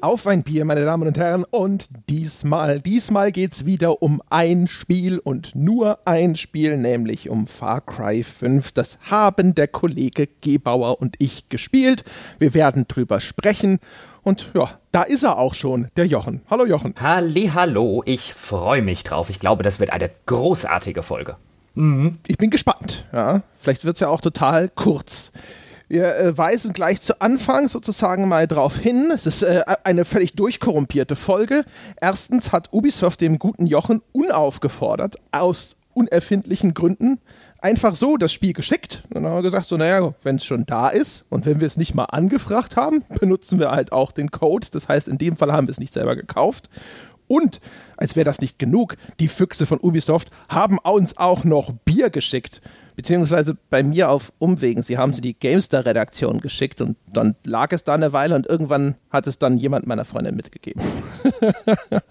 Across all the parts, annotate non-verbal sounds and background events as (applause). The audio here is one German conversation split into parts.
Auf ein Bier, meine Damen und Herren. Und diesmal, diesmal geht's wieder um ein Spiel und nur ein Spiel, nämlich um Far Cry 5. Das haben der Kollege Gebauer und ich gespielt. Wir werden drüber sprechen. Und ja, da ist er auch schon, der Jochen. Hallo Jochen. Halli, hallo, ich freue mich drauf. Ich glaube, das wird eine großartige Folge. Mhm. Ich bin gespannt. Ja, vielleicht wird's ja auch total kurz. Wir äh, weisen gleich zu Anfang sozusagen mal drauf hin. Es ist äh, eine völlig durchkorrumpierte Folge. Erstens hat Ubisoft dem guten Jochen unaufgefordert, aus unerfindlichen Gründen, einfach so das Spiel geschickt. Und dann haben wir gesagt, so, naja, wenn es schon da ist und wenn wir es nicht mal angefragt haben, (laughs) benutzen wir halt auch den Code. Das heißt, in dem Fall haben wir es nicht selber gekauft. Und, als wäre das nicht genug, die Füchse von Ubisoft haben uns auch noch Bier geschickt beziehungsweise bei mir auf Umwegen. Sie haben sie die GameStar-Redaktion geschickt und dann lag es da eine Weile und irgendwann hat es dann jemand meiner Freundin mitgegeben. (laughs)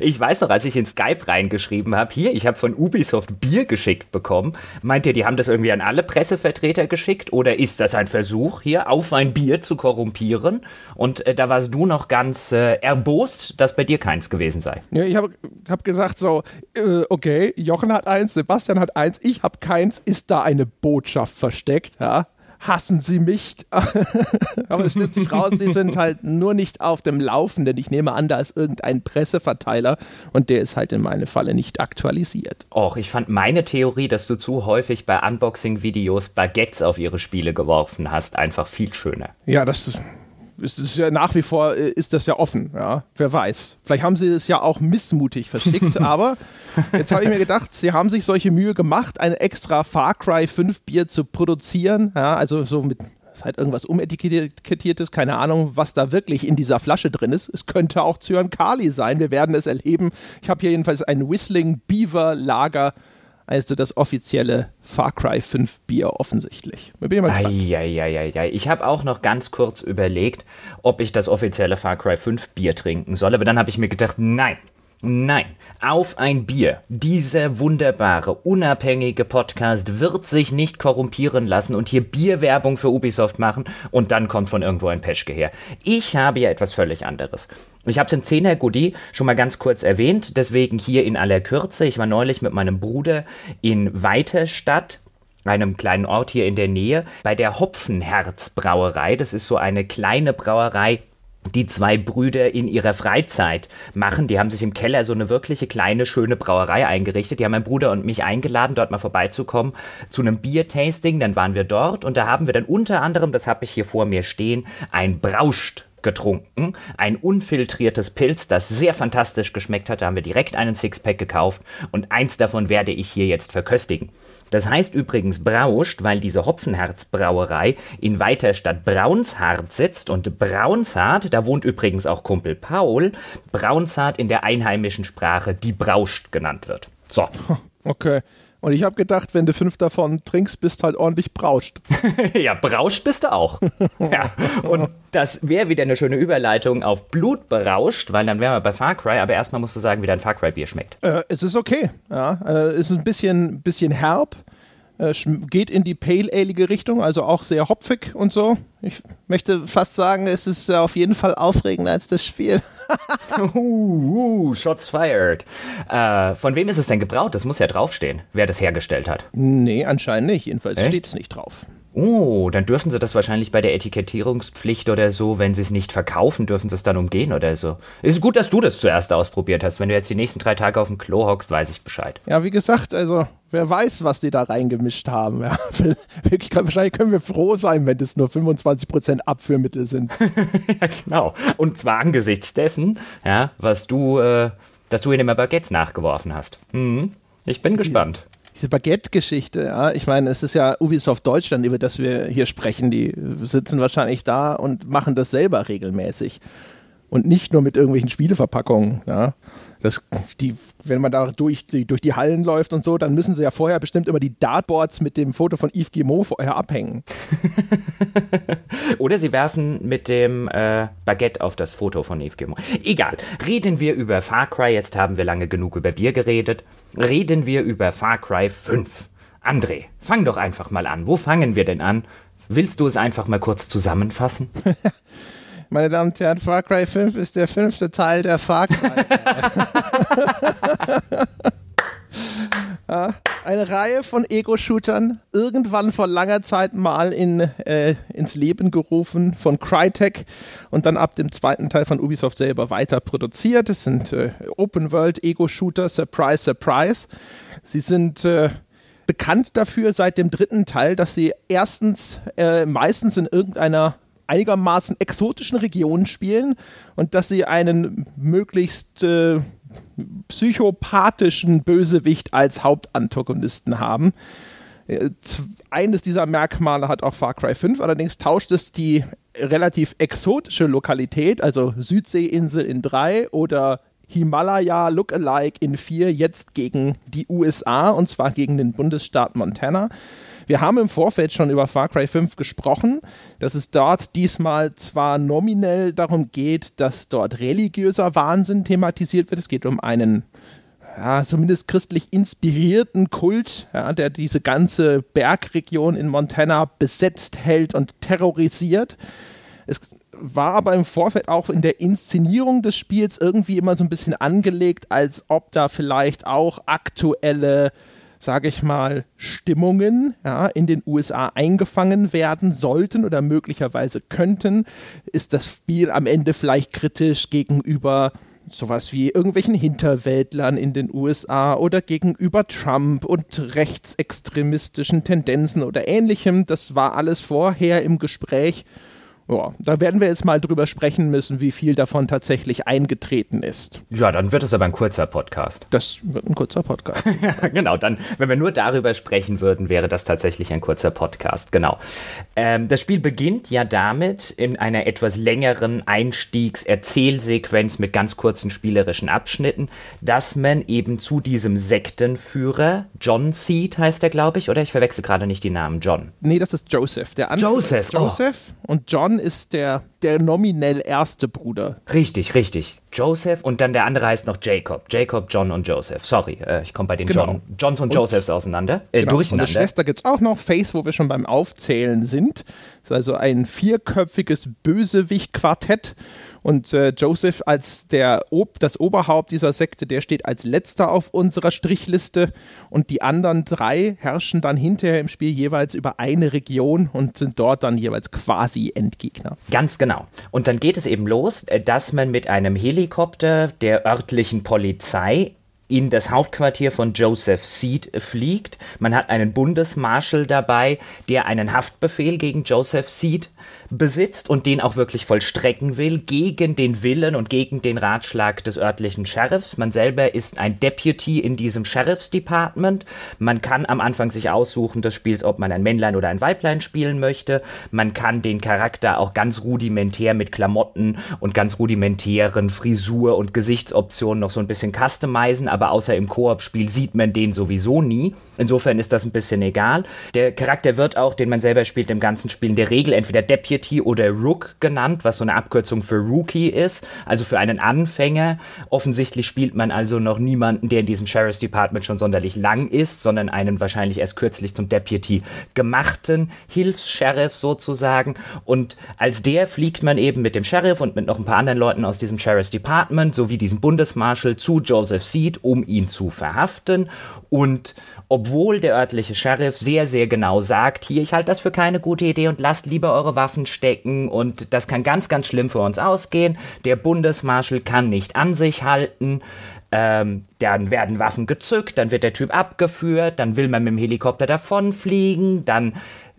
ich weiß noch, als ich in Skype reingeschrieben habe, hier, ich habe von Ubisoft Bier geschickt bekommen. Meint ihr, die haben das irgendwie an alle Pressevertreter geschickt oder ist das ein Versuch, hier auf ein Bier zu korrumpieren? Und äh, da warst du noch ganz äh, erbost, dass bei dir keins gewesen sei. Ja, ich habe hab gesagt so, äh, okay, Jochen hat eins, Sebastian hat eins, ich habe keins, ist da eine Botschaft versteckt, ja? Hassen Sie mich? (laughs) Aber es stellt sich raus, die sind halt nur nicht auf dem Laufenden. Ich nehme an, da ist irgendein Presseverteiler und der ist halt in meine Falle nicht aktualisiert. Och, ich fand meine Theorie, dass du zu häufig bei Unboxing-Videos Baguettes auf ihre Spiele geworfen hast, einfach viel schöner. Ja, das ist, ist ja nach wie vor äh, ist das ja offen, ja. Wer weiß. Vielleicht haben sie das ja auch missmutig verschickt, (laughs) aber jetzt habe ich mir gedacht, sie haben sich solche Mühe gemacht, ein extra Far Cry 5 Bier zu produzieren, ja, also so mit ist halt irgendwas umetikettiertes, keine Ahnung, was da wirklich in dieser Flasche drin ist. Es könnte auch Zyankali sein, wir werden es erleben. Ich habe hier jedenfalls ein Whistling Beaver Lager also das offizielle Far Cry 5 Bier offensichtlich. Bin ich mal gespannt. Ich habe auch noch ganz kurz überlegt, ob ich das offizielle Far Cry 5 Bier trinken soll, aber dann habe ich mir gedacht, nein, Nein, auf ein Bier. Dieser wunderbare, unabhängige Podcast wird sich nicht korrumpieren lassen und hier Bierwerbung für Ubisoft machen und dann kommt von irgendwo ein Peschke her. Ich habe ja etwas völlig anderes. Ich habe im 10er Goodie schon mal ganz kurz erwähnt, deswegen hier in aller Kürze. Ich war neulich mit meinem Bruder in Weiterstadt einem kleinen Ort hier in der Nähe, bei der Hopfenherz Brauerei. Das ist so eine kleine Brauerei die zwei Brüder in ihrer Freizeit machen. Die haben sich im Keller so eine wirkliche kleine, schöne Brauerei eingerichtet. Die haben mein Bruder und mich eingeladen, dort mal vorbeizukommen zu einem Biertasting. Dann waren wir dort und da haben wir dann unter anderem, das habe ich hier vor mir stehen, ein Brauscht getrunken. Ein unfiltriertes Pilz, das sehr fantastisch geschmeckt hat. Da haben wir direkt einen Sixpack gekauft und eins davon werde ich hier jetzt verköstigen. Das heißt übrigens Brauscht, weil diese Hopfenherzbrauerei in Weiterstadt Braunshardt sitzt und Braunshardt, da wohnt übrigens auch Kumpel Paul, Braunshardt in der einheimischen Sprache die Brauscht genannt wird. So. (laughs) Okay. Und ich habe gedacht, wenn du fünf davon trinkst, bist halt ordentlich brauscht. (laughs) ja, brauscht bist du auch. (laughs) ja. Und das wäre wieder eine schöne Überleitung auf Blut berauscht, weil dann wären wir bei Far Cry, aber erstmal musst du sagen, wie dein Far Cry Bier schmeckt. Äh, es ist okay. Ja, äh, es ist ein bisschen, bisschen herb. Äh, geht in die pale alige Richtung, also auch sehr hopfig und so. Ich möchte fast sagen, es ist auf jeden Fall aufregender als das Spiel. (laughs) uh, uh, shots fired. Äh, von wem ist es denn gebraut? Das muss ja draufstehen, wer das hergestellt hat. Nee, anscheinend nicht. Jedenfalls steht es nicht drauf. Oh, dann dürfen sie das wahrscheinlich bei der Etikettierungspflicht oder so, wenn sie es nicht verkaufen, dürfen sie es dann umgehen oder so. Ist gut, dass du das zuerst ausprobiert hast. Wenn du jetzt die nächsten drei Tage auf dem Klo hockst, weiß ich Bescheid. Ja, wie gesagt, also wer weiß, was die da reingemischt haben. Ja, (laughs) wirklich, wahrscheinlich können wir froh sein, wenn das nur 25% Abführmittel sind. (laughs) ja, genau. Und zwar angesichts dessen, ja, was du, äh, dass du in dem Baguettes nachgeworfen hast. Mhm. Ich bin gespannt diese Baguette-Geschichte, ja, ich meine, es ist ja Ubisoft Deutschland, über das wir hier sprechen, die sitzen wahrscheinlich da und machen das selber regelmäßig. Und nicht nur mit irgendwelchen Spieleverpackungen. Ja. Das, die, wenn man da durch die, durch die Hallen läuft und so, dann müssen sie ja vorher bestimmt immer die Dartboards mit dem Foto von Yves Guillemot vorher abhängen. (laughs) Oder sie werfen mit dem äh, Baguette auf das Foto von Yves Guillemot. Egal. Reden wir über Far Cry. Jetzt haben wir lange genug über Bier geredet. Reden wir über Far Cry 5. André, fang doch einfach mal an. Wo fangen wir denn an? Willst du es einfach mal kurz zusammenfassen? (laughs) Meine Damen und Herren, Far Cry 5 ist der fünfte Teil der Far Cry. (laughs) (laughs) ja, eine Reihe von Ego-Shootern, irgendwann vor langer Zeit mal in, äh, ins Leben gerufen von Crytek und dann ab dem zweiten Teil von Ubisoft selber weiter produziert. Es sind äh, Open-World-Ego-Shooter, Surprise, Surprise. Sie sind äh, bekannt dafür seit dem dritten Teil, dass sie erstens äh, meistens in irgendeiner einigermaßen exotischen Regionen spielen und dass sie einen möglichst äh, psychopathischen Bösewicht als Hauptantagonisten haben. Äh, eines dieser Merkmale hat auch Far Cry 5, allerdings tauscht es die relativ exotische Lokalität, also Südseeinsel in 3 oder Himalaya Lookalike in 4 jetzt gegen die USA und zwar gegen den Bundesstaat Montana. Wir haben im Vorfeld schon über Far Cry 5 gesprochen, dass es dort diesmal zwar nominell darum geht, dass dort religiöser Wahnsinn thematisiert wird. Es geht um einen ja, zumindest christlich inspirierten Kult, ja, der diese ganze Bergregion in Montana besetzt hält und terrorisiert. Es war aber im Vorfeld auch in der Inszenierung des Spiels irgendwie immer so ein bisschen angelegt, als ob da vielleicht auch aktuelle sage ich mal, Stimmungen ja, in den USA eingefangen werden sollten oder möglicherweise könnten, ist das Spiel am Ende vielleicht kritisch gegenüber sowas wie irgendwelchen Hinterwäldlern in den USA oder gegenüber Trump und rechtsextremistischen Tendenzen oder ähnlichem. Das war alles vorher im Gespräch ja, da werden wir jetzt mal drüber sprechen müssen, wie viel davon tatsächlich eingetreten ist. Ja, dann wird es aber ein kurzer Podcast. Das wird ein kurzer Podcast. (laughs) genau, dann, wenn wir nur darüber sprechen würden, wäre das tatsächlich ein kurzer Podcast. Genau. Ähm, das Spiel beginnt ja damit in einer etwas längeren Einstiegs-Erzählsequenz mit ganz kurzen spielerischen Abschnitten, dass man eben zu diesem Sektenführer, John Seed heißt er, glaube ich, oder ich verwechsel gerade nicht die Namen, John. Nee, das ist Joseph. Der Anführer Joseph, Joseph oh. und John ist der, der nominell erste Bruder. Richtig, richtig. Joseph und dann der andere heißt noch Jacob. Jacob, John und Joseph. Sorry, äh, ich komme bei den genau. John, Johns und, und Josephs auseinander. Äh, genau. durcheinander. Und eine Schwester gibt es auch noch, Face, wo wir schon beim Aufzählen sind. Das ist also ein vierköpfiges Bösewicht-Quartett. Und äh, Joseph als der Ob das Oberhaupt dieser Sekte, der steht als letzter auf unserer Strichliste. Und die anderen drei herrschen dann hinterher im Spiel jeweils über eine Region und sind dort dann jeweils quasi Endgegner. Ganz genau. Und dann geht es eben los, äh, dass man mit einem Helikopter der örtlichen Polizei in das Hauptquartier von Joseph Seed fliegt. Man hat einen Bundesmarschall dabei, der einen Haftbefehl gegen Joseph Seed besitzt und den auch wirklich vollstrecken will, gegen den Willen und gegen den Ratschlag des örtlichen Sheriffs. Man selber ist ein Deputy in diesem Sheriff's Department. Man kann am Anfang sich aussuchen des Spiels, ob man ein Männlein oder ein Weiblein spielen möchte. Man kann den Charakter auch ganz rudimentär mit Klamotten und ganz rudimentären Frisur- und Gesichtsoptionen noch so ein bisschen customizen, aber außer im Koop-Spiel sieht man den sowieso nie. Insofern ist das ein bisschen egal. Der Charakter wird auch, den man selber spielt, im ganzen Spiel in der Regel entweder Deputy oder Rook genannt, was so eine Abkürzung für Rookie ist, also für einen Anfänger. Offensichtlich spielt man also noch niemanden, der in diesem Sheriff's Department schon sonderlich lang ist, sondern einen wahrscheinlich erst kürzlich zum Deputy gemachten Hilfs-Sheriff sozusagen. Und als der fliegt man eben mit dem Sheriff und mit noch ein paar anderen Leuten aus diesem Sheriff's Department sowie diesem Bundesmarschall zu Joseph Seed, um ihn zu verhaften. Und obwohl der örtliche Sheriff sehr, sehr genau sagt, hier, ich halte das für keine gute Idee und lasst lieber eure Waffen stecken und das kann ganz, ganz schlimm für uns ausgehen. Der Bundesmarschall kann nicht an sich halten. Ähm, dann werden Waffen gezückt, dann wird der Typ abgeführt, dann will man mit dem Helikopter davonfliegen, dann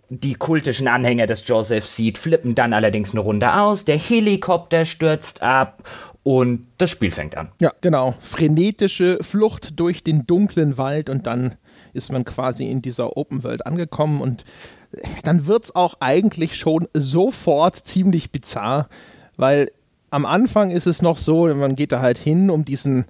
die kultischen Anhänger des Joseph Seed flippen dann allerdings eine Runde aus, der Helikopter stürzt ab und das Spiel fängt an. Ja, genau. Frenetische Flucht durch den dunklen Wald und dann ist man quasi in dieser Open World angekommen und dann wird es auch eigentlich schon sofort ziemlich bizarr, weil am Anfang ist es noch so, man geht da halt hin, um diesen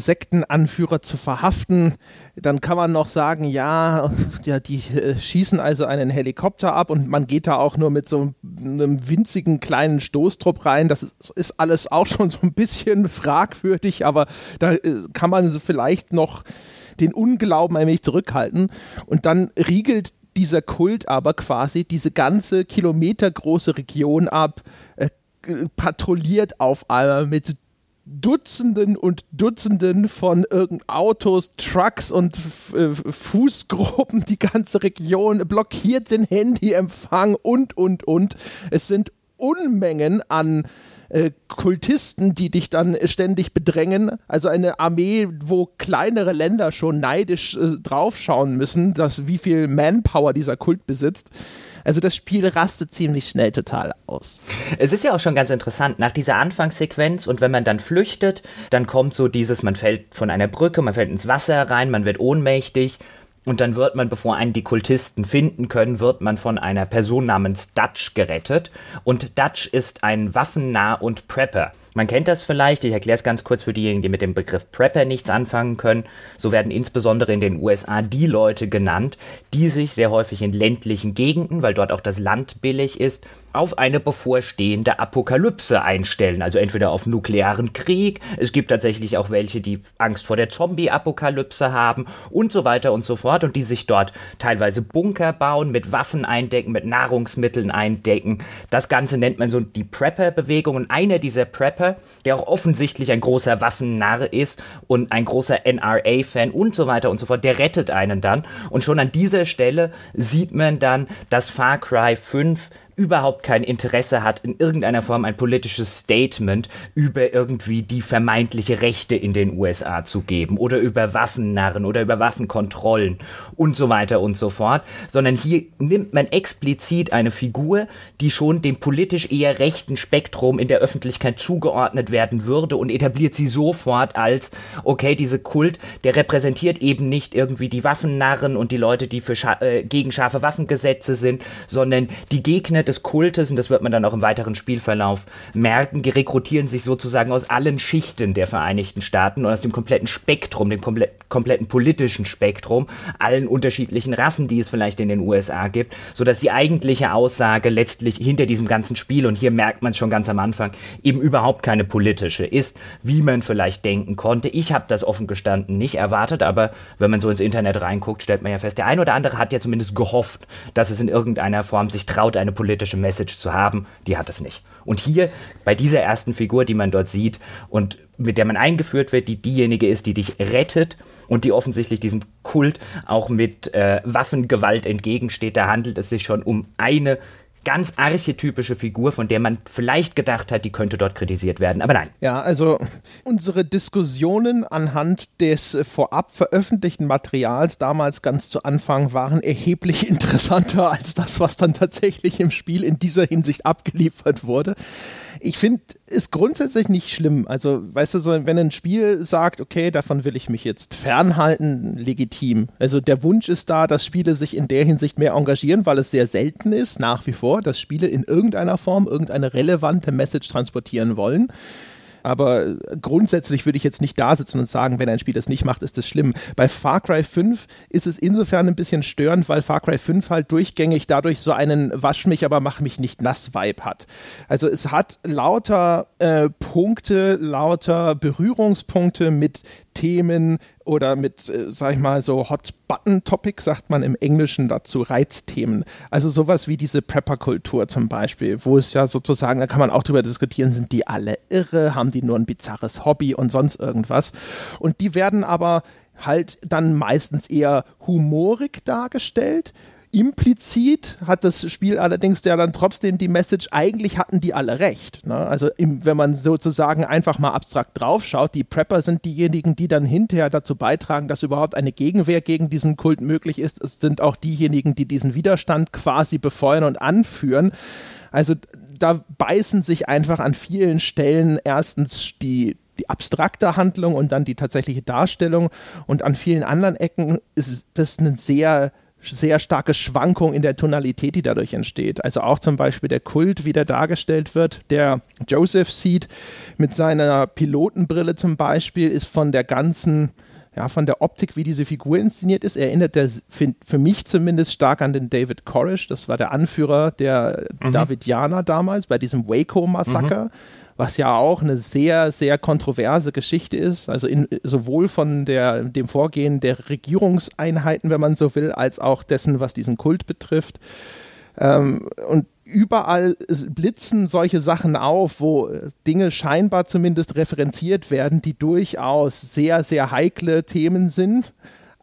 Sektenanführer zu verhaften. Dann kann man noch sagen, ja, (laughs) ja, die äh, schießen also einen Helikopter ab und man geht da auch nur mit so einem winzigen kleinen Stoßtrupp rein. Das ist, ist alles auch schon so ein bisschen (laughs) fragwürdig, aber da äh, kann man so vielleicht noch den Unglauben ein wenig zurückhalten. Und dann riegelt dieser Kult aber quasi diese ganze kilometergroße Region ab, äh, patrouilliert auf einmal mit Dutzenden und Dutzenden von Autos, Trucks und äh, Fußgruppen die ganze Region, blockiert den Handyempfang und, und, und. Es sind Unmengen an äh, Kultisten, die dich dann ständig bedrängen. Also eine Armee, wo kleinere Länder schon neidisch äh, draufschauen müssen, dass wie viel Manpower dieser Kult besitzt. Also das Spiel rastet ziemlich schnell total aus. Es ist ja auch schon ganz interessant, nach dieser Anfangssequenz und wenn man dann flüchtet, dann kommt so dieses, man fällt von einer Brücke, man fällt ins Wasser rein, man wird ohnmächtig und dann wird man, bevor einen die Kultisten finden können, wird man von einer Person namens Dutch gerettet. Und Dutch ist ein Waffennah- und Prepper. Man kennt das vielleicht, ich erkläre es ganz kurz für diejenigen, die mit dem Begriff Prepper nichts anfangen können. So werden insbesondere in den USA die Leute genannt, die sich sehr häufig in ländlichen Gegenden, weil dort auch das Land billig ist, auf eine bevorstehende Apokalypse einstellen. Also entweder auf nuklearen Krieg, es gibt tatsächlich auch welche, die Angst vor der Zombie-Apokalypse haben und so weiter und so fort und die sich dort teilweise Bunker bauen, mit Waffen eindecken, mit Nahrungsmitteln eindecken. Das Ganze nennt man so die Prepper-Bewegung und einer dieser Prepper Rapper, der auch offensichtlich ein großer Waffennarr ist und ein großer NRA-Fan und so weiter und so fort, der rettet einen dann. Und schon an dieser Stelle sieht man dann, dass Far Cry 5 überhaupt kein Interesse hat, in irgendeiner Form ein politisches Statement über irgendwie die vermeintliche Rechte in den USA zu geben oder über Waffennarren oder über Waffenkontrollen und so weiter und so fort, sondern hier nimmt man explizit eine Figur, die schon dem politisch eher rechten Spektrum in der Öffentlichkeit zugeordnet werden würde und etabliert sie sofort als, okay, diese Kult, der repräsentiert eben nicht irgendwie die Waffennarren und die Leute, die für scha äh, gegen scharfe Waffengesetze sind, sondern die Gegner des Kultes, und das wird man dann auch im weiteren Spielverlauf merken, die rekrutieren sich sozusagen aus allen Schichten der Vereinigten Staaten und aus dem kompletten Spektrum, dem komple kompletten politischen Spektrum, allen unterschiedlichen Rassen, die es vielleicht in den USA gibt, sodass die eigentliche Aussage letztlich hinter diesem ganzen Spiel, und hier merkt man es schon ganz am Anfang, eben überhaupt keine politische ist, wie man vielleicht denken konnte. Ich habe das offen gestanden nicht erwartet, aber wenn man so ins Internet reinguckt, stellt man ja fest, der ein oder andere hat ja zumindest gehofft, dass es in irgendeiner Form sich traut, eine politische politische Message zu haben, die hat es nicht. Und hier bei dieser ersten Figur, die man dort sieht und mit der man eingeführt wird, die diejenige ist, die dich rettet und die offensichtlich diesem Kult auch mit äh, Waffengewalt entgegensteht, da handelt es sich schon um eine ganz archetypische Figur, von der man vielleicht gedacht hat, die könnte dort kritisiert werden. Aber nein. Ja, also unsere Diskussionen anhand des vorab veröffentlichten Materials damals ganz zu Anfang waren erheblich (laughs) interessanter als das, was dann tatsächlich im Spiel in dieser Hinsicht abgeliefert wurde. Ich finde es grundsätzlich nicht schlimm. Also, weißt du, so, wenn ein Spiel sagt, okay, davon will ich mich jetzt fernhalten, legitim. Also der Wunsch ist da, dass Spiele sich in der Hinsicht mehr engagieren, weil es sehr selten ist, nach wie vor, dass Spiele in irgendeiner Form irgendeine relevante Message transportieren wollen. Aber grundsätzlich würde ich jetzt nicht da sitzen und sagen, wenn ein Spiel das nicht macht, ist das schlimm. Bei Far Cry 5 ist es insofern ein bisschen störend, weil Far Cry 5 halt durchgängig dadurch so einen Wasch mich, aber mach mich nicht nass Vibe hat. Also es hat lauter äh, Punkte, lauter Berührungspunkte mit Themen oder mit, äh, sag ich mal, so Hot-Button-Topic, sagt man im Englischen dazu, Reizthemen. Also sowas wie diese Prepper-Kultur zum Beispiel, wo es ja sozusagen, da kann man auch drüber diskutieren, sind die alle irre, haben die nur ein bizarres Hobby und sonst irgendwas. Und die werden aber halt dann meistens eher humorig dargestellt Implizit hat das Spiel allerdings ja dann trotzdem die Message, eigentlich hatten die alle recht. Ne? Also im, wenn man sozusagen einfach mal abstrakt draufschaut, die Prepper sind diejenigen, die dann hinterher dazu beitragen, dass überhaupt eine Gegenwehr gegen diesen Kult möglich ist. Es sind auch diejenigen, die diesen Widerstand quasi befeuern und anführen. Also da beißen sich einfach an vielen Stellen erstens die, die abstrakte Handlung und dann die tatsächliche Darstellung und an vielen anderen Ecken ist das ein sehr sehr starke Schwankung in der Tonalität, die dadurch entsteht. Also auch zum Beispiel der Kult, wie der dargestellt wird. Der Joseph Seed mit seiner Pilotenbrille zum Beispiel ist von der ganzen ja, von der Optik, wie diese Figur inszeniert ist, erinnert er für mich zumindest stark an den David Koresh. Das war der Anführer der mhm. Davidianer damals bei diesem Waco-Massaker. Mhm was ja auch eine sehr, sehr kontroverse Geschichte ist, also in, sowohl von der, dem Vorgehen der Regierungseinheiten, wenn man so will, als auch dessen, was diesen Kult betrifft. Ähm, und überall blitzen solche Sachen auf, wo Dinge scheinbar zumindest referenziert werden, die durchaus sehr, sehr heikle Themen sind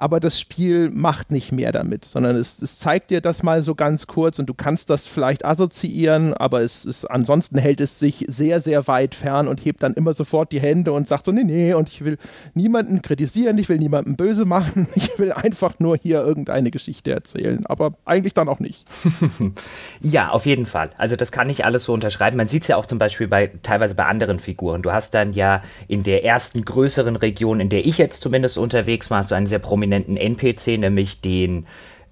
aber das Spiel macht nicht mehr damit, sondern es, es, zeigt dir das mal so ganz kurz und du kannst das vielleicht assoziieren, aber es ist, ansonsten hält es sich sehr, sehr weit fern und hebt dann immer sofort die Hände und sagt so, nee, nee, und ich will niemanden kritisieren, ich will niemanden böse machen, (laughs) ich will einfach nur hier irgendeine Geschichte erzählen, aber eigentlich dann auch nicht. (laughs) ja, auf jeden Fall. Also das kann ich alles so unterschreiben. Man sieht es ja auch zum Beispiel bei teilweise bei anderen Figuren. Du hast dann ja in der ersten größeren Region, in der ich jetzt zumindest unterwegs war, hast du einen sehr prominenten prominenten NPC, nämlich den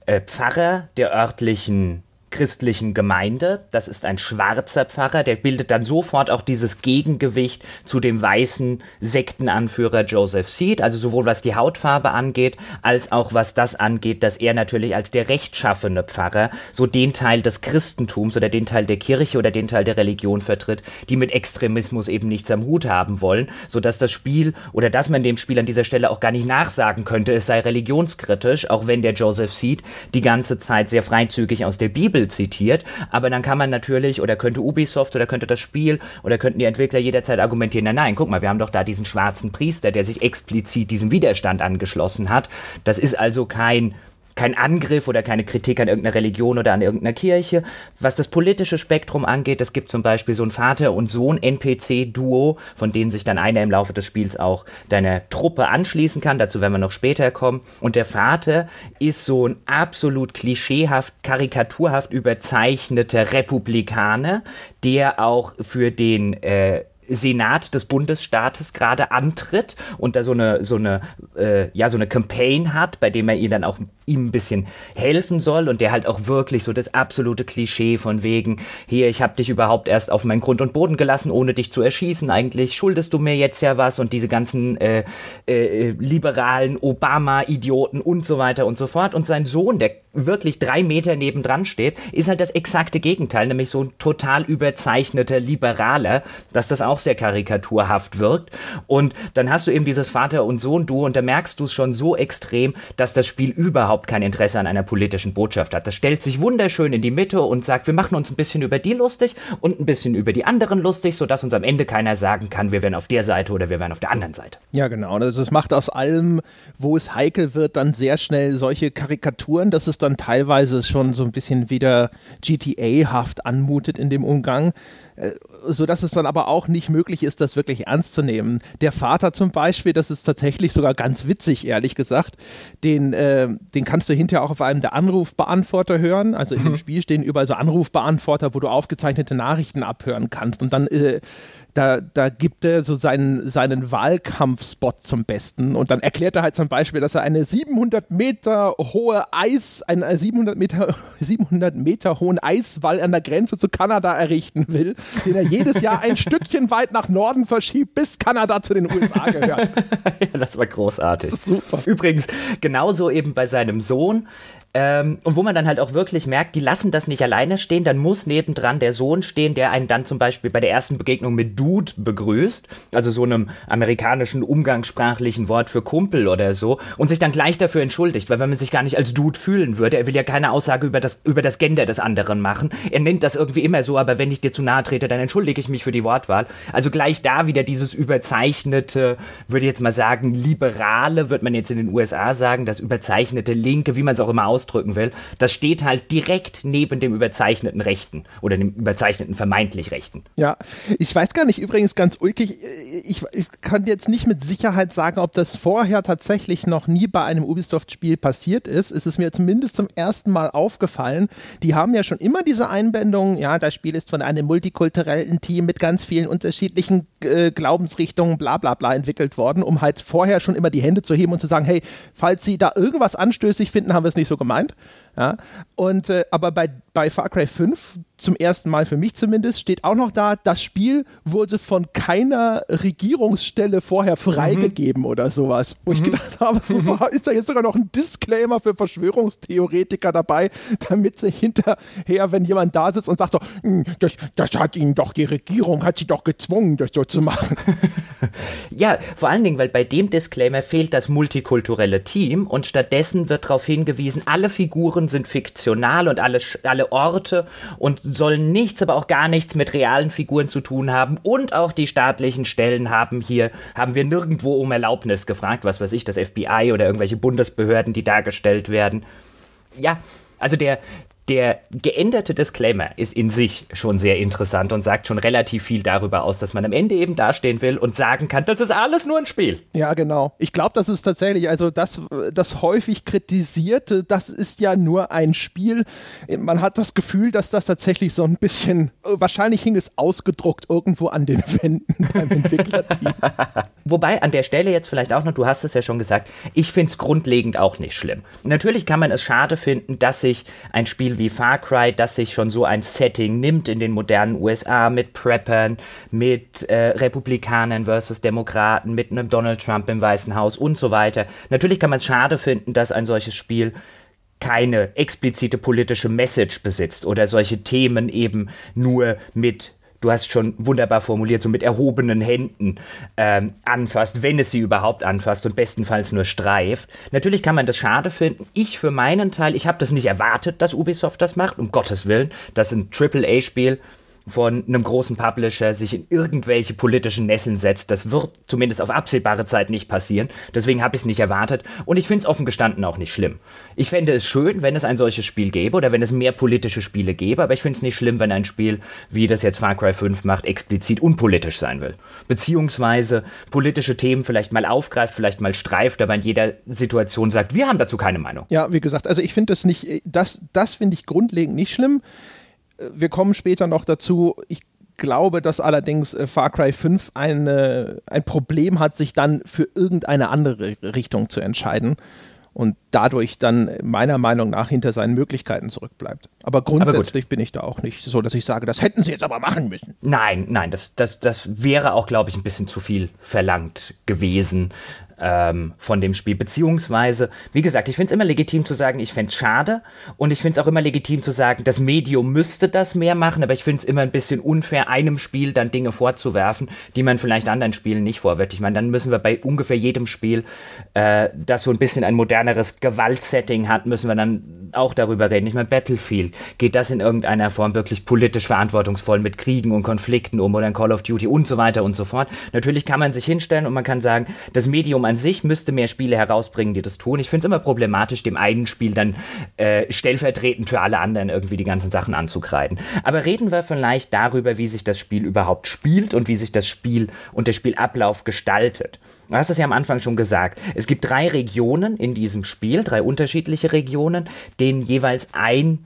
äh, Pfarrer der örtlichen christlichen Gemeinde. Das ist ein schwarzer Pfarrer, der bildet dann sofort auch dieses Gegengewicht zu dem weißen Sektenanführer Joseph Seed, also sowohl was die Hautfarbe angeht, als auch was das angeht, dass er natürlich als der rechtschaffene Pfarrer so den Teil des Christentums oder den Teil der Kirche oder den Teil der Religion vertritt, die mit Extremismus eben nichts am Hut haben wollen, sodass das Spiel oder dass man dem Spiel an dieser Stelle auch gar nicht nachsagen könnte, es sei religionskritisch, auch wenn der Joseph Seed die ganze Zeit sehr freizügig aus der Bibel Bibel zitiert, aber dann kann man natürlich oder könnte Ubisoft oder könnte das Spiel oder könnten die Entwickler jederzeit argumentieren, nein, nein, guck mal, wir haben doch da diesen schwarzen Priester, der sich explizit diesem Widerstand angeschlossen hat. Das ist also kein kein Angriff oder keine Kritik an irgendeiner Religion oder an irgendeiner Kirche. Was das politische Spektrum angeht, es gibt zum Beispiel so ein Vater- und Sohn-NPC-Duo, von denen sich dann einer im Laufe des Spiels auch deiner Truppe anschließen kann. Dazu werden wir noch später kommen. Und der Vater ist so ein absolut klischeehaft, karikaturhaft überzeichneter Republikaner, der auch für den äh, Senat des Bundesstaates gerade antritt und da so eine so eine äh, ja so eine Campaign hat, bei dem er ihr dann auch ihm ein bisschen helfen soll und der halt auch wirklich so das absolute Klischee von wegen hier ich habe dich überhaupt erst auf meinen Grund und Boden gelassen, ohne dich zu erschießen. Eigentlich schuldest du mir jetzt ja was und diese ganzen äh, äh, liberalen Obama-Idioten und so weiter und so fort und sein Sohn, der wirklich drei Meter nebendran steht, ist halt das exakte Gegenteil, nämlich so ein total überzeichneter Liberaler, dass das auch sehr karikaturhaft wirkt. Und dann hast du eben dieses Vater- und Sohn-Duo und da merkst du es schon so extrem, dass das Spiel überhaupt kein Interesse an einer politischen Botschaft hat. Das stellt sich wunderschön in die Mitte und sagt, wir machen uns ein bisschen über die lustig und ein bisschen über die anderen lustig, sodass uns am Ende keiner sagen kann, wir wären auf der Seite oder wir wären auf der anderen Seite. Ja, genau. Also es macht aus allem, wo es heikel wird, dann sehr schnell solche Karikaturen, dass es dann teilweise schon so ein bisschen wieder GTA-haft anmutet in dem Umgang, sodass es dann aber auch nicht möglich ist, das wirklich ernst zu nehmen. Der Vater zum Beispiel, das ist tatsächlich sogar ganz witzig, ehrlich gesagt, den, äh, den kannst du hinterher auch auf einem der Anrufbeantworter hören. Also in mhm. dem Spiel stehen überall so Anrufbeantworter, wo du aufgezeichnete Nachrichten abhören kannst und dann äh, da, da gibt er so seinen, seinen Wahlkampfspot zum Besten und dann erklärt er halt zum Beispiel, dass er eine 700 Meter hohe Eis, einen 700 Meter, (laughs) 700 Meter hohen Eiswall an der Grenze zu Kanada errichten will, den er jedes Jahr ein (laughs) Stückchen weit nach Norden verschiebt, bis Kanada zu den USA gehört. (laughs) ja, das war großartig. Das super. Übrigens, genauso eben bei seinem Sohn, ähm, und wo man dann halt auch wirklich merkt, die lassen das nicht alleine stehen, dann muss nebendran der Sohn stehen, der einen dann zum Beispiel bei der ersten Begegnung mit Dude begrüßt, also so einem amerikanischen umgangssprachlichen Wort für Kumpel oder so, und sich dann gleich dafür entschuldigt, weil wenn man sich gar nicht als Dude fühlen würde, er will ja keine Aussage über das, über das Gender des anderen machen. Er nennt das irgendwie immer so, aber wenn ich dir zu nahe trete, dann entschuldige ich mich für die Wortwahl. Also gleich da wieder dieses überzeichnete, würde ich jetzt mal sagen, liberale, wird man jetzt in den USA sagen, das überzeichnete Linke, wie man es auch immer aussieht ausdrücken will, das steht halt direkt neben dem überzeichneten Rechten oder dem überzeichneten vermeintlich Rechten. Ja, ich weiß gar nicht, übrigens ganz ulkig. Ich, ich, kann jetzt nicht mit Sicherheit sagen, ob das vorher tatsächlich noch nie bei einem Ubisoft-Spiel passiert ist. Es ist mir zumindest zum ersten Mal aufgefallen. Die haben ja schon immer diese Einbindung, ja, das Spiel ist von einem multikulturellen Team mit ganz vielen unterschiedlichen äh, Glaubensrichtungen, bla bla bla entwickelt worden, um halt vorher schon immer die Hände zu heben und zu sagen, hey, falls Sie da irgendwas anstößig finden, haben wir es nicht so gemeint. Ja? Und äh, aber bei, bei Far Cry 5, zum ersten Mal für mich zumindest, steht auch noch da, das Spiel wurde von keiner Regierungsstelle vorher freigegeben mhm. oder sowas. Wo mhm. ich gedacht habe, so, mhm. ist da jetzt sogar noch ein Disclaimer für Verschwörungstheoretiker dabei, damit sie hinterher, wenn jemand da sitzt und sagt so, hm, das, das hat ihnen doch die Regierung, hat sie doch gezwungen, das so zu machen. (laughs) ja, vor allen Dingen, weil bei dem Disclaimer fehlt das multikulturelle Team und stattdessen wird darauf hingewiesen, alle Figuren sind fiktional und alle, alle Orte und sollen nichts, aber auch gar nichts mit realen Figuren zu tun haben. Und auch die staatlichen Stellen haben hier, haben wir nirgendwo um Erlaubnis gefragt, was weiß ich, das FBI oder irgendwelche Bundesbehörden, die dargestellt werden. Ja, also der, der geänderte Disclaimer ist in sich schon sehr interessant und sagt schon relativ viel darüber aus, dass man am Ende eben dastehen will und sagen kann, das ist alles nur ein Spiel. Ja, genau. Ich glaube, das ist tatsächlich, also das, das häufig kritisierte, das ist ja nur ein Spiel. Man hat das Gefühl, dass das tatsächlich so ein bisschen, wahrscheinlich hing es ausgedruckt irgendwo an den Wänden (laughs) beim Entwicklerteam. (laughs) Wobei an der Stelle jetzt vielleicht auch noch, du hast es ja schon gesagt, ich finde es grundlegend auch nicht schlimm. Natürlich kann man es schade finden, dass sich ein Spiel wie Far Cry, das sich schon so ein Setting nimmt in den modernen USA mit Preppern, mit äh, Republikanern versus Demokraten, mit einem Donald Trump im Weißen Haus und so weiter. Natürlich kann man es schade finden, dass ein solches Spiel keine explizite politische Message besitzt oder solche Themen eben nur mit du hast schon wunderbar formuliert, so mit erhobenen Händen ähm, anfasst, wenn es sie überhaupt anfasst und bestenfalls nur streift. Natürlich kann man das schade finden. Ich für meinen Teil, ich habe das nicht erwartet, dass Ubisoft das macht, um Gottes Willen. Das ist ein AAA-Spiel von einem großen Publisher sich in irgendwelche politischen Nesseln setzt. Das wird zumindest auf absehbare Zeit nicht passieren. Deswegen habe ich es nicht erwartet. Und ich finde es offen gestanden auch nicht schlimm. Ich fände es schön, wenn es ein solches Spiel gäbe oder wenn es mehr politische Spiele gäbe. Aber ich finde es nicht schlimm, wenn ein Spiel, wie das jetzt Far Cry 5 macht, explizit unpolitisch sein will. Beziehungsweise politische Themen vielleicht mal aufgreift, vielleicht mal streift, aber in jeder Situation sagt, wir haben dazu keine Meinung. Ja, wie gesagt, also ich finde das nicht, das, das finde ich grundlegend nicht schlimm wir kommen später noch dazu. Ich glaube, dass allerdings äh, Far Cry 5 eine, ein Problem hat, sich dann für irgendeine andere Richtung zu entscheiden und dadurch dann meiner Meinung nach hinter seinen Möglichkeiten zurückbleibt. Aber grundsätzlich aber bin ich da auch nicht so, dass ich sage, das hätten sie jetzt aber machen müssen. Nein, nein, das, das, das wäre auch, glaube ich, ein bisschen zu viel verlangt gewesen ähm, von dem Spiel. Beziehungsweise, wie gesagt, ich finde es immer legitim zu sagen, ich fände es schade. Und ich finde es auch immer legitim zu sagen, das Medium müsste das mehr machen. Aber ich finde es immer ein bisschen unfair, einem Spiel dann Dinge vorzuwerfen, die man vielleicht anderen Spielen nicht vorwirft. Ich meine, dann müssen wir bei ungefähr jedem Spiel, äh, das so ein bisschen ein moderneres Gewaltsetting hat, müssen wir dann auch darüber reden. Ich meine, Battlefield, geht das in irgendeiner Form wirklich politisch verantwortungsvoll mit Kriegen und Konflikten um oder in Call of Duty und so weiter und so fort. Natürlich kann man sich hinstellen und man kann sagen, das Medium an sich müsste mehr Spiele herausbringen, die das tun. Ich finde es immer problematisch, dem einen Spiel dann äh, stellvertretend für alle anderen irgendwie die ganzen Sachen anzukreiden. Aber reden wir vielleicht darüber, wie sich das Spiel überhaupt spielt und wie sich das Spiel und der Spielablauf gestaltet. Du hast es ja am Anfang schon gesagt. Es gibt drei Regionen in diesem Spiel, drei unterschiedliche Regionen, denen jeweils ein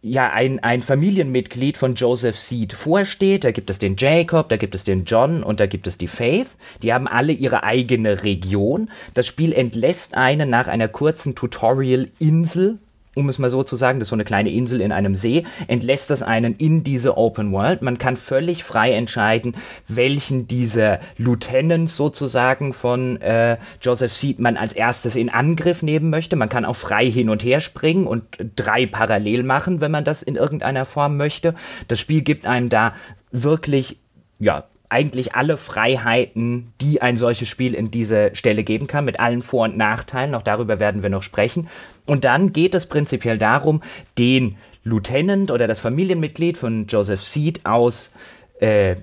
ja, ein, ein Familienmitglied von Joseph Seed vorsteht. Da gibt es den Jacob, da gibt es den John und da gibt es die Faith. Die haben alle ihre eigene Region. Das Spiel entlässt einen nach einer kurzen Tutorial-Insel um es mal so zu sagen, das ist so eine kleine Insel in einem See, entlässt das einen in diese Open World. Man kann völlig frei entscheiden, welchen dieser Lieutenants sozusagen von äh, Joseph Seed man als erstes in Angriff nehmen möchte. Man kann auch frei hin und her springen und drei parallel machen, wenn man das in irgendeiner Form möchte. Das Spiel gibt einem da wirklich, ja, eigentlich alle Freiheiten, die ein solches Spiel in dieser Stelle geben kann, mit allen Vor- und Nachteilen. Auch darüber werden wir noch sprechen. Und dann geht es prinzipiell darum, den Lieutenant oder das Familienmitglied von Joseph Seed aus äh,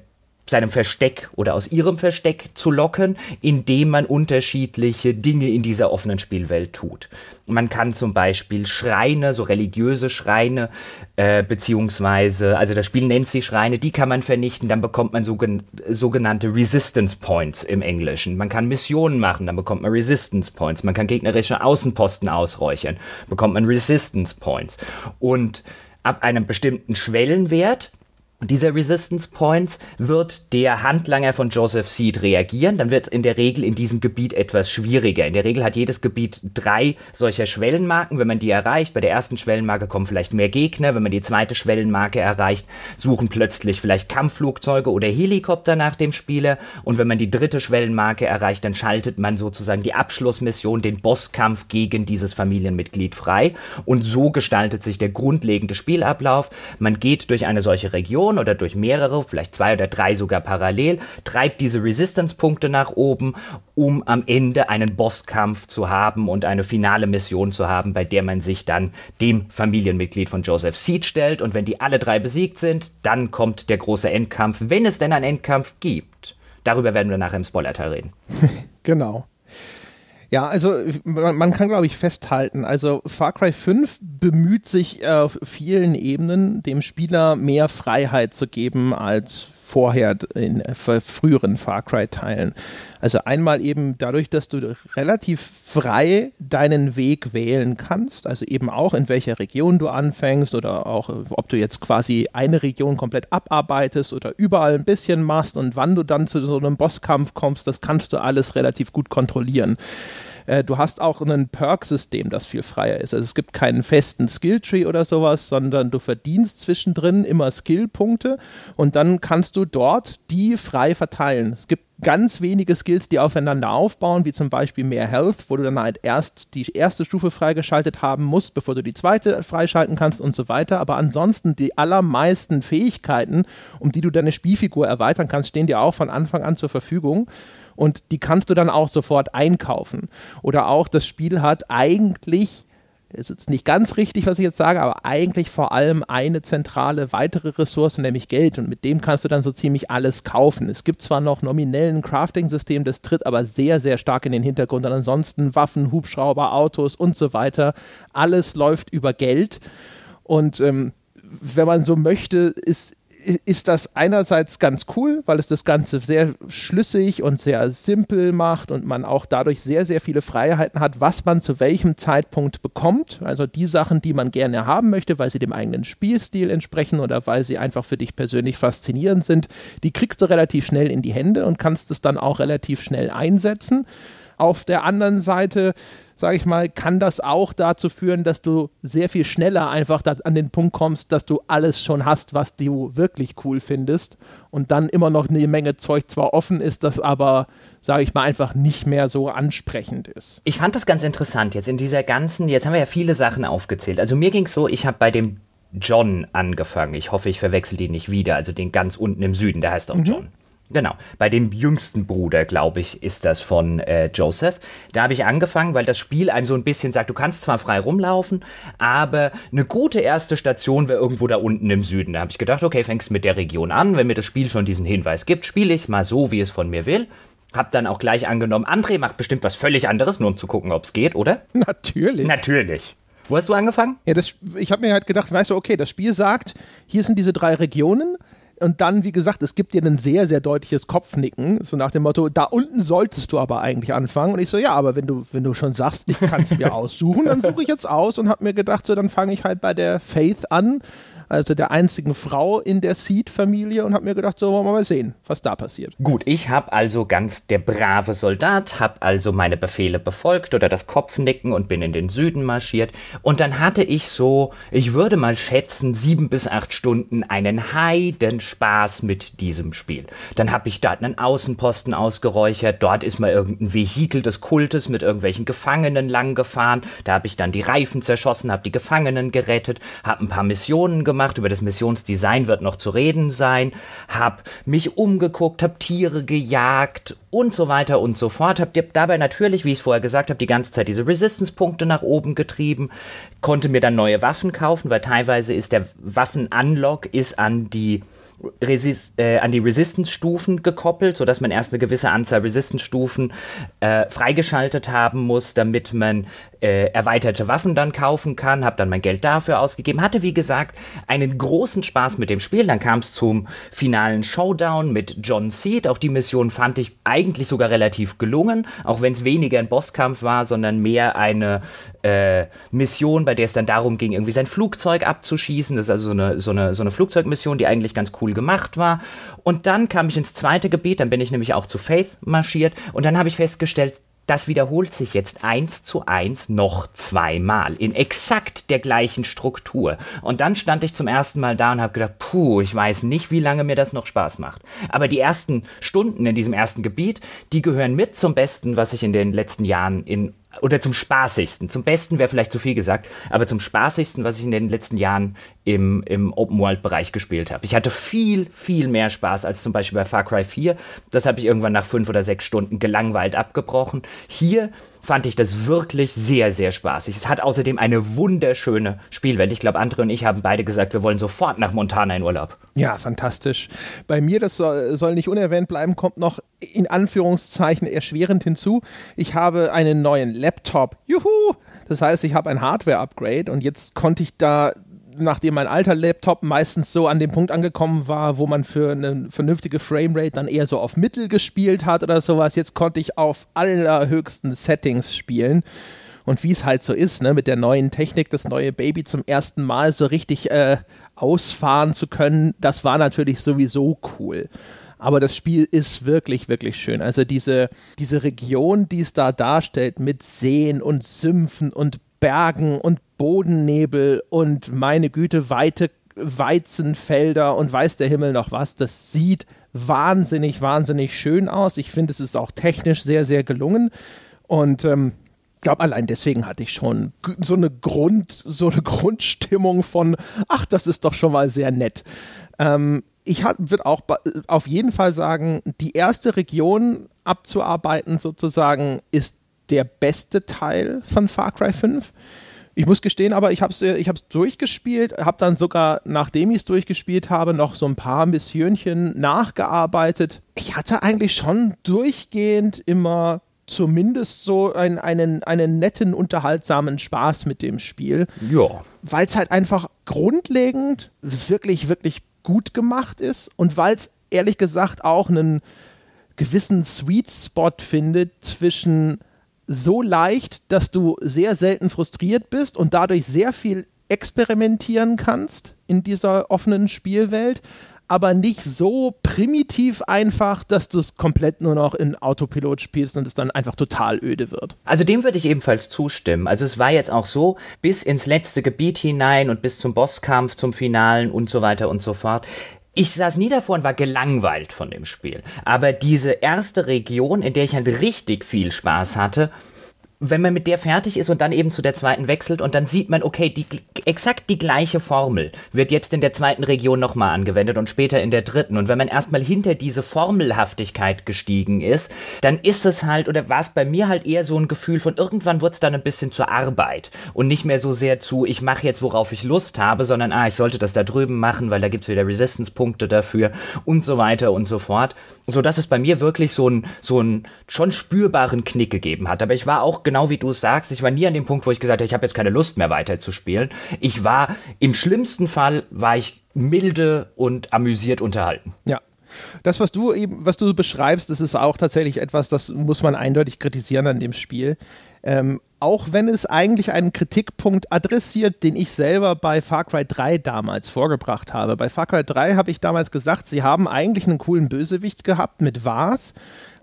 seinem Versteck oder aus ihrem Versteck zu locken, indem man unterschiedliche Dinge in dieser offenen Spielwelt tut. Man kann zum Beispiel Schreine, so religiöse Schreine, äh, beziehungsweise, also das Spiel nennt sie Schreine, die kann man vernichten, dann bekommt man sogen sogenannte Resistance Points im Englischen. Man kann Missionen machen, dann bekommt man Resistance Points. Man kann gegnerische Außenposten ausräuchern, bekommt man Resistance Points. Und ab einem bestimmten Schwellenwert dieser Resistance Points wird der Handlanger von Joseph Seed reagieren. Dann wird es in der Regel in diesem Gebiet etwas schwieriger. In der Regel hat jedes Gebiet drei solcher Schwellenmarken. Wenn man die erreicht, bei der ersten Schwellenmarke kommen vielleicht mehr Gegner. Wenn man die zweite Schwellenmarke erreicht, suchen plötzlich vielleicht Kampfflugzeuge oder Helikopter nach dem Spieler. Und wenn man die dritte Schwellenmarke erreicht, dann schaltet man sozusagen die Abschlussmission, den Bosskampf gegen dieses Familienmitglied frei. Und so gestaltet sich der grundlegende Spielablauf. Man geht durch eine solche Region Mission oder durch mehrere, vielleicht zwei oder drei sogar parallel, treibt diese Resistance-Punkte nach oben, um am Ende einen Bosskampf zu haben und eine finale Mission zu haben, bei der man sich dann dem Familienmitglied von Joseph Seed stellt. Und wenn die alle drei besiegt sind, dann kommt der große Endkampf, wenn es denn einen Endkampf gibt. Darüber werden wir nachher im Spoiler-Teil reden. (laughs) genau. Ja, also man, kann, glaube ich, festhalten, also Far Cry 5 bemüht sich auf vielen Ebenen, dem Spieler mehr Freiheit zu geben als vorher in früheren Far Cry-Teilen. Also einmal eben dadurch, dass du relativ frei deinen Weg wählen kannst, also eben auch in welcher Region du anfängst oder auch ob du jetzt quasi eine Region komplett abarbeitest oder überall ein bisschen machst und wann du dann zu so einem Bosskampf kommst, das kannst du alles relativ gut kontrollieren. Äh, du hast auch ein Perk-System, das viel freier ist. Also es gibt keinen festen Skilltree oder sowas, sondern du verdienst zwischendrin immer Skillpunkte und dann kannst du dort die frei verteilen. Es gibt ganz wenige Skills, die aufeinander aufbauen, wie zum Beispiel mehr Health, wo du dann halt erst die erste Stufe freigeschaltet haben musst, bevor du die zweite freischalten kannst und so weiter. Aber ansonsten die allermeisten Fähigkeiten, um die du deine Spielfigur erweitern kannst, stehen dir auch von Anfang an zur Verfügung und die kannst du dann auch sofort einkaufen. Oder auch das Spiel hat eigentlich ist jetzt nicht ganz richtig, was ich jetzt sage, aber eigentlich vor allem eine zentrale weitere Ressource, nämlich Geld. Und mit dem kannst du dann so ziemlich alles kaufen. Es gibt zwar noch nominell ein Crafting-System, das tritt aber sehr, sehr stark in den Hintergrund. Und ansonsten Waffen, Hubschrauber, Autos und so weiter. Alles läuft über Geld. Und ähm, wenn man so möchte, ist ist das einerseits ganz cool, weil es das Ganze sehr schlüssig und sehr simpel macht und man auch dadurch sehr, sehr viele Freiheiten hat, was man zu welchem Zeitpunkt bekommt. Also die Sachen, die man gerne haben möchte, weil sie dem eigenen Spielstil entsprechen oder weil sie einfach für dich persönlich faszinierend sind, die kriegst du relativ schnell in die Hände und kannst es dann auch relativ schnell einsetzen. Auf der anderen Seite, sage ich mal, kann das auch dazu führen, dass du sehr viel schneller einfach an den Punkt kommst, dass du alles schon hast, was du wirklich cool findest und dann immer noch eine Menge Zeug zwar offen ist, das aber, sage ich mal, einfach nicht mehr so ansprechend ist. Ich fand das ganz interessant jetzt in dieser ganzen, jetzt haben wir ja viele Sachen aufgezählt. Also mir ging es so, ich habe bei dem John angefangen. Ich hoffe, ich verwechsel den nicht wieder, also den ganz unten im Süden, der heißt auch mhm. John. Genau, bei dem jüngsten Bruder, glaube ich, ist das von äh, Joseph. Da habe ich angefangen, weil das Spiel einem so ein bisschen sagt, du kannst zwar frei rumlaufen, aber eine gute erste Station wäre irgendwo da unten im Süden. Da habe ich gedacht, okay, fängst mit der Region an. Wenn mir das Spiel schon diesen Hinweis gibt, spiele ich es mal so, wie es von mir will. Hab dann auch gleich angenommen, André macht bestimmt was völlig anderes, nur um zu gucken, ob es geht, oder? Natürlich. Natürlich. Wo hast du angefangen? Ja, das, ich habe mir halt gedacht, weißt du, okay, das Spiel sagt, hier sind diese drei Regionen und dann, wie gesagt, es gibt dir ein sehr, sehr deutliches Kopfnicken, so nach dem Motto, da unten solltest du aber eigentlich anfangen. Und ich so, ja, aber wenn du, wenn du schon sagst, ich kann es mir (laughs) aussuchen, dann suche ich jetzt aus und habe mir gedacht, so, dann fange ich halt bei der Faith an also der einzigen Frau in der Seed-Familie und habe mir gedacht, so wollen wir mal sehen, was da passiert. Gut, ich habe also ganz der brave Soldat, habe also meine Befehle befolgt oder das Kopfnicken und bin in den Süden marschiert und dann hatte ich so, ich würde mal schätzen, sieben bis acht Stunden einen Heidenspaß mit diesem Spiel. Dann habe ich da einen Außenposten ausgeräuchert, dort ist mal irgendein Vehikel des Kultes mit irgendwelchen Gefangenen lang gefahren, da habe ich dann die Reifen zerschossen, habe die Gefangenen gerettet, habe ein paar Missionen gemacht, gemacht, über das Missionsdesign wird noch zu reden sein, habe mich umgeguckt, habe Tiere gejagt und so weiter und so fort, habe dabei natürlich, wie ich es vorher gesagt habe, die ganze Zeit diese Resistance-Punkte nach oben getrieben, konnte mir dann neue Waffen kaufen, weil teilweise ist der Waffen-Unlock ist an die Resist, äh, an die Resistance-Stufen gekoppelt, sodass man erst eine gewisse Anzahl Resistance-Stufen äh, freigeschaltet haben muss, damit man äh, erweiterte Waffen dann kaufen kann, habe dann mein Geld dafür ausgegeben, hatte wie gesagt einen großen Spaß mit dem Spiel. Dann kam es zum finalen Showdown mit John Seed. Auch die Mission fand ich eigentlich sogar relativ gelungen, auch wenn es weniger ein Bosskampf war, sondern mehr eine äh, Mission, bei der es dann darum ging, irgendwie sein Flugzeug abzuschießen. Das ist also so eine, so eine, so eine Flugzeugmission, die eigentlich ganz cool gemacht war. Und dann kam ich ins zweite Gebiet, dann bin ich nämlich auch zu Faith marschiert und dann habe ich festgestellt, das wiederholt sich jetzt eins zu eins noch zweimal in exakt der gleichen Struktur. Und dann stand ich zum ersten Mal da und habe gedacht, puh, ich weiß nicht, wie lange mir das noch Spaß macht. Aber die ersten Stunden in diesem ersten Gebiet, die gehören mit zum Besten, was ich in den letzten Jahren in oder zum spaßigsten. Zum besten wäre vielleicht zu viel gesagt, aber zum spaßigsten, was ich in den letzten Jahren im, im Open-World-Bereich gespielt habe. Ich hatte viel, viel mehr Spaß als zum Beispiel bei Far Cry 4. Das habe ich irgendwann nach fünf oder sechs Stunden gelangweilt abgebrochen. Hier fand ich das wirklich sehr, sehr spaßig. Es hat außerdem eine wunderschöne Spielwelt. Ich glaube, Andre und ich haben beide gesagt, wir wollen sofort nach Montana in Urlaub. Ja, fantastisch. Bei mir, das soll, soll nicht unerwähnt bleiben, kommt noch in Anführungszeichen erschwerend hinzu. Ich habe einen neuen Laptop. Juhu! Das heißt, ich habe ein Hardware-Upgrade und jetzt konnte ich da nachdem mein alter Laptop meistens so an dem Punkt angekommen war, wo man für eine vernünftige Framerate dann eher so auf Mittel gespielt hat oder sowas, jetzt konnte ich auf allerhöchsten Settings spielen. Und wie es halt so ist, ne, mit der neuen Technik, das neue Baby zum ersten Mal so richtig äh, ausfahren zu können, das war natürlich sowieso cool. Aber das Spiel ist wirklich, wirklich schön. Also diese, diese Region, die es da darstellt, mit Seen und Sümpfen und Bergen und Bodennebel und meine Güte, weite Weizenfelder und weiß der Himmel noch was. Das sieht wahnsinnig, wahnsinnig schön aus. Ich finde, es ist auch technisch sehr, sehr gelungen. Und ähm, glaube, allein deswegen hatte ich schon so eine Grund, so eine (laughs) Grundstimmung von, ach, das ist doch schon mal sehr nett. Ähm, ich würde auch auf jeden Fall sagen, die erste Region abzuarbeiten sozusagen ist der beste Teil von Far Cry 5. Ich muss gestehen, aber ich habe es ich durchgespielt, habe dann sogar, nachdem ich es durchgespielt habe, noch so ein paar Missionchen nachgearbeitet. Ich hatte eigentlich schon durchgehend immer zumindest so ein, einen, einen netten, unterhaltsamen Spaß mit dem Spiel. Ja. Weil es halt einfach grundlegend wirklich, wirklich gut gemacht ist und weil es ehrlich gesagt auch einen gewissen Sweet Spot findet zwischen so leicht, dass du sehr selten frustriert bist und dadurch sehr viel experimentieren kannst in dieser offenen Spielwelt, aber nicht so primitiv einfach, dass du es komplett nur noch in Autopilot spielst und es dann einfach total öde wird. Also dem würde ich ebenfalls zustimmen. Also es war jetzt auch so, bis ins letzte Gebiet hinein und bis zum Bosskampf, zum Finalen und so weiter und so fort ich saß nie davor und war gelangweilt von dem Spiel. Aber diese erste Region, in der ich halt richtig viel Spaß hatte, wenn man mit der fertig ist und dann eben zu der zweiten wechselt und dann sieht man, okay, die, exakt die gleiche Formel wird jetzt in der zweiten Region nochmal angewendet und später in der dritten. Und wenn man erstmal hinter diese Formelhaftigkeit gestiegen ist, dann ist es halt, oder war es bei mir halt eher so ein Gefühl von, irgendwann wird es dann ein bisschen zur Arbeit und nicht mehr so sehr zu, ich mache jetzt, worauf ich Lust habe, sondern, ah, ich sollte das da drüben machen, weil da gibt es wieder Resistance-Punkte dafür und so weiter und so fort. Sodass es bei mir wirklich so einen so schon spürbaren Knick gegeben hat. Aber ich war auch genau wie du es sagst, ich war nie an dem Punkt, wo ich gesagt habe, ich habe jetzt keine Lust mehr weiter zu spielen. Ich war, im schlimmsten Fall war ich milde und amüsiert unterhalten. Ja. Das, was du eben, was du beschreibst, das ist auch tatsächlich etwas, das muss man eindeutig kritisieren an dem Spiel. Ähm, auch wenn es eigentlich einen Kritikpunkt adressiert, den ich selber bei Far Cry 3 damals vorgebracht habe. Bei Far Cry 3 habe ich damals gesagt, sie haben eigentlich einen coolen Bösewicht gehabt mit Vars.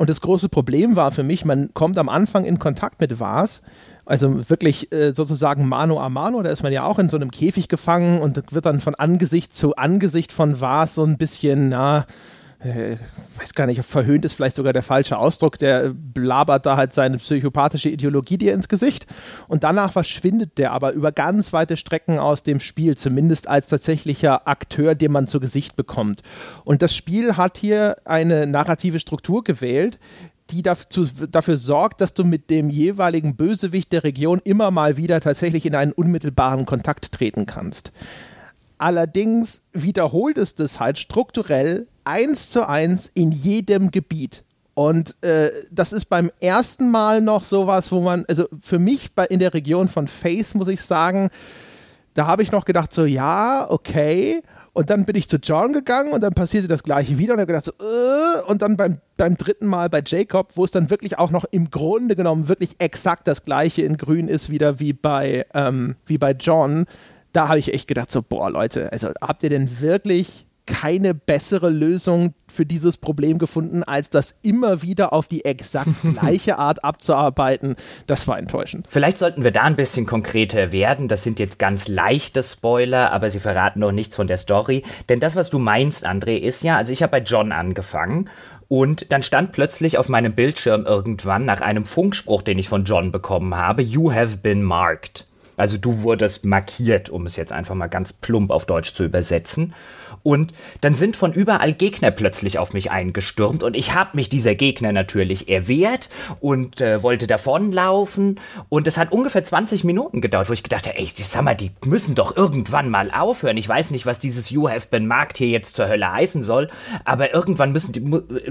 Und das große Problem war für mich, man kommt am Anfang in Kontakt mit Vars, also wirklich äh, sozusagen Mano a Mano, da ist man ja auch in so einem Käfig gefangen und wird dann von Angesicht zu Angesicht von Vars so ein bisschen, na, äh, weiß gar nicht, verhöhnt ist vielleicht sogar der falsche Ausdruck, der blabert da halt seine psychopathische Ideologie dir ins Gesicht und danach verschwindet der aber über ganz weite Strecken aus dem Spiel, zumindest als tatsächlicher Akteur, den man zu Gesicht bekommt. Und das Spiel hat hier eine narrative Struktur gewählt, die dazu, dafür sorgt, dass du mit dem jeweiligen Bösewicht der Region immer mal wieder tatsächlich in einen unmittelbaren Kontakt treten kannst. Allerdings wiederholt es das halt strukturell eins zu eins in jedem Gebiet. Und äh, das ist beim ersten Mal noch sowas, wo man, also für mich bei, in der Region von Faith, muss ich sagen, da habe ich noch gedacht, so, ja, okay. Und dann bin ich zu John gegangen und dann passierte das gleiche wieder und habe gedacht, so, äh, und dann beim, beim dritten Mal bei Jacob, wo es dann wirklich auch noch im Grunde genommen wirklich exakt das gleiche in Grün ist, wieder wie bei, ähm, wie bei John, da habe ich echt gedacht, so, boah, Leute, also habt ihr denn wirklich keine bessere Lösung für dieses Problem gefunden, als das immer wieder auf die exakt (laughs) gleiche Art abzuarbeiten. Das war enttäuschend. Vielleicht sollten wir da ein bisschen konkreter werden. Das sind jetzt ganz leichte Spoiler, aber sie verraten noch nichts von der Story. Denn das, was du meinst, André, ist ja, also ich habe bei John angefangen und dann stand plötzlich auf meinem Bildschirm irgendwann nach einem Funkspruch, den ich von John bekommen habe, You have been marked. Also du wurdest markiert, um es jetzt einfach mal ganz plump auf Deutsch zu übersetzen. Und dann sind von überall Gegner plötzlich auf mich eingestürmt und ich habe mich dieser Gegner natürlich erwehrt und äh, wollte davonlaufen. Und es hat ungefähr 20 Minuten gedauert, wo ich gedacht habe, ey, sag mal, die müssen doch irgendwann mal aufhören. Ich weiß nicht, was dieses You have been marked hier jetzt zur Hölle heißen soll, aber irgendwann müssen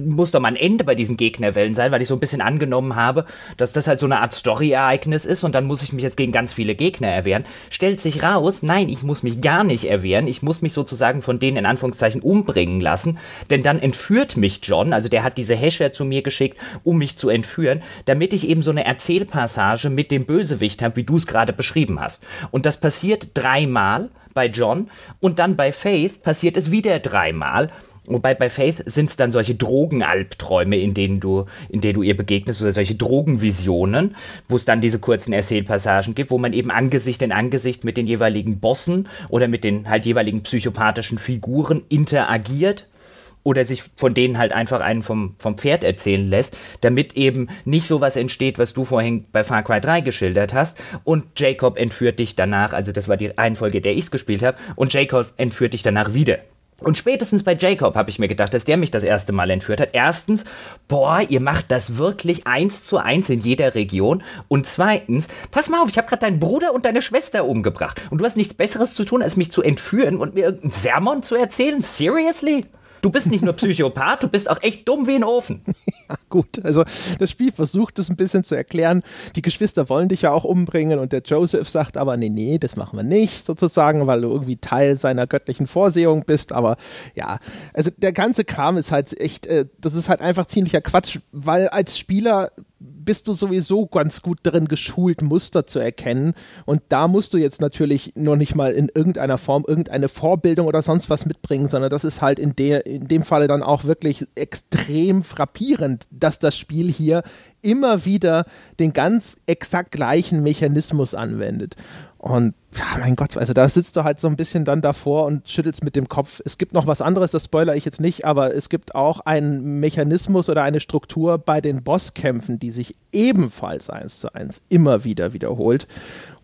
muss doch mal ein Ende bei diesen Gegnerwellen sein, weil ich so ein bisschen angenommen habe, dass das halt so eine Art Story-Ereignis ist und dann muss ich mich jetzt gegen ganz viele Gegner erwehren. Stellt sich raus, nein, ich muss mich gar nicht erwehren. Ich muss mich sozusagen von denen in Anführungszeichen umbringen lassen, denn dann entführt mich John, also der hat diese Hescher zu mir geschickt, um mich zu entführen, damit ich eben so eine Erzählpassage mit dem Bösewicht habe, wie du es gerade beschrieben hast. Und das passiert dreimal bei John und dann bei Faith passiert es wieder dreimal Wobei bei Faith sind es dann solche Drogenalbträume, in denen du, in denen du ihr begegnest, oder solche Drogenvisionen, wo es dann diese kurzen Erzählpassagen gibt, wo man eben Angesicht in Angesicht mit den jeweiligen Bossen oder mit den halt jeweiligen psychopathischen Figuren interagiert oder sich von denen halt einfach einen vom, vom Pferd erzählen lässt, damit eben nicht sowas entsteht, was du vorhin bei Far Cry 3 geschildert hast. Und Jacob entführt dich danach, also das war die Reihenfolge, der ich es gespielt habe, und Jacob entführt dich danach wieder. Und spätestens bei Jacob habe ich mir gedacht, dass der mich das erste Mal entführt hat. Erstens, boah, ihr macht das wirklich eins zu eins in jeder Region. Und zweitens, pass mal auf, ich habe gerade deinen Bruder und deine Schwester umgebracht. Und du hast nichts Besseres zu tun, als mich zu entführen und mir irgendeinen Sermon zu erzählen? Seriously? Du bist nicht nur Psychopath, du bist auch echt dumm wie ein Ofen. (laughs) Ja, gut. Also das Spiel versucht es ein bisschen zu erklären. Die Geschwister wollen dich ja auch umbringen und der Joseph sagt aber, nee, nee, das machen wir nicht sozusagen, weil du irgendwie Teil seiner göttlichen Vorsehung bist. Aber ja, also der ganze Kram ist halt echt, äh, das ist halt einfach ziemlicher Quatsch, weil als Spieler bist du sowieso ganz gut darin geschult, Muster zu erkennen. Und da musst du jetzt natürlich noch nicht mal in irgendeiner Form irgendeine Vorbildung oder sonst was mitbringen, sondern das ist halt in, der, in dem Falle dann auch wirklich extrem frappierend, dass das Spiel hier immer wieder den ganz exakt gleichen Mechanismus anwendet. Und ja, mein Gott, also da sitzt du halt so ein bisschen dann davor und schüttelst mit dem Kopf. Es gibt noch was anderes, das spoiler ich jetzt nicht, aber es gibt auch einen Mechanismus oder eine Struktur bei den Bosskämpfen, die sich ebenfalls eins zu eins immer wieder wiederholt.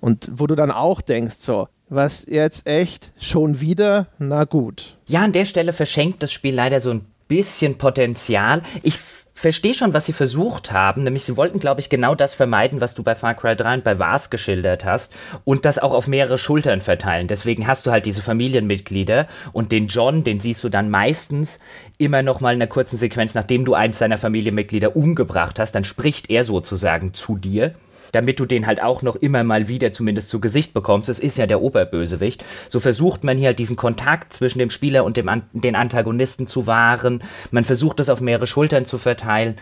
Und wo du dann auch denkst, so, was jetzt echt? Schon wieder? Na gut. Ja, an der Stelle verschenkt das Spiel leider so ein bisschen Potenzial. Ich verstehe schon, was sie versucht haben. Nämlich, sie wollten, glaube ich, genau das vermeiden, was du bei Far Cry 3 und bei Vars geschildert hast. Und das auch auf mehrere Schultern verteilen. Deswegen hast du halt diese Familienmitglieder. Und den John, den siehst du dann meistens immer noch mal in einer kurzen Sequenz, nachdem du eins seiner Familienmitglieder umgebracht hast. Dann spricht er sozusagen zu dir damit du den halt auch noch immer mal wieder zumindest zu Gesicht bekommst. Es ist ja der Oberbösewicht. So versucht man hier halt diesen Kontakt zwischen dem Spieler und dem An den Antagonisten zu wahren. Man versucht das auf mehrere Schultern zu verteilen.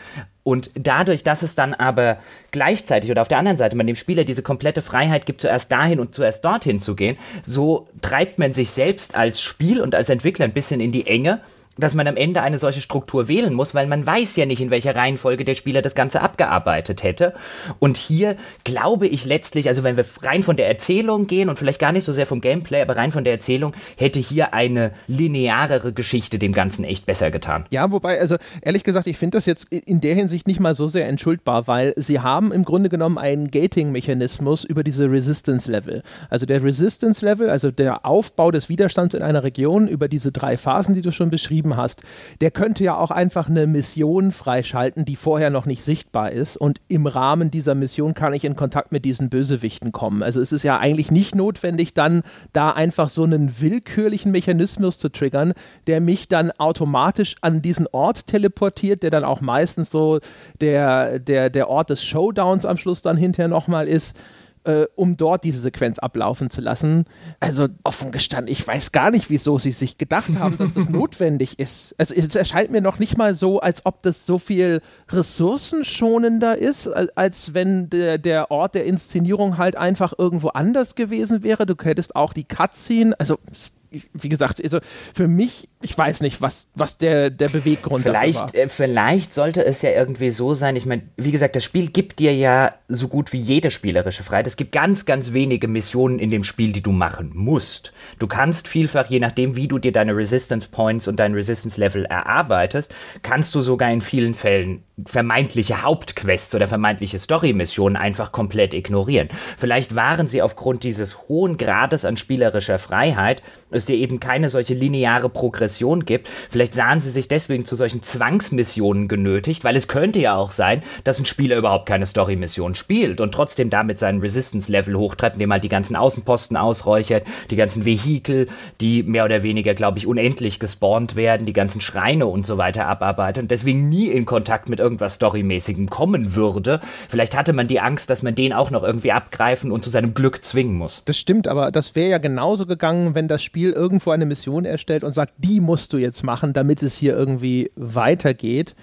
Und dadurch, dass es dann aber gleichzeitig oder auf der anderen Seite man dem Spieler diese komplette Freiheit gibt, zuerst dahin und zuerst dorthin zu gehen, so treibt man sich selbst als Spiel und als Entwickler ein bisschen in die Enge dass man am Ende eine solche Struktur wählen muss, weil man weiß ja nicht, in welcher Reihenfolge der Spieler das Ganze abgearbeitet hätte. Und hier glaube ich letztlich, also wenn wir rein von der Erzählung gehen und vielleicht gar nicht so sehr vom Gameplay, aber rein von der Erzählung, hätte hier eine linearere Geschichte dem Ganzen echt besser getan. Ja, wobei, also ehrlich gesagt, ich finde das jetzt in der Hinsicht nicht mal so sehr entschuldbar, weil sie haben im Grunde genommen einen Gating-Mechanismus über diese Resistance-Level. Also der Resistance-Level, also der Aufbau des Widerstands in einer Region über diese drei Phasen, die du schon beschrieben beschrieben hast, der könnte ja auch einfach eine Mission freischalten, die vorher noch nicht sichtbar ist. Und im Rahmen dieser Mission kann ich in Kontakt mit diesen Bösewichten kommen. Also es ist ja eigentlich nicht notwendig, dann da einfach so einen willkürlichen Mechanismus zu triggern, der mich dann automatisch an diesen Ort teleportiert, der dann auch meistens so der, der, der Ort des Showdowns am Schluss dann hinterher nochmal ist äh, um dort diese Sequenz ablaufen zu lassen. Also offen gestanden, ich weiß gar nicht, wieso sie sich gedacht haben, dass das (laughs) notwendig ist. Also es erscheint mir noch nicht mal so, als ob das so viel ressourcenschonender ist, als wenn der, der Ort der Inszenierung halt einfach irgendwo anders gewesen wäre. Du hättest auch die Cutscene, also wie gesagt, also für mich, ich weiß nicht, was, was der, der Beweggrund vielleicht, dafür war. Äh, vielleicht sollte es ja irgendwie so sein, ich meine, wie gesagt, das Spiel gibt dir ja so gut wie jede spielerische Freiheit. Es gibt ganz, ganz wenige Missionen in dem Spiel, die du machen musst. Du kannst vielfach, je nachdem, wie du dir deine Resistance Points und dein Resistance Level erarbeitest, kannst du sogar in vielen Fällen vermeintliche Hauptquests oder vermeintliche Story-Missionen einfach komplett ignorieren. Vielleicht waren sie aufgrund dieses hohen Grades an spielerischer Freiheit, es dir eben keine solche lineare Progression gibt, vielleicht sahen sie sich deswegen zu solchen Zwangsmissionen genötigt, weil es könnte ja auch sein, dass ein Spieler überhaupt keine Story-Mission spielt und trotzdem damit seinen Resistance-Level hochtreibt, indem er halt die ganzen Außenposten ausräuchert, die ganzen Vehikel, die mehr oder weniger, glaube ich, unendlich gespawnt werden, die ganzen Schreine und so weiter abarbeitet und deswegen nie in Kontakt mit irgendwas Storymäßigem kommen würde. Vielleicht hatte man die Angst, dass man den auch noch irgendwie abgreifen und zu seinem Glück zwingen muss. Das stimmt, aber das wäre ja genauso gegangen, wenn das Spiel irgendwo eine Mission erstellt und sagt, die musst du jetzt machen, damit es hier irgendwie weitergeht.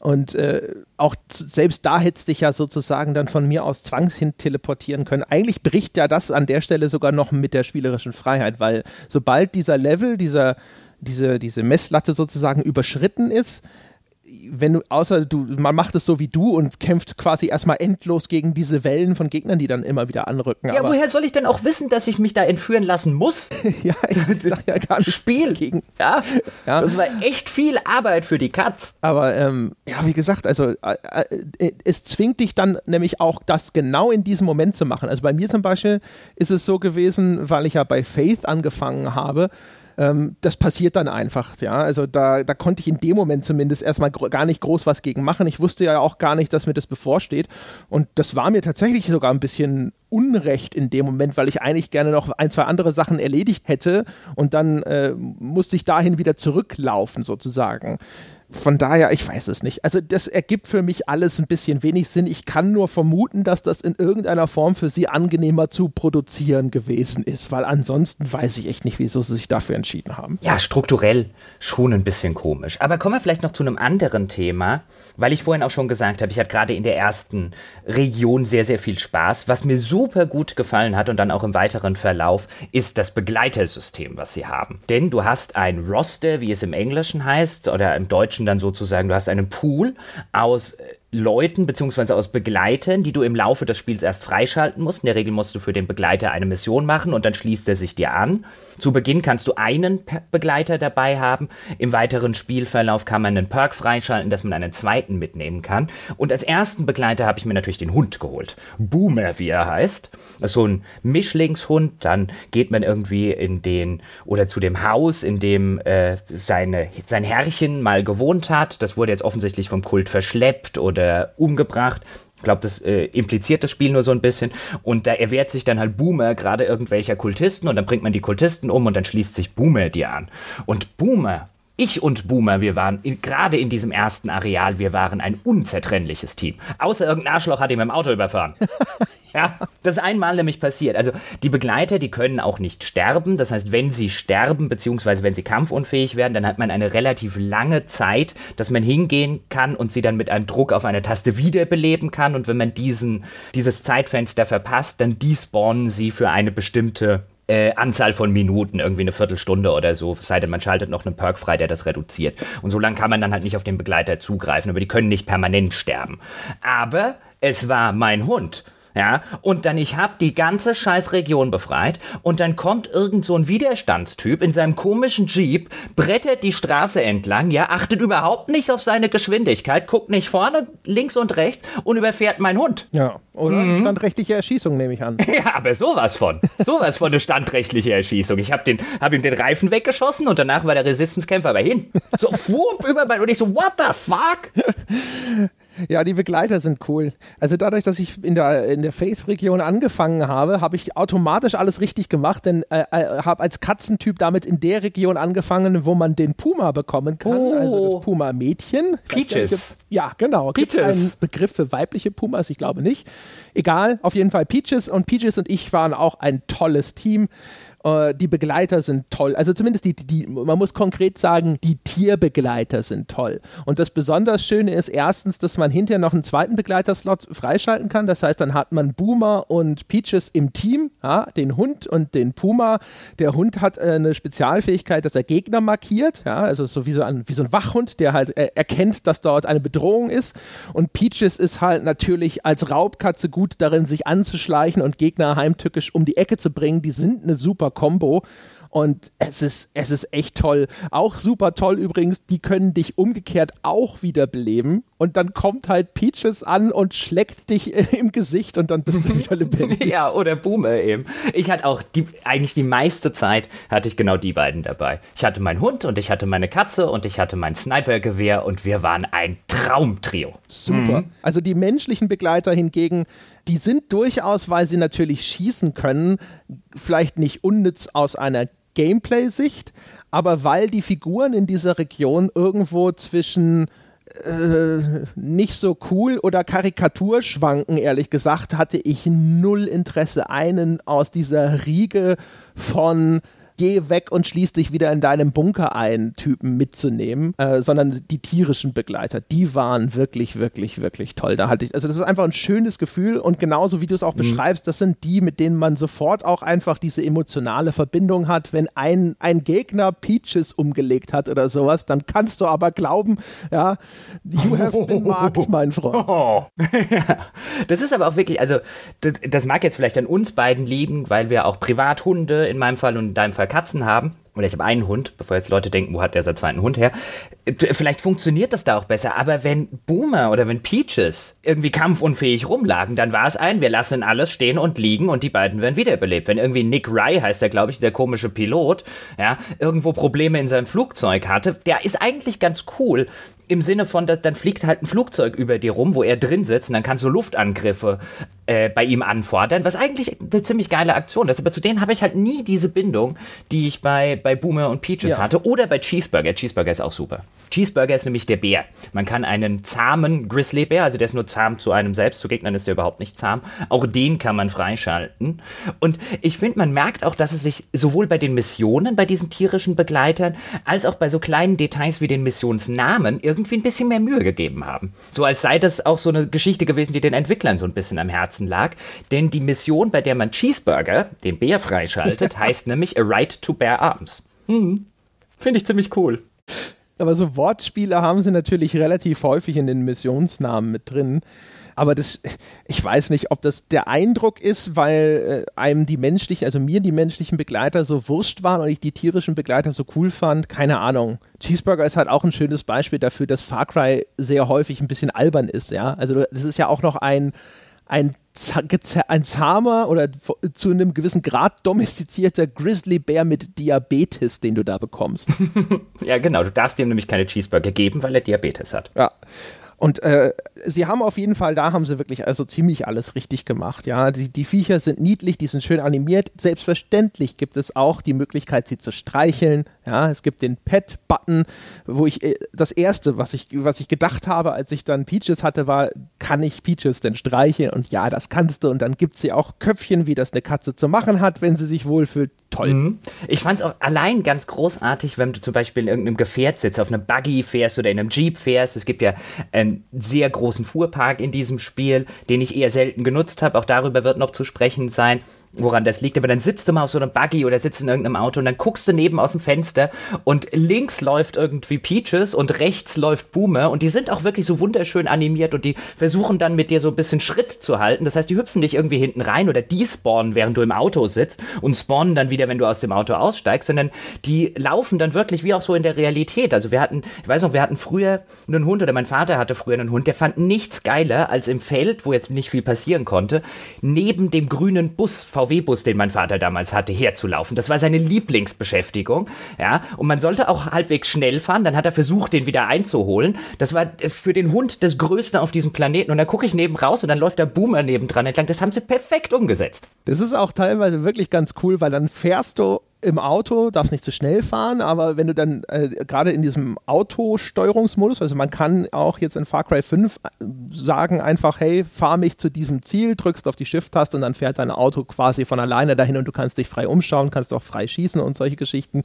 Und äh, auch selbst da hättest dich ja sozusagen dann von mir aus zwangshin teleportieren können. Eigentlich bricht ja das an der Stelle sogar noch mit der spielerischen Freiheit, weil sobald dieser Level, dieser, diese, diese Messlatte sozusagen überschritten ist, wenn du, außer du, man macht es so wie du und kämpft quasi erstmal endlos gegen diese Wellen von Gegnern, die dann immer wieder anrücken. Ja, woher soll ich denn auch wissen, dass ich mich da entführen lassen muss? (laughs) ja, ich (laughs) sag ja gar nicht. Spiel. Gegen. Ja? ja, das war echt viel Arbeit für die Katz. Aber ähm, ja, wie gesagt, also äh, äh, es zwingt dich dann nämlich auch, das genau in diesem Moment zu machen. Also bei mir zum Beispiel ist es so gewesen, weil ich ja bei Faith angefangen habe, ähm, das passiert dann einfach, ja. Also da, da konnte ich in dem Moment zumindest erstmal gar nicht groß was gegen machen. Ich wusste ja auch gar nicht, dass mir das bevorsteht. Und das war mir tatsächlich sogar ein bisschen Unrecht in dem Moment, weil ich eigentlich gerne noch ein, zwei andere Sachen erledigt hätte und dann äh, musste ich dahin wieder zurücklaufen sozusagen von daher, ich weiß es nicht. Also das ergibt für mich alles ein bisschen wenig Sinn. Ich kann nur vermuten, dass das in irgendeiner Form für sie angenehmer zu produzieren gewesen ist, weil ansonsten weiß ich echt nicht, wieso sie sich dafür entschieden haben. Ja, strukturell schon ein bisschen komisch. Aber kommen wir vielleicht noch zu einem anderen Thema, weil ich vorhin auch schon gesagt habe, ich hatte gerade in der ersten Region sehr, sehr viel Spaß. Was mir super gut gefallen hat und dann auch im weiteren Verlauf, ist das Begleitersystem, was sie haben. Denn du hast ein Roster, wie es im Englischen heißt, oder im Deutschen Menschen dann sozusagen, du hast einen Pool aus äh, Leuten bzw. aus Begleitern, die du im Laufe des Spiels erst freischalten musst. In der Regel musst du für den Begleiter eine Mission machen und dann schließt er sich dir an. Zu Beginn kannst du einen Begleiter dabei haben. Im weiteren Spielverlauf kann man einen Perk freischalten, dass man einen zweiten mitnehmen kann. Und als ersten Begleiter habe ich mir natürlich den Hund geholt. Boomer, wie er heißt. Das ist so ein Mischlingshund. Dann geht man irgendwie in den oder zu dem Haus, in dem äh, seine, sein Herrchen mal gewohnt hat. Das wurde jetzt offensichtlich vom Kult verschleppt oder oder umgebracht. Ich glaube, das äh, impliziert das Spiel nur so ein bisschen. Und da erwehrt sich dann halt Boomer gerade irgendwelcher Kultisten und dann bringt man die Kultisten um und dann schließt sich Boomer dir an. Und Boomer ich und Boomer, wir waren gerade in diesem ersten Areal, wir waren ein unzertrennliches Team. Außer irgendein Arschloch hat ihn mit dem Auto überfahren. (laughs) ja, das ist einmal nämlich passiert. Also die Begleiter, die können auch nicht sterben. Das heißt, wenn sie sterben, beziehungsweise wenn sie kampfunfähig werden, dann hat man eine relativ lange Zeit, dass man hingehen kann und sie dann mit einem Druck auf eine Taste wiederbeleben kann. Und wenn man diesen, dieses Zeitfenster verpasst, dann despawnen sie für eine bestimmte äh, Anzahl von Minuten, irgendwie eine Viertelstunde oder so, sei denn man schaltet noch einen Perk frei, der das reduziert. Und so lange kann man dann halt nicht auf den Begleiter zugreifen, aber die können nicht permanent sterben. Aber es war mein Hund. Ja, und dann ich hab die ganze Scheißregion befreit und dann kommt irgend so ein Widerstandstyp in seinem komischen Jeep, brettert die Straße entlang, ja, achtet überhaupt nicht auf seine Geschwindigkeit, guckt nicht vorne, links und rechts und überfährt meinen Hund. Ja, oder mhm. standrechtliche Erschießung nehme ich an. (laughs) Ja, aber sowas von. Sowas von eine standrechtliche Erschießung. Ich hab, den, hab ihm den Reifen weggeschossen und danach war der Resistance-Kämpfer aber hin. So, fupp, über mein, und ich so, what the fuck? Ja, die Begleiter sind cool. Also dadurch, dass ich in der, in der Faith-Region angefangen habe, habe ich automatisch alles richtig gemacht, denn äh, äh, habe als Katzentyp damit in der Region angefangen, wo man den Puma bekommen kann, oh. also das Puma-Mädchen. Peaches. Ja, genau. Gibt es einen Begriff für weibliche Pumas? Ich glaube nicht. Egal, auf jeden Fall Peaches und Peaches und ich waren auch ein tolles Team. Äh, die Begleiter sind toll. Also zumindest die, die, man muss konkret sagen, die Tierbegleiter sind toll. Und das besonders Schöne ist erstens, dass man hinterher noch einen zweiten Begleiterslot freischalten kann. Das heißt, dann hat man Boomer und Peaches im Team, ja, den Hund und den Puma. Der Hund hat äh, eine Spezialfähigkeit, dass er Gegner markiert, ja, also so wie so ein, wie so ein Wachhund, der halt äh, erkennt, dass dort eine Bedrohung ist. Und Peaches ist halt natürlich als Raubkatze gut darin, sich anzuschleichen und Gegner heimtückisch um die Ecke zu bringen. Die sind eine super Combo. Und es ist, es ist echt toll. Auch super toll übrigens, die können dich umgekehrt auch wiederbeleben. Und dann kommt halt Peaches an und schlägt dich (laughs) im Gesicht und dann bist du wieder lebendig. (laughs) ja, oder Boomer eben. Ich hatte auch die, eigentlich die meiste Zeit hatte ich genau die beiden dabei. Ich hatte meinen Hund und ich hatte meine Katze und ich hatte mein Snipergewehr und wir waren ein Traumtrio. Super. Mhm. Also die menschlichen Begleiter hingegen, die sind durchaus, weil sie natürlich schießen können, vielleicht nicht unnütz aus einer Gameplay-Sicht, aber weil die Figuren in dieser Region irgendwo zwischen äh, nicht so cool oder Karikatur schwanken, ehrlich gesagt, hatte ich null Interesse, einen aus dieser Riege von geh weg und schließ dich wieder in deinem Bunker ein, Typen mitzunehmen, äh, sondern die tierischen Begleiter, die waren wirklich, wirklich, wirklich toll. Da hatte ich, also das ist einfach ein schönes Gefühl und genauso wie du es auch mhm. beschreibst, das sind die, mit denen man sofort auch einfach diese emotionale Verbindung hat. Wenn ein, ein Gegner Peaches umgelegt hat oder sowas, dann kannst du aber glauben, ja, you have been marked, (laughs) mein Freund. (laughs) Oh. das ist aber auch wirklich, also das, das mag jetzt vielleicht an uns beiden liegen, weil wir auch Privathunde in meinem Fall und in deinem Fall Katzen haben, oder ich habe einen Hund, bevor jetzt Leute denken, wo hat der seinen zweiten Hund her? Vielleicht funktioniert das da auch besser, aber wenn Boomer oder wenn Peaches irgendwie kampfunfähig rumlagen, dann war es ein, wir lassen alles stehen und liegen und die beiden werden wiederbelebt. Wenn irgendwie Nick Rye heißt der, glaube ich, der komische Pilot, ja, irgendwo Probleme in seinem Flugzeug hatte, der ist eigentlich ganz cool, im Sinne von, dass dann fliegt halt ein Flugzeug über dir rum, wo er drin sitzt und dann kannst du Luftangriffe äh, bei ihm anfordern, was eigentlich eine ziemlich geile Aktion ist. Aber zu denen habe ich halt nie diese Bindung, die ich bei, bei Boomer und Peaches ja. hatte oder bei Cheeseburger. Cheeseburger ist auch super. Cheeseburger ist nämlich der Bär. Man kann einen zahmen Grizzlybär, also der ist nur zahm zu einem selbst, zu Gegnern ist der überhaupt nicht zahm. Auch den kann man freischalten. Und ich finde, man merkt auch, dass es sich sowohl bei den Missionen, bei diesen tierischen Begleitern, als auch bei so kleinen Details wie den Missionsnamen irgendwie ein bisschen mehr Mühe gegeben haben. So als sei das auch so eine Geschichte gewesen, die den Entwicklern so ein bisschen am Herzen lag. Denn die Mission, bei der man Cheeseburger, den Bär freischaltet, (laughs) heißt nämlich A Right to Bear Arms. Hm. Finde ich ziemlich cool. Aber so Wortspiele haben sie natürlich relativ häufig in den Missionsnamen mit drin. Aber das, ich weiß nicht, ob das der Eindruck ist, weil äh, einem die menschlichen, also mir die menschlichen Begleiter so wurscht waren und ich die tierischen Begleiter so cool fand. Keine Ahnung. Cheeseburger ist halt auch ein schönes Beispiel dafür, dass Far Cry sehr häufig ein bisschen albern ist, ja. Also das ist ja auch noch ein, ein, ein zahmer oder zu einem gewissen Grad domestizierter Grizzlybär mit Diabetes, den du da bekommst. (laughs) ja, genau. Du darfst ihm nämlich keine Cheeseburger geben, weil er Diabetes hat. Ja. Und äh, sie haben auf jeden Fall, da haben sie wirklich also ziemlich alles richtig gemacht. Ja, die, die Viecher sind niedlich, die sind schön animiert. Selbstverständlich gibt es auch die Möglichkeit, sie zu streicheln. Ja, es gibt den Pet-Button, wo ich äh, das erste, was ich, was ich gedacht habe, als ich dann Peaches hatte, war, kann ich Peaches denn streicheln? Und ja, das kannst du. Und dann gibt sie auch Köpfchen, wie das eine Katze zu machen hat, wenn sie sich wohlfühlt. Toll. Mhm. Ich fand es auch allein ganz großartig, wenn du zum Beispiel in irgendeinem Gefährt sitzt, auf einem Buggy fährst oder in einem Jeep fährst. Es gibt ja einen sehr großen Fuhrpark in diesem Spiel, den ich eher selten genutzt habe. Auch darüber wird noch zu sprechen sein woran das liegt, aber dann sitzt du mal auf so einem Buggy oder sitzt in irgendeinem Auto und dann guckst du neben aus dem Fenster und links läuft irgendwie Peaches und rechts läuft Boomer und die sind auch wirklich so wunderschön animiert und die versuchen dann mit dir so ein bisschen Schritt zu halten. Das heißt, die hüpfen nicht irgendwie hinten rein oder die spawnen, während du im Auto sitzt und spawnen dann wieder, wenn du aus dem Auto aussteigst, sondern die laufen dann wirklich wie auch so in der Realität. Also wir hatten, ich weiß noch, wir hatten früher einen Hund oder mein Vater hatte früher einen Hund, der fand nichts geiler als im Feld, wo jetzt nicht viel passieren konnte, neben dem grünen Bus, VW-Bus, den mein Vater damals hatte, herzulaufen. Das war seine Lieblingsbeschäftigung, ja. Und man sollte auch halbwegs schnell fahren, dann hat er versucht, den wieder einzuholen. Das war für den Hund das Größte auf diesem Planeten. Und dann gucke ich neben raus und dann läuft der Boomer nebendran entlang. Das haben sie perfekt umgesetzt. Das ist auch teilweise wirklich ganz cool, weil dann fährst du im Auto, darfst nicht zu schnell fahren, aber wenn du dann äh, gerade in diesem Autosteuerungsmodus, also man kann auch jetzt in Far Cry 5 äh, sagen einfach, hey, fahr mich zu diesem Ziel, drückst auf die Shift-Taste und dann fährt dein Auto quasi von alleine dahin und du kannst dich frei umschauen, kannst auch frei schießen und solche Geschichten.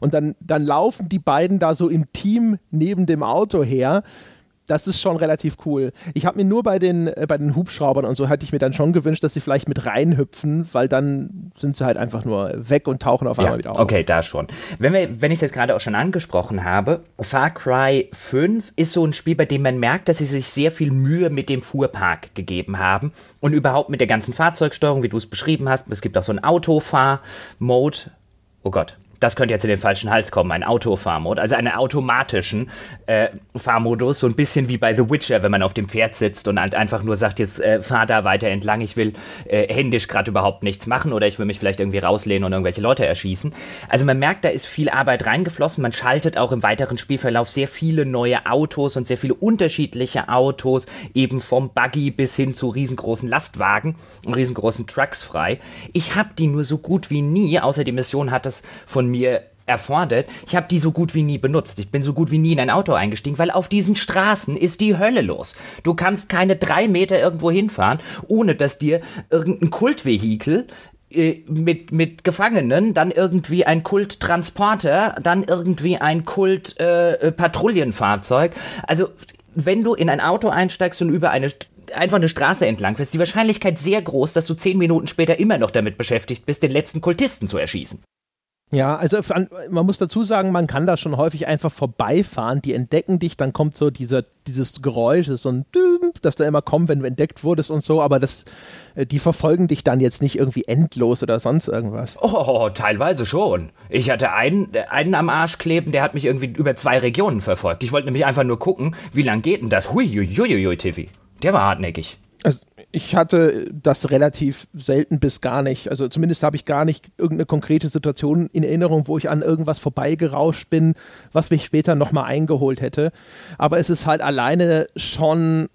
Und dann, dann laufen die beiden da so im Team neben dem Auto her das ist schon relativ cool. Ich habe mir nur bei den, äh, bei den Hubschraubern und so hätte ich mir dann schon gewünscht, dass sie vielleicht mit reinhüpfen, weil dann sind sie halt einfach nur weg und tauchen auf einmal ja, wieder auf. Okay, da schon. Wenn, wir, wenn ich es jetzt gerade auch schon angesprochen habe, Far Cry 5 ist so ein Spiel, bei dem man merkt, dass sie sich sehr viel Mühe mit dem Fuhrpark gegeben haben und überhaupt mit der ganzen Fahrzeugsteuerung, wie du es beschrieben hast. Es gibt auch so einen Autofahr-Mode. Oh Gott, das könnte jetzt in den falschen Hals kommen, ein Autofahrmodus, also einen automatischen äh, Fahrmodus, so ein bisschen wie bei The Witcher, wenn man auf dem Pferd sitzt und halt einfach nur sagt, jetzt äh, fahr da weiter entlang, ich will äh, händisch gerade überhaupt nichts machen oder ich will mich vielleicht irgendwie rauslehnen und irgendwelche Leute erschießen. Also man merkt, da ist viel Arbeit reingeflossen, man schaltet auch im weiteren Spielverlauf sehr viele neue Autos und sehr viele unterschiedliche Autos, eben vom Buggy bis hin zu riesengroßen Lastwagen und riesengroßen Trucks frei. Ich habe die nur so gut wie nie, außer die Mission hat es von mir erfordert. Ich habe die so gut wie nie benutzt. Ich bin so gut wie nie in ein Auto eingestiegen, weil auf diesen Straßen ist die Hölle los. Du kannst keine drei Meter irgendwo hinfahren, ohne dass dir irgendein Kultvehikel äh, mit, mit Gefangenen, dann irgendwie ein Kulttransporter, dann irgendwie ein Kult-Patrouillenfahrzeug. Äh, also, wenn du in ein Auto einsteigst und über eine einfach eine Straße entlang fährst, die Wahrscheinlichkeit sehr groß, dass du zehn Minuten später immer noch damit beschäftigt bist, den letzten Kultisten zu erschießen. Ja, also man muss dazu sagen, man kann da schon häufig einfach vorbeifahren, die entdecken dich, dann kommt so dieser, dieses Geräusch, so ein Düm, das da immer kommt, wenn du entdeckt wurdest und so, aber das, äh, die verfolgen dich dann jetzt nicht irgendwie endlos oder sonst irgendwas. Oh, teilweise schon. Ich hatte einen, einen am Arsch kleben, der hat mich irgendwie über zwei Regionen verfolgt. Ich wollte nämlich einfach nur gucken, wie lang geht denn das? Hui, hui, hui, hui, Tiffy. Der war hartnäckig. Also ich hatte das relativ selten bis gar nicht. Also zumindest habe ich gar nicht irgendeine konkrete Situation in Erinnerung, wo ich an irgendwas vorbeigerauscht bin, was mich später nochmal eingeholt hätte. Aber es ist halt alleine schon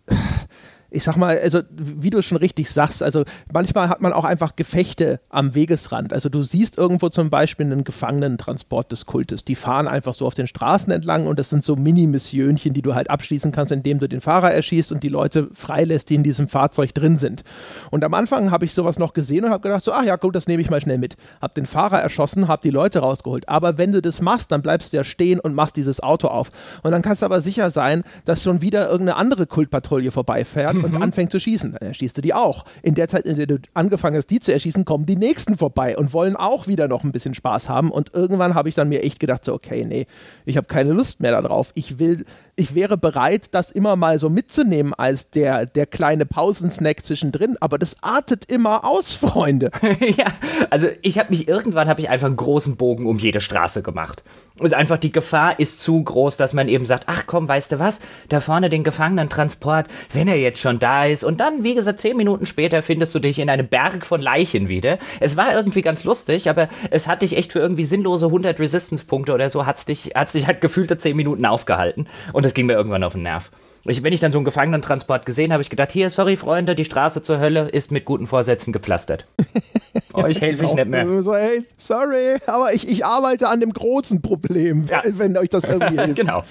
ich sag mal, also wie du schon richtig sagst, also manchmal hat man auch einfach Gefechte am Wegesrand. Also du siehst irgendwo zum Beispiel einen Gefangenentransport des Kultes. Die fahren einfach so auf den Straßen entlang und das sind so Mini-Missionchen, die du halt abschließen kannst, indem du den Fahrer erschießt und die Leute freilässt, die in diesem Fahrzeug drin sind. Und am Anfang habe ich sowas noch gesehen und habe gedacht, so, ach ja, gut, das nehme ich mal schnell mit. Hab den Fahrer erschossen, hab die Leute rausgeholt. Aber wenn du das machst, dann bleibst du ja stehen und machst dieses Auto auf. Und dann kannst du aber sicher sein, dass schon wieder irgendeine andere Kultpatrouille vorbeifährt und mhm. anfängt zu schießen. Dann erschießt du die auch. In der Zeit, in der du angefangen hast, die zu erschießen, kommen die nächsten vorbei und wollen auch wieder noch ein bisschen Spaß haben. Und irgendwann habe ich dann mir echt gedacht, so, okay, nee, ich habe keine Lust mehr darauf. Ich will ich wäre bereit, das immer mal so mitzunehmen als der, der kleine Pausensnack zwischendrin, aber das artet immer aus, (laughs) Freunde. (laughs) ja, also ich habe mich irgendwann habe ich einfach einen großen Bogen um jede Straße gemacht. Und einfach die Gefahr ist zu groß, dass man eben sagt, ach komm, weißt du was, da vorne den Gefangenentransport, wenn er jetzt schon da ist und dann, wie gesagt, zehn Minuten später findest du dich in einem Berg von Leichen wieder. Es war irgendwie ganz lustig, aber es hat dich echt für irgendwie sinnlose 100 Resistance-Punkte oder so, hat es dich, hat's dich halt gefühlte zehn Minuten aufgehalten. Und das ging mir irgendwann auf den Nerv. Ich, wenn ich dann so einen Gefangenentransport gesehen habe, ich gedacht, hier, sorry Freunde, die Straße zur Hölle ist mit guten Vorsätzen gepflastert. (laughs) oh, ich helfe euch nicht mehr. So, hey, sorry, aber ich, ich arbeite an dem großen Problem, ja. (laughs) wenn euch das irgendwie (laughs) hilft. genau.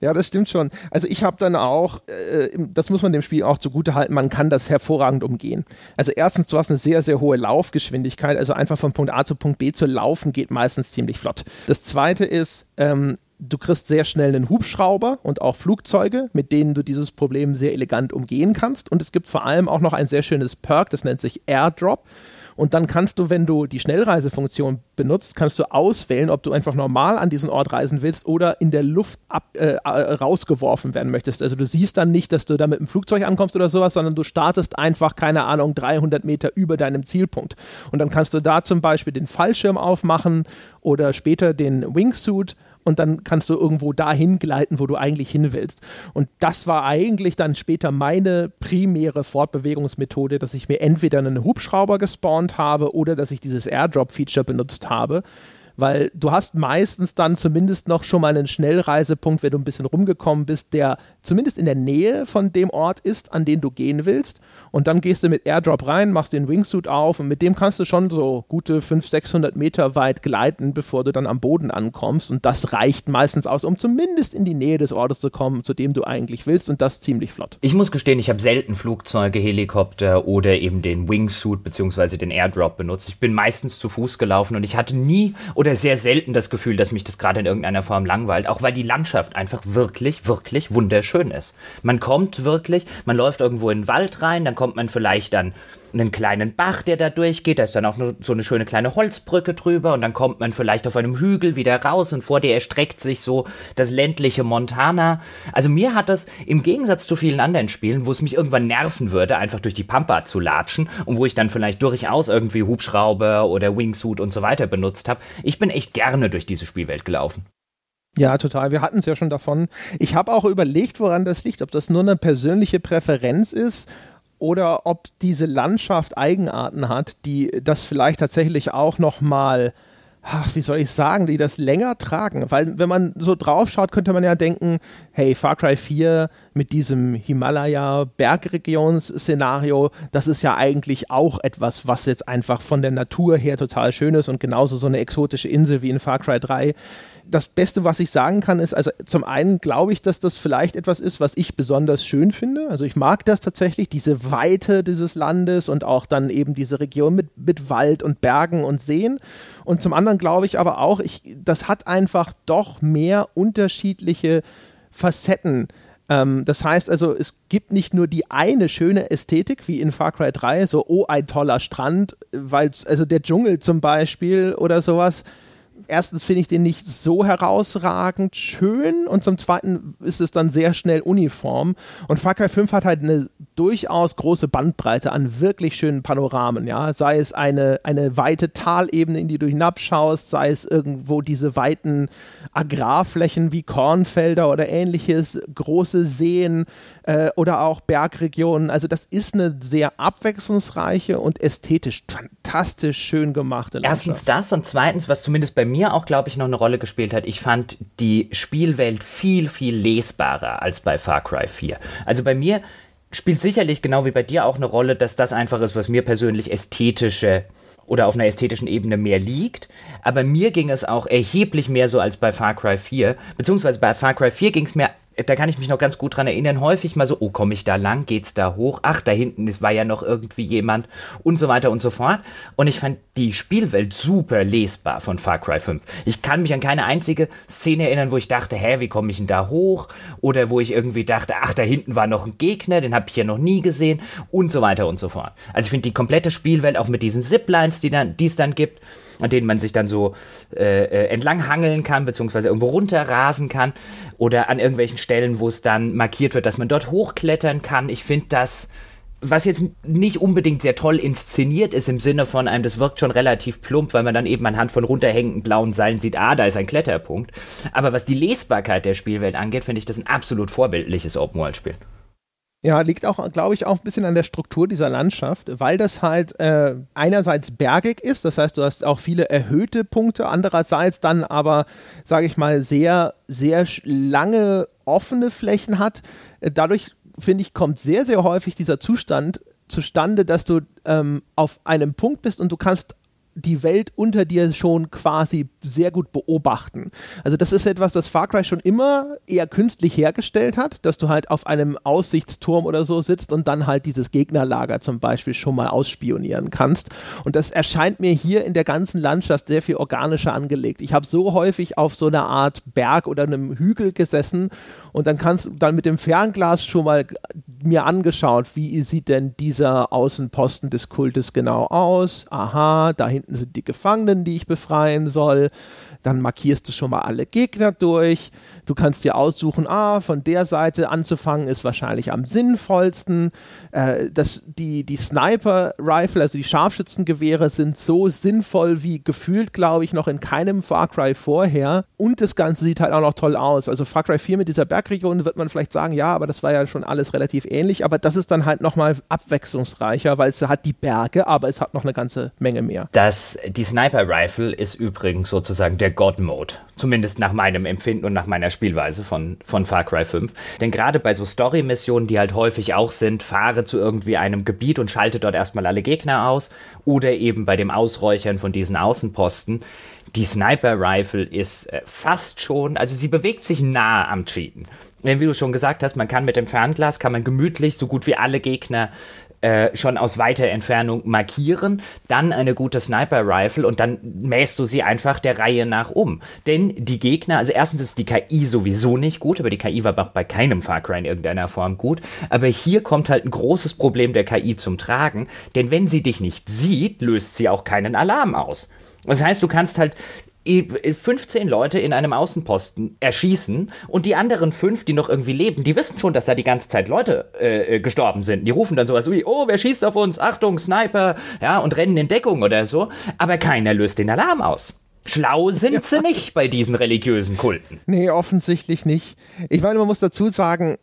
Ja, das stimmt schon. Also ich habe dann auch, äh, das muss man dem Spiel auch zugute halten, man kann das hervorragend umgehen. Also erstens, du hast eine sehr, sehr hohe Laufgeschwindigkeit, also einfach von Punkt A zu Punkt B zu laufen geht meistens ziemlich flott. Das zweite ist, ähm, du kriegst sehr schnell einen Hubschrauber und auch Flugzeuge, mit denen du dieses Problem sehr elegant umgehen kannst. Und es gibt vor allem auch noch ein sehr schönes Perk, das nennt sich Airdrop. Und dann kannst du, wenn du die Schnellreisefunktion benutzt, kannst du auswählen, ob du einfach normal an diesen Ort reisen willst oder in der Luft ab, äh, rausgeworfen werden möchtest. Also du siehst dann nicht, dass du da mit dem Flugzeug ankommst oder sowas, sondern du startest einfach, keine Ahnung, 300 Meter über deinem Zielpunkt. Und dann kannst du da zum Beispiel den Fallschirm aufmachen oder später den Wingsuit und dann kannst du irgendwo dahin gleiten, wo du eigentlich hin willst. Und das war eigentlich dann später meine primäre Fortbewegungsmethode, dass ich mir entweder einen Hubschrauber gespawnt habe oder dass ich dieses Airdrop-Feature benutzt habe weil du hast meistens dann zumindest noch schon mal einen Schnellreisepunkt, wenn du ein bisschen rumgekommen bist, der zumindest in der Nähe von dem Ort ist, an den du gehen willst. Und dann gehst du mit Airdrop rein, machst den Wingsuit auf und mit dem kannst du schon so gute 500, 600 Meter weit gleiten, bevor du dann am Boden ankommst. Und das reicht meistens aus, um zumindest in die Nähe des Ortes zu kommen, zu dem du eigentlich willst. Und das ziemlich flott. Ich muss gestehen, ich habe selten Flugzeuge, Helikopter oder eben den Wingsuit bzw. den Airdrop benutzt. Ich bin meistens zu Fuß gelaufen und ich hatte nie oder sehr selten das Gefühl, dass mich das gerade in irgendeiner Form langweilt, auch weil die Landschaft einfach wirklich, wirklich wunderschön ist. Man kommt wirklich, man läuft irgendwo in den Wald rein, dann kommt man vielleicht an einen kleinen Bach, der da durchgeht, da ist dann auch so eine schöne kleine Holzbrücke drüber und dann kommt man vielleicht auf einem Hügel wieder raus und vor dir erstreckt sich so das ländliche Montana. Also mir hat das im Gegensatz zu vielen anderen Spielen, wo es mich irgendwann nerven würde, einfach durch die Pampa zu latschen und wo ich dann vielleicht durchaus irgendwie Hubschrauber oder Wingsuit und so weiter benutzt habe, ich bin echt gerne durch diese Spielwelt gelaufen. Ja, total. Wir hatten es ja schon davon. Ich habe auch überlegt, woran das liegt, ob das nur eine persönliche Präferenz ist oder ob diese Landschaft Eigenarten hat, die das vielleicht tatsächlich auch noch mal ach, wie soll ich sagen, die das länger tragen. Weil wenn man so drauf schaut, könnte man ja denken, hey, Far Cry 4 mit diesem Himalaya-Bergregions-Szenario, das ist ja eigentlich auch etwas, was jetzt einfach von der Natur her total schön ist und genauso so eine exotische Insel wie in Far Cry 3 das Beste, was ich sagen kann, ist, also zum einen glaube ich, dass das vielleicht etwas ist, was ich besonders schön finde. Also ich mag das tatsächlich, diese Weite dieses Landes und auch dann eben diese Region mit, mit Wald und Bergen und Seen. Und zum anderen glaube ich aber auch, ich, das hat einfach doch mehr unterschiedliche Facetten. Ähm, das heißt also, es gibt nicht nur die eine schöne Ästhetik, wie in Far Cry 3, so, oh, ein toller Strand, weil, also der Dschungel zum Beispiel oder sowas erstens finde ich den nicht so herausragend schön und zum zweiten ist es dann sehr schnell uniform. Und Far Cry 5 hat halt eine durchaus große Bandbreite an wirklich schönen Panoramen, ja. Sei es eine, eine weite Talebene, in die du hinabschaust, sei es irgendwo diese weiten Agrarflächen wie Kornfelder oder ähnliches, große Seen äh, oder auch Bergregionen. Also das ist eine sehr abwechslungsreiche und ästhetisch fantastisch schön gemachte Landschaft. Erstens das und zweitens, was zumindest bei mir auch, glaube ich, noch eine Rolle gespielt hat, ich fand die Spielwelt viel, viel lesbarer als bei Far Cry 4. Also bei mir spielt sicherlich genau wie bei dir auch eine Rolle, dass das einfach ist, was mir persönlich ästhetische oder auf einer ästhetischen Ebene mehr liegt. Aber mir ging es auch erheblich mehr so als bei Far Cry 4. Beziehungsweise bei Far Cry 4 ging es mir da kann ich mich noch ganz gut dran erinnern, häufig mal so, oh, komme ich da lang, geht's da hoch, ach, da hinten ist, war ja noch irgendwie jemand und so weiter und so fort. Und ich fand die Spielwelt super lesbar von Far Cry 5. Ich kann mich an keine einzige Szene erinnern, wo ich dachte, hä, wie komme ich denn da hoch? Oder wo ich irgendwie dachte, ach, da hinten war noch ein Gegner, den habe ich ja noch nie gesehen und so weiter und so fort. Also ich finde die komplette Spielwelt, auch mit diesen Ziplines, die dann, die es dann gibt, an denen man sich dann so äh, äh, entlang hangeln kann, beziehungsweise irgendwo runterrasen kann oder an irgendwelchen Stellen, wo es dann markiert wird, dass man dort hochklettern kann. Ich finde das was jetzt nicht unbedingt sehr toll inszeniert ist im Sinne von einem, das wirkt schon relativ plump, weil man dann eben anhand von runterhängenden blauen Seilen sieht, ah, da ist ein Kletterpunkt. Aber was die Lesbarkeit der Spielwelt angeht, finde ich das ein absolut vorbildliches Open-World-Spiel. Ja, liegt auch, glaube ich, auch ein bisschen an der Struktur dieser Landschaft, weil das halt äh, einerseits bergig ist, das heißt, du hast auch viele erhöhte Punkte, andererseits dann aber, sage ich mal, sehr, sehr lange offene Flächen hat. Äh, dadurch, finde ich, kommt sehr, sehr häufig dieser Zustand zustande, dass du ähm, auf einem Punkt bist und du kannst die Welt unter dir schon quasi sehr gut beobachten. Also das ist etwas, das Far Cry schon immer eher künstlich hergestellt hat, dass du halt auf einem Aussichtsturm oder so sitzt und dann halt dieses Gegnerlager zum Beispiel schon mal ausspionieren kannst. Und das erscheint mir hier in der ganzen Landschaft sehr viel organischer angelegt. Ich habe so häufig auf so einer Art Berg oder einem Hügel gesessen und dann kannst du dann mit dem Fernglas schon mal mir angeschaut, wie sieht denn dieser Außenposten des Kultes genau aus? Aha, da hinten sind die Gefangenen, die ich befreien soll dann markierst du schon mal alle Gegner durch. Du kannst dir aussuchen, ah, von der Seite anzufangen ist wahrscheinlich am sinnvollsten. Äh, das, die, die Sniper-Rifle, also die Scharfschützengewehre, sind so sinnvoll wie gefühlt, glaube ich, noch in keinem Far Cry vorher. Und das Ganze sieht halt auch noch toll aus. Also Far Cry 4 mit dieser Bergregion wird man vielleicht sagen, ja, aber das war ja schon alles relativ ähnlich. Aber das ist dann halt nochmal abwechslungsreicher, weil es hat die Berge, aber es hat noch eine ganze Menge mehr. Das, die Sniper-Rifle ist übrigens sozusagen der God-Mode. Zumindest nach meinem Empfinden und nach meiner Spielweise von, von Far Cry 5. Denn gerade bei so Story-Missionen, die halt häufig auch sind, fahre zu irgendwie einem Gebiet und schalte dort erstmal alle Gegner aus. Oder eben bei dem Ausräuchern von diesen Außenposten. Die Sniper-Rifle ist äh, fast schon, also sie bewegt sich nah am Cheaten. Denn wie du schon gesagt hast, man kann mit dem Fernglas, kann man gemütlich so gut wie alle Gegner äh, schon aus weiter Entfernung markieren, dann eine gute Sniper-Rifle und dann mähst du sie einfach der Reihe nach um. Denn die Gegner, also erstens ist die KI sowieso nicht gut, aber die KI war bei keinem Far Cry in irgendeiner Form gut. Aber hier kommt halt ein großes Problem der KI zum Tragen, denn wenn sie dich nicht sieht, löst sie auch keinen Alarm aus. Das heißt, du kannst halt 15 Leute in einem Außenposten erschießen und die anderen fünf, die noch irgendwie leben, die wissen schon, dass da die ganze Zeit Leute äh, äh, gestorben sind. Die rufen dann sowas wie, oh, wer schießt auf uns? Achtung, Sniper, ja, und rennen in Deckung oder so. Aber keiner löst den Alarm aus. Schlau sind ja. sie nicht bei diesen religiösen Kulten. Nee, offensichtlich nicht. Ich meine, man muss dazu sagen,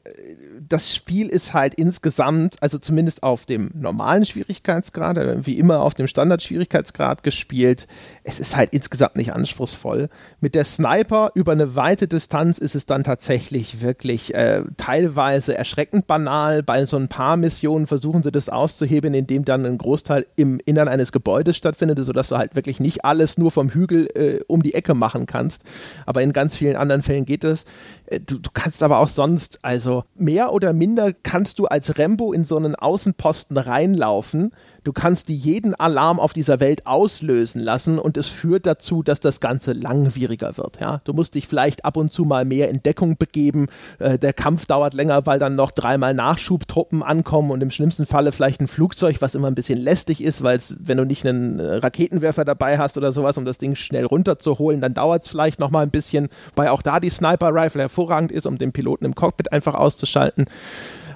das Spiel ist halt insgesamt, also zumindest auf dem normalen Schwierigkeitsgrad, äh, wie immer auf dem Standardschwierigkeitsgrad gespielt, es ist halt insgesamt nicht anspruchsvoll. Mit der Sniper über eine weite Distanz ist es dann tatsächlich wirklich äh, teilweise erschreckend banal. Bei so ein paar Missionen versuchen sie das auszuheben, indem dann ein Großteil im Innern eines Gebäudes stattfindet, sodass du halt wirklich nicht alles nur vom Hügel äh, um die Ecke machen kannst. Aber in ganz vielen anderen Fällen geht es. Äh, du, du kannst aber auch sonst, also mehr oder minder kannst du als Rembo in so einen Außenposten reinlaufen. Du kannst die jeden Alarm auf dieser Welt auslösen lassen und es führt dazu, dass das Ganze langwieriger wird. Ja? Du musst dich vielleicht ab und zu mal mehr in Deckung begeben. Äh, der Kampf dauert länger, weil dann noch dreimal Nachschubtruppen ankommen und im schlimmsten Falle vielleicht ein Flugzeug, was immer ein bisschen lästig ist, weil wenn du nicht einen äh, Raketenwerfer dabei hast oder sowas, um das Ding schnell runterzuholen, dann dauert es vielleicht noch mal ein bisschen, weil auch da die Sniper-Rifle hervorragend ist, um den Piloten im Cockpit einfach auszuschalten.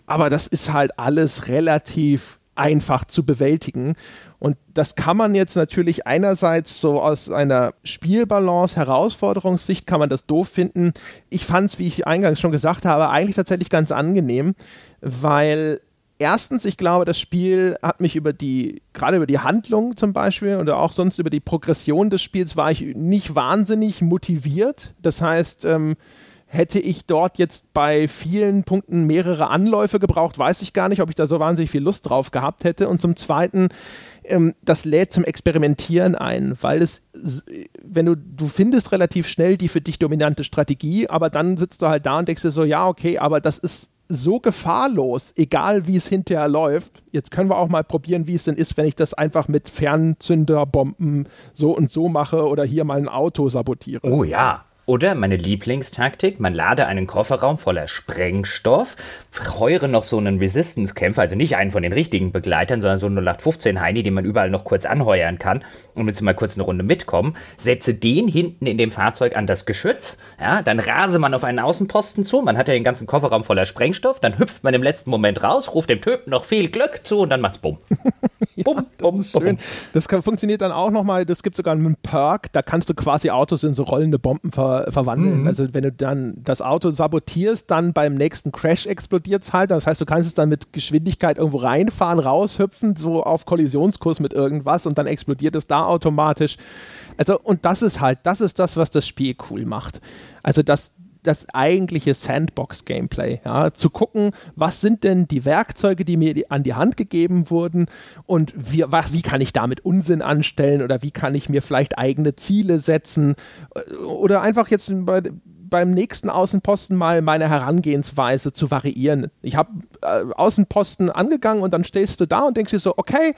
Aber das ist halt alles relativ einfach zu bewältigen. Und das kann man jetzt natürlich einerseits so aus einer Spielbalance, Herausforderungssicht kann man das doof finden. Ich fand es, wie ich eingangs schon gesagt habe, eigentlich tatsächlich ganz angenehm, weil erstens, ich glaube, das Spiel hat mich über die, gerade über die Handlung zum Beispiel oder auch sonst über die Progression des Spiels war ich nicht wahnsinnig motiviert. Das heißt, ähm, Hätte ich dort jetzt bei vielen Punkten mehrere Anläufe gebraucht, weiß ich gar nicht, ob ich da so wahnsinnig viel Lust drauf gehabt hätte. Und zum Zweiten, ähm, das lädt zum Experimentieren ein, weil es, wenn du, du findest relativ schnell die für dich dominante Strategie, aber dann sitzt du halt da und denkst dir so, ja, okay, aber das ist so gefahrlos, egal wie es hinterher läuft. Jetzt können wir auch mal probieren, wie es denn ist, wenn ich das einfach mit Fernzünderbomben so und so mache oder hier mal ein Auto sabotiere. Oh ja, oder meine Lieblingstaktik, man lade einen Kofferraum voller Sprengstoff, heure noch so einen Resistance-Kämpfer, also nicht einen von den richtigen Begleitern, sondern so einen 0815 Heini, den man überall noch kurz anheuern kann und jetzt mal kurz eine Runde mitkommen, setze den hinten in dem Fahrzeug an das Geschütz, ja, dann rase man auf einen Außenposten zu, man hat ja den ganzen Kofferraum voller Sprengstoff, dann hüpft man im letzten Moment raus, ruft dem Typen noch viel Glück zu und dann macht's bumm. (laughs) ja, bumm, bumm, das bumm. Das kann, funktioniert dann auch nochmal, das gibt sogar einen Perk, da kannst du quasi Autos in so rollende Bomben ver verwandeln. Mhm. Also wenn du dann das Auto sabotierst, dann beim nächsten Crash explodiert es halt. Das heißt, du kannst es dann mit Geschwindigkeit irgendwo reinfahren, raushüpfen, so auf Kollisionskurs mit irgendwas und dann explodiert es da automatisch. Also und das ist halt, das ist das, was das Spiel cool macht. Also dass das eigentliche Sandbox-Gameplay. Ja? Zu gucken, was sind denn die Werkzeuge, die mir an die Hand gegeben wurden und wie, wie kann ich damit Unsinn anstellen oder wie kann ich mir vielleicht eigene Ziele setzen oder einfach jetzt bei, beim nächsten Außenposten mal meine Herangehensweise zu variieren. Ich habe äh, Außenposten angegangen und dann stehst du da und denkst dir so, okay,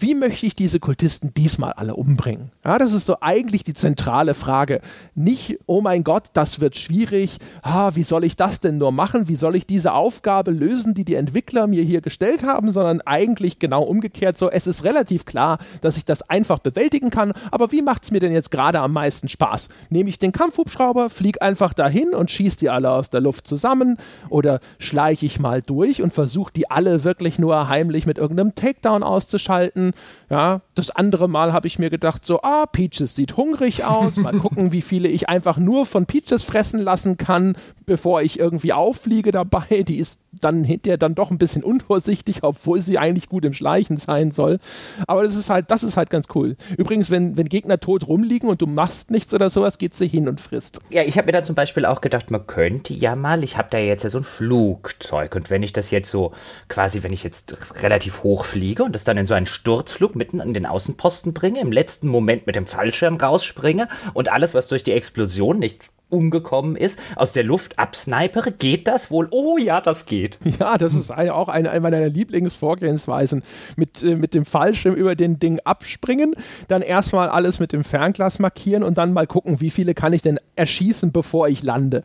wie möchte ich diese Kultisten diesmal alle umbringen? Ja, das ist so eigentlich die zentrale Frage. Nicht, oh mein Gott, das wird schwierig, ah, wie soll ich das denn nur machen? Wie soll ich diese Aufgabe lösen, die die Entwickler mir hier gestellt haben? Sondern eigentlich genau umgekehrt so, es ist relativ klar, dass ich das einfach bewältigen kann, aber wie macht es mir denn jetzt gerade am meisten Spaß? Nehme ich den Kampfhubschrauber, fliege einfach dahin und schieße die alle aus der Luft zusammen oder schleiche ich mal durch und versuche die alle wirklich nur heimlich mit irgendeinem Takedown auszuschalten? Ja, das andere Mal habe ich mir gedacht, so, ah, Peaches sieht hungrig aus. Mal (laughs) gucken, wie viele ich einfach nur von Peaches fressen lassen kann, bevor ich irgendwie auffliege dabei. Die ist dann hinterher dann doch ein bisschen unvorsichtig, obwohl sie eigentlich gut im Schleichen sein soll. Aber das ist halt, das ist halt ganz cool. Übrigens, wenn, wenn Gegner tot rumliegen und du machst nichts oder sowas, geht sie hin und frisst. Ja, ich habe mir da zum Beispiel auch gedacht, man könnte ja mal, ich habe da jetzt ja so ein Flugzeug und wenn ich das jetzt so quasi, wenn ich jetzt relativ hoch fliege und das dann in so einen Sturzflug mitten an den Außenposten bringe, im letzten Moment mit dem Fallschirm rausspringe und alles, was durch die Explosion nicht umgekommen ist, aus der Luft absnipere? Geht das wohl? Oh ja, das geht. (laughs) Ja, das ist auch eine, eine meiner Lieblingsvorgehensweisen. Mit, äh, mit dem Fallschirm über den Ding abspringen, dann erstmal alles mit dem Fernglas markieren und dann mal gucken, wie viele kann ich denn erschießen, bevor ich lande.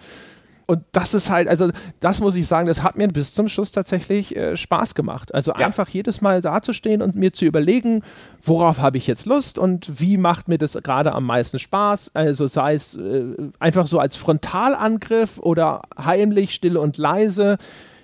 Und das ist halt, also das muss ich sagen, das hat mir bis zum Schluss tatsächlich äh, Spaß gemacht. Also ja. einfach jedes Mal dazustehen und mir zu überlegen, worauf habe ich jetzt Lust und wie macht mir das gerade am meisten Spaß. Also sei es äh, einfach so als Frontalangriff oder heimlich, still und leise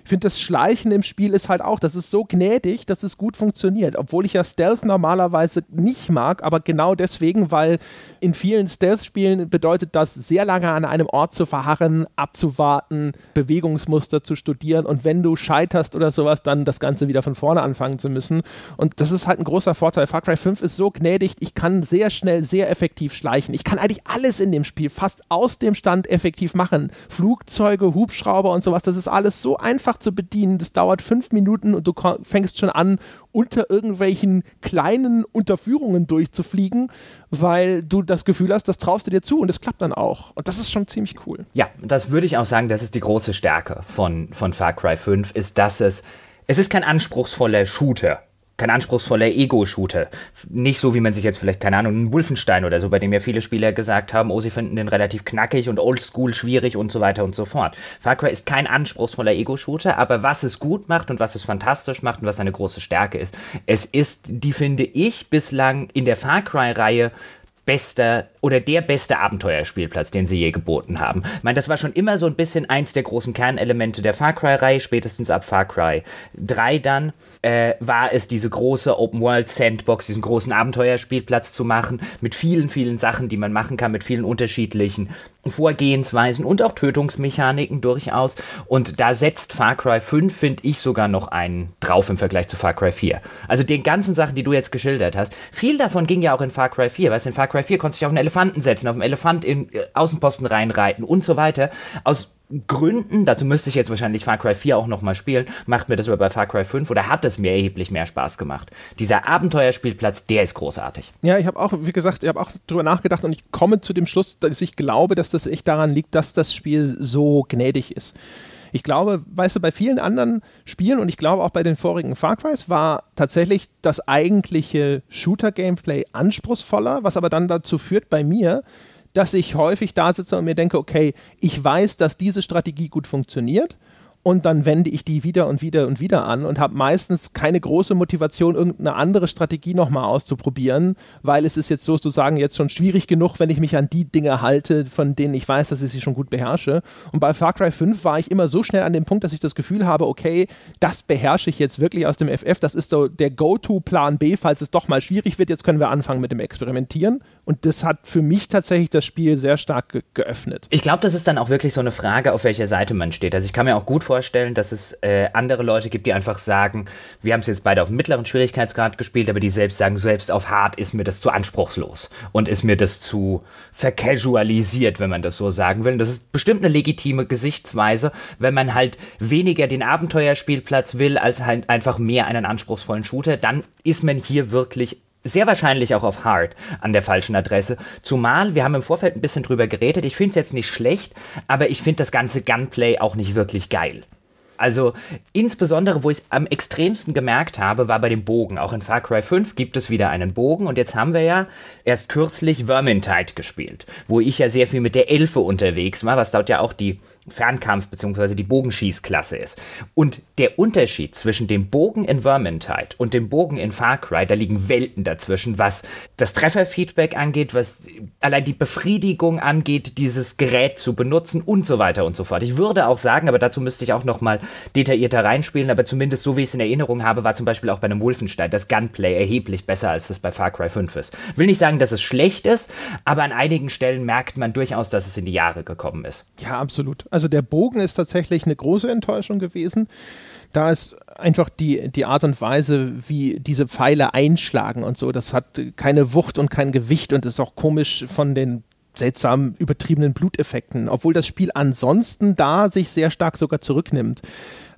finde, das Schleichen im Spiel ist halt auch, das ist so gnädig, dass es gut funktioniert. Obwohl ich ja Stealth normalerweise nicht mag, aber genau deswegen, weil in vielen Stealth-Spielen bedeutet das, sehr lange an einem Ort zu verharren, abzuwarten, Bewegungsmuster zu studieren und wenn du scheiterst oder sowas, dann das Ganze wieder von vorne anfangen zu müssen. Und das ist halt ein großer Vorteil. Far Cry 5 ist so gnädig, ich kann sehr schnell, sehr effektiv schleichen. Ich kann eigentlich alles in dem Spiel fast aus dem Stand effektiv machen. Flugzeuge, Hubschrauber und sowas, das ist alles so einfach zu bedienen. Das dauert fünf Minuten und du fängst schon an, unter irgendwelchen kleinen Unterführungen durchzufliegen, weil du das Gefühl hast, das traust du dir zu und das klappt dann auch. Und das ist schon ziemlich cool. Ja, das würde ich auch sagen, das ist die große Stärke von, von Far Cry 5, ist, dass es, es ist kein anspruchsvoller Shooter kein anspruchsvoller Ego-Shooter. Nicht so, wie man sich jetzt vielleicht, keine Ahnung, einen Wolfenstein oder so, bei dem ja viele Spieler gesagt haben, oh, sie finden den relativ knackig und oldschool schwierig und so weiter und so fort. Far Cry ist kein anspruchsvoller Ego-Shooter, aber was es gut macht und was es fantastisch macht und was eine große Stärke ist, es ist die, finde ich, bislang in der Far Cry-Reihe bester oder der beste Abenteuerspielplatz, den sie je geboten haben. Ich meine, das war schon immer so ein bisschen eins der großen Kernelemente der Far Cry-Reihe, spätestens ab Far Cry 3 dann, äh, war es diese große Open-World-Sandbox, diesen großen Abenteuerspielplatz zu machen, mit vielen, vielen Sachen, die man machen kann, mit vielen unterschiedlichen Vorgehensweisen und auch Tötungsmechaniken durchaus. Und da setzt Far Cry 5, finde ich, sogar noch einen drauf im Vergleich zu Far Cry 4. Also den ganzen Sachen, die du jetzt geschildert hast, viel davon ging ja auch in Far Cry 4. Weißt du, in Far Cry 4 konntest du dich auf einen Elefanten setzen, auf einen Elefant in äh, Außenposten reinreiten und so weiter. Aus Gründen, dazu müsste ich jetzt wahrscheinlich Far Cry 4 auch nochmal spielen, macht mir das aber bei Far Cry 5 oder hat es mir erheblich mehr Spaß gemacht. Dieser Abenteuerspielplatz, der ist großartig. Ja, ich habe auch, wie gesagt, ich habe auch drüber nachgedacht und ich komme zu dem Schluss, dass ich glaube, dass das echt daran liegt, dass das Spiel so gnädig ist. Ich glaube, weißt du, bei vielen anderen Spielen und ich glaube auch bei den vorigen Far Crys war tatsächlich das eigentliche Shooter-Gameplay anspruchsvoller, was aber dann dazu führt bei mir, dass ich häufig da sitze und mir denke, okay, ich weiß, dass diese Strategie gut funktioniert und dann wende ich die wieder und wieder und wieder an und habe meistens keine große Motivation, irgendeine andere Strategie nochmal auszuprobieren, weil es ist jetzt sozusagen jetzt schon schwierig genug, wenn ich mich an die Dinge halte, von denen ich weiß, dass ich sie schon gut beherrsche. Und bei Far Cry 5 war ich immer so schnell an dem Punkt, dass ich das Gefühl habe, okay, das beherrsche ich jetzt wirklich aus dem FF, das ist so der Go-To-Plan B, falls es doch mal schwierig wird, jetzt können wir anfangen mit dem Experimentieren Und das hat für mich tatsächlich das Spiel sehr stark ge geöffnet. Ich glaube, das ist dann auch wirklich so eine Frage, auf welcher Seite man steht. Also ich kann mir auch gut vorstellen, dass es äh, andere Leute gibt, die einfach sagen, wir haben es jetzt beide auf mittleren Schwierigkeitsgrad gespielt, aber die selbst sagen, selbst auf hart ist mir das zu anspruchslos und ist mir das zu vercasualisiert, wenn man das so sagen will. Und das ist bestimmt eine legitime Gesichtsweise, wenn man halt weniger den Abenteuerspielplatz will, als halt einfach mehr einen anspruchsvollen Shooter, dann ist man hier wirklich sehr wahrscheinlich auch auf Hard an der falschen Adresse. Zumal, wir haben im Vorfeld ein bisschen drüber geredet, ich finde es jetzt nicht schlecht, aber ich finde das ganze Gunplay auch nicht wirklich geil. Also insbesondere, wo ich es am extremsten gemerkt habe, war bei dem Bogen. Auch in Far Cry 5 gibt es wieder einen Bogen und jetzt haben wir ja erst kürzlich Vermintide gespielt, wo ich ja sehr viel mit der Elfe unterwegs war, was dort ja auch die Fernkampf- bzw. die Bogenschießklasse ist. Und der Unterschied zwischen dem Bogen in Vermintide und dem Bogen in Far Cry, da liegen Welten dazwischen, was das Trefferfeedback angeht, was allein die Befriedigung angeht, dieses Gerät zu benutzen und so weiter und so fort. Ich würde auch sagen, aber dazu müsste ich auch nochmal detaillierter reinspielen, aber zumindest so wie ich es in Erinnerung habe, war zum Beispiel auch bei einem Wolfenstein das Gunplay erheblich besser, als das bei Far Cry 5 ist. Will nicht sagen, dass es schlecht ist, aber an einigen Stellen merkt man durchaus, dass es in die Jahre gekommen ist. Ja, absolut. Also der Bogen ist tatsächlich eine große Enttäuschung gewesen. Da ist einfach die, die Art und Weise, wie diese Pfeile einschlagen und so, das hat keine Wucht und kein Gewicht und ist auch komisch von den seltsamen, übertriebenen Bluteffekten, obwohl das Spiel ansonsten da sich sehr stark sogar zurücknimmt.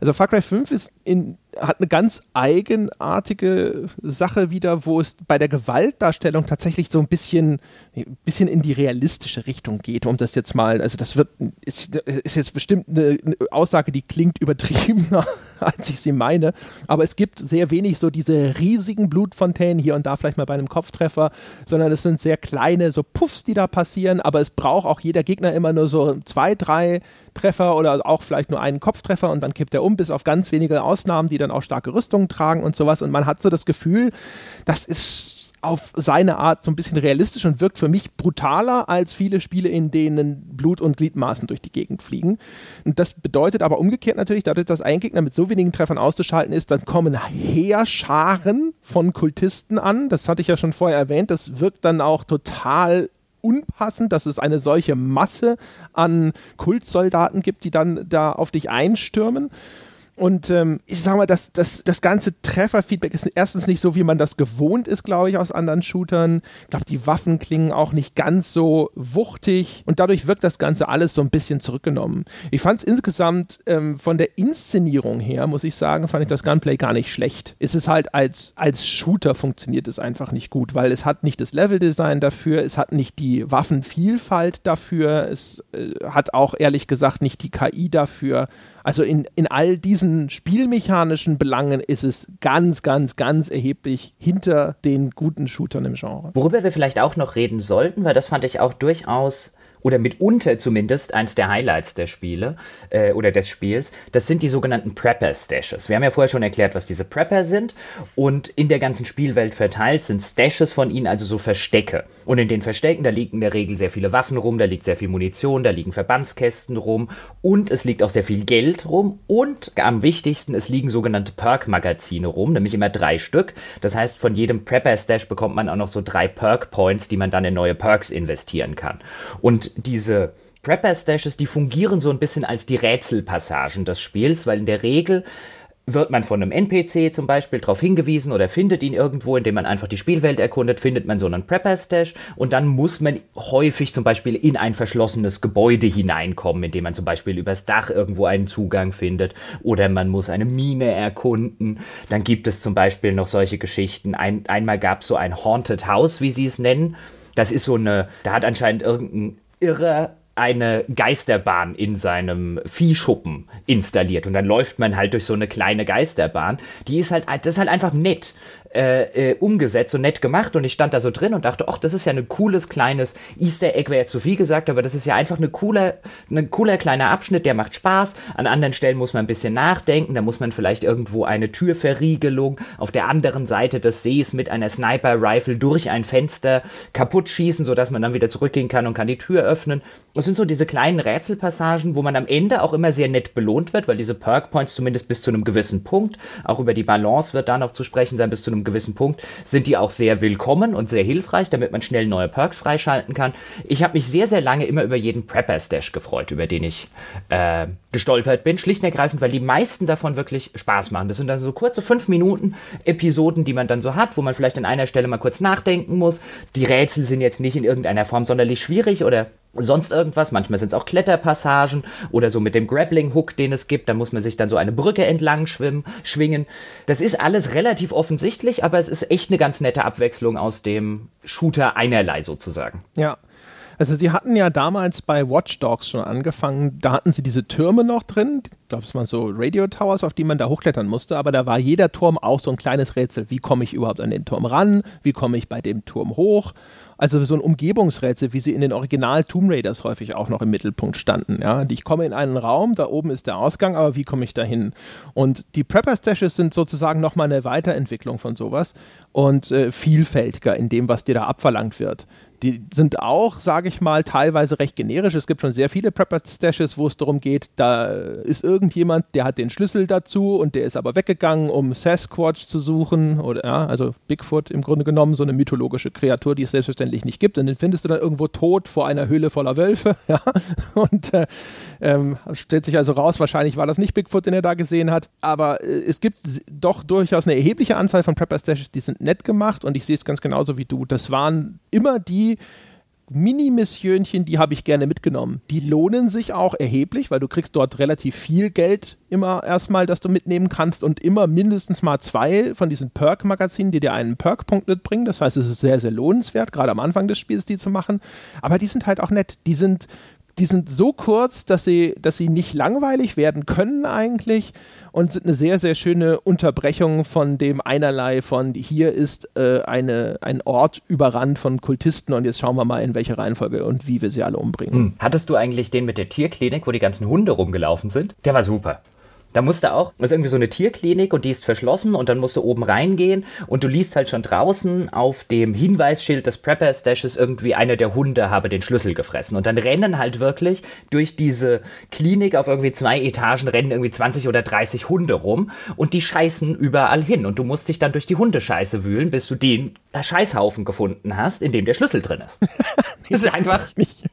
Also Far Cry 5 ist in hat eine ganz eigenartige Sache wieder, wo es bei der Gewaltdarstellung tatsächlich so ein bisschen, ein bisschen in die realistische Richtung geht, um das jetzt mal, also das wird, ist, ist jetzt bestimmt eine, Aussage, die klingt übertriebener, (laughs) als ich sie meine, aber es gibt sehr wenig so diese riesigen Blutfontänen hier und da vielleicht mal bei einem Kopftreffer, sondern es sind sehr kleine so Puffs, die da passieren, aber es braucht auch jeder Gegner immer nur so zwei, drei Treffer oder auch vielleicht nur einen Kopftreffer und dann kippt er um, bis auf ganz wenige Ausnahmen, die dann auch starke Rüstungen tragen und sowas. Und man hat so das Gefühl, das ist auf seine Art so ein bisschen realistisch und wirkt für mich brutaler als viele Spiele, in denen Blut und Gliedmaßen durch die Gegend fliegen. Und das bedeutet aber umgekehrt natürlich, dadurch, dass ein Gegner mit so wenigen Treffern auszuschalten ist, dann kommen Heerscharen von Kultisten an. Das hatte ich ja schon vorher erwähnt. Das wirkt dann auch total unpassend, dass es eine solche Masse an Kultsoldaten gibt, die dann da auf dich einstürmen. Und ähm, ich sag mal, das, das, das ganze Trefferfeedback ist erstens nicht so, wie man das gewohnt ist, glaube ich, aus anderen Shootern. Ich glaube, die Waffen klingen auch nicht ganz so wuchtig und dadurch wirkt das Ganze alles so ein bisschen zurückgenommen. Ich fand es insgesamt ähm, von der Inszenierung her, muss ich sagen, fand ich das Gunplay gar nicht schlecht. Es ist halt als, als Shooter funktioniert es einfach nicht gut, weil es hat nicht das Leveldesign dafür, es hat nicht die Waffenvielfalt dafür, es äh, hat auch ehrlich gesagt nicht die KI dafür. Also in, in all diesen spielmechanischen Belangen ist es ganz, ganz, ganz erheblich hinter den guten Shootern im Genre. Worüber wir vielleicht auch noch reden sollten, weil das fand ich auch durchaus oder mitunter zumindest eins der Highlights der Spiele äh, oder des Spiels, das sind die sogenannten Prepper-Stashes. Wir haben ja vorher schon erklärt, was diese Prepper sind und in der ganzen Spielwelt verteilt sind Stashes von ihnen also so Verstecke. Und in den Verstecken, da liegen in der Regel sehr viele Waffen rum, da liegt sehr viel Munition, da liegen Verbandskästen rum und es liegt auch sehr viel Geld rum und am wichtigsten, es liegen sogenannte Perk-Magazine rum, nämlich immer drei Stück. Das heißt, von jedem Prepper-Stash bekommt man auch noch so drei Perk-Points, die man dann in neue Perks investieren kann. Und diese Prepper-Stashes, die fungieren so ein bisschen als die Rätselpassagen des Spiels, weil in der Regel wird man von einem NPC zum Beispiel darauf hingewiesen oder findet ihn irgendwo, indem man einfach die Spielwelt erkundet, findet man so einen Prepper-Stash und dann muss man häufig zum Beispiel in ein verschlossenes Gebäude hineinkommen, indem man zum Beispiel übers Dach irgendwo einen Zugang findet oder man muss eine Mine erkunden. Dann gibt es zum Beispiel noch solche Geschichten. Ein, einmal gab es so ein Haunted House, wie sie es nennen. Das ist so eine, da hat anscheinend irgendein irre eine Geisterbahn in seinem Viehschuppen installiert und dann läuft man halt durch so eine kleine Geisterbahn. Die ist halt, das ist halt einfach nett äh, äh, umgesetzt und nett gemacht und ich stand da so drin und dachte, ach, das ist ja ein cooles kleines Easter Egg, wäre jetzt zu viel gesagt, aber das ist ja einfach eine cooler, ein cooler kleiner Abschnitt, der macht Spaß. An anderen Stellen muss man ein bisschen nachdenken, da muss man vielleicht irgendwo eine Türverriegelung auf der anderen Seite des Sees mit einer Sniper-Rifle durch ein Fenster kaputt schießen, sodass man dann wieder zurückgehen kann und kann die Tür öffnen. Das sind so diese kleinen Rätselpassagen, wo man am Ende auch immer sehr nett belohnt wird, weil diese Perk Points zumindest bis zu einem gewissen Punkt, auch über die Balance wird da noch zu sprechen sein, bis zu einem gewissen Punkt sind die auch sehr willkommen und sehr hilfreich, damit man schnell neue Perks freischalten kann. Ich habe mich sehr, sehr lange immer über jeden Prepper-Stash gefreut, über den ich äh, gestolpert bin. Schlicht und ergreifend, weil die meisten davon wirklich Spaß machen. Das sind dann so kurze 5 Minuten Episoden, die man dann so hat, wo man vielleicht an einer Stelle mal kurz nachdenken muss. Die Rätsel sind jetzt nicht in irgendeiner Form sonderlich schwierig oder sonst irgendwas. Manchmal sind es auch Kletterpassagen oder so mit dem Grappling-Hook, den es gibt. Da muss man sich dann so eine Brücke entlang schwimmen, schwingen. Das ist alles relativ offensichtlich, aber es ist echt eine ganz nette Abwechslung aus dem Shooter einerlei sozusagen. Ja. Also sie hatten ja damals bei Watch Dogs schon angefangen, da hatten sie diese Türme noch drin, ich glaube es waren so Radio Towers, auf die man da hochklettern musste, aber da war jeder Turm auch so ein kleines Rätsel, wie komme ich überhaupt an den Turm ran, wie komme ich bei dem Turm hoch also so ein Umgebungsrätsel, wie sie in den Original Tomb Raiders häufig auch noch im Mittelpunkt standen. Ja? Ich komme in einen Raum, da oben ist der Ausgang, aber wie komme ich da hin? Und die Prepper-Stashes sind sozusagen nochmal eine Weiterentwicklung von sowas und äh, vielfältiger in dem, was dir da abverlangt wird die sind auch, sage ich mal, teilweise recht generisch. Es gibt schon sehr viele Prepper-Stashes, wo es darum geht, da ist irgendjemand, der hat den Schlüssel dazu und der ist aber weggegangen, um Sasquatch zu suchen oder ja, also Bigfoot im Grunde genommen, so eine mythologische Kreatur, die es selbstverständlich nicht gibt. Und den findest du dann irgendwo tot vor einer Höhle voller Wölfe. (laughs) Ja? Und äh, ähm, stellt sich also raus, wahrscheinlich war das nicht Bigfoot, den er da gesehen hat. Aber äh, es gibt doch durchaus eine erhebliche Anzahl von Prepper-Stashes, die sind nett gemacht und ich sehe es ganz genauso wie du. Das waren immer die Mini-Missionchen, die habe ich gerne mitgenommen. Die lohnen sich auch erheblich, weil du kriegst dort relativ viel Geld immer erstmal, das du mitnehmen kannst und immer mindestens mal zwei von diesen Perk-Magazinen, die dir einen Perk-Punkt mitbringen. Das heißt, es ist sehr, sehr lohnenswert, gerade am Anfang des Spiels die zu machen. Aber die sind halt auch nett. Die sind die sind so kurz, dass sie, dass sie nicht langweilig werden können eigentlich und sind eine sehr, sehr schöne Unterbrechung von dem einerlei von hier ist äh, eine, ein Ort überrannt von Kultisten und jetzt schauen wir mal, in welcher Reihenfolge und wie wir sie alle umbringen. Hm. Hattest du eigentlich den mit der Tierklinik, wo die ganzen Hunde rumgelaufen sind? Der war super. Da musst du auch, das ist irgendwie so eine Tierklinik und die ist verschlossen und dann musst du oben reingehen und du liest halt schon draußen auf dem Hinweisschild des Prepper Stashes irgendwie einer der Hunde habe den Schlüssel gefressen und dann rennen halt wirklich durch diese Klinik auf irgendwie zwei Etagen rennen irgendwie 20 oder 30 Hunde rum und die scheißen überall hin und du musst dich dann durch die Hundescheiße wühlen, bis du den Scheißhaufen gefunden hast, in dem der Schlüssel drin ist. (laughs) das ist einfach nicht.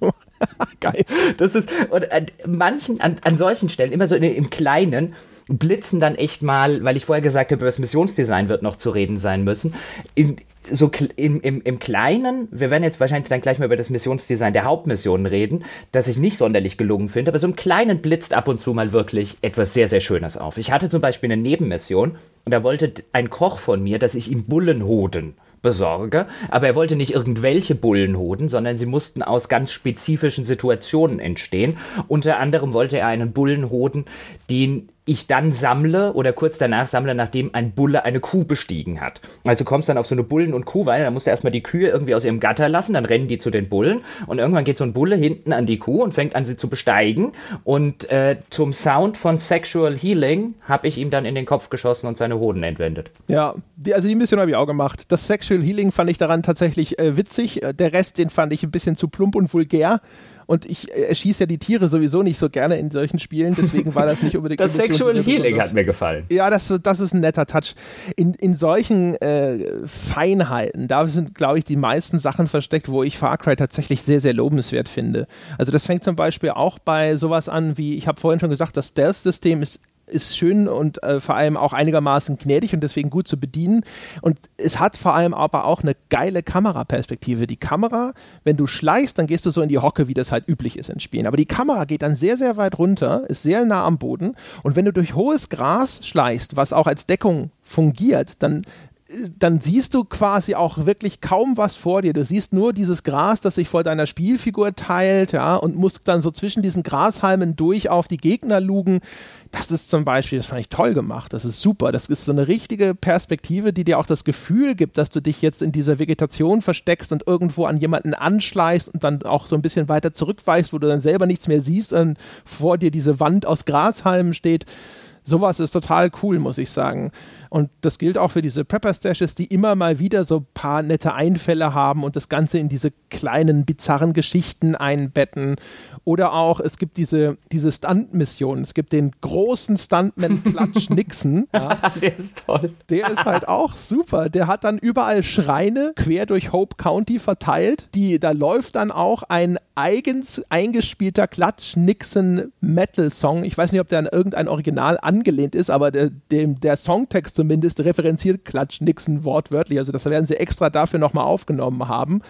(laughs) Geil. Das ist, und an manchen, an, an solchen Stellen, immer so in, im Kleinen, blitzen dann echt mal, weil ich vorher gesagt habe, über das Missionsdesign wird noch zu reden sein müssen. In, so im, im, im Kleinen, wir werden jetzt wahrscheinlich dann gleich mal über das Missionsdesign der Hauptmissionen reden, das ich nicht sonderlich gelungen finde, aber so im Kleinen blitzt ab und zu mal wirklich etwas sehr, sehr Schönes auf. Ich hatte zum Beispiel eine Nebenmission und da wollte ein Koch von mir, dass ich ihm Bullenhoden besorge. Aber er wollte nicht irgendwelche Bullenhoden, sondern sie mussten aus ganz spezifischen Situationen entstehen. Unter anderem wollte er einen Bullenhoden, den ich dann sammle oder kurz danach sammle, nachdem ein Bulle eine Kuh bestiegen hat. Also du kommst dann auf so eine Bullen- und Kuhweide, dann musst du erstmal die Kühe irgendwie aus ihrem Gatter lassen, dann rennen die zu den Bullen und irgendwann geht so ein Bulle hinten an die Kuh und fängt an sie zu besteigen und äh, zum Sound von Sexual Healing habe ich ihm dann in den Kopf geschossen und seine Hoden entwendet. Ja, die, also die Mission habe ich auch gemacht. Das Sexual Healing fand ich daran tatsächlich äh, witzig, der Rest, den fand ich ein bisschen zu plump und vulgär und ich äh, erschieße ja die Tiere sowieso nicht so gerne in solchen Spielen, deswegen war das nicht (laughs) unbedingt. das Sexual Healing hat mir gefallen. Ja, das, das ist ein netter Touch. In, in solchen äh, Feinheiten, da sind, glaube ich, die meisten Sachen versteckt, wo ich Far Cry tatsächlich sehr, sehr lobenswert finde. Also das fängt zum Beispiel auch bei sowas an wie, ich habe vorhin schon gesagt, das Stealth-System ist ist schön und äh, vor allem auch einigermaßen gnädig und deswegen gut zu bedienen. Und es hat vor allem aber auch eine geile Kameraperspektive. Die Kamera, wenn du schleichst, dann gehst du so in die Hocke, wie das halt üblich ist in Spielen. Aber die Kamera geht dann sehr, sehr weit runter, ist sehr nah am Boden. Und wenn du durch hohes Gras schleichst, was auch als Deckung fungiert, dann dann siehst du quasi auch wirklich kaum was vor dir. Du siehst nur dieses Gras, das sich vor deiner Spielfigur teilt, ja, und musst dann so zwischen diesen Grashalmen durch auf die Gegner lugen. Das ist zum Beispiel, das fand ich toll gemacht. Das ist super. Das ist so eine richtige Perspektive, die dir auch das Gefühl gibt, dass du dich jetzt in dieser Vegetation versteckst und irgendwo an jemanden anschleichst und dann auch so ein bisschen weiter zurückweichst, wo du dann selber nichts mehr siehst und vor dir diese Wand aus Grashalmen steht sowas ist total cool, muss ich sagen. Und das gilt auch für diese Prepper-Stashes, die immer mal wieder so ein paar nette Einfälle haben und das Ganze in diese kleinen, bizarren Geschichten einbetten. Oder auch, es gibt diese, diese Stunt-Mission. Es gibt den großen Stuntman (laughs) Klatsch Nixon. Ja. Der ist toll. Der ist halt auch super. Der hat dann überall Schreine quer durch Hope County verteilt. Die, da läuft dann auch ein eigens eingespielter Klatsch Nixon Metal Song. Ich weiß nicht, ob der an irgendein Original angelehnt ist, aber der, der, der Songtext zumindest referenziert Klatsch Nixon wortwörtlich. Also das werden sie extra dafür nochmal aufgenommen haben.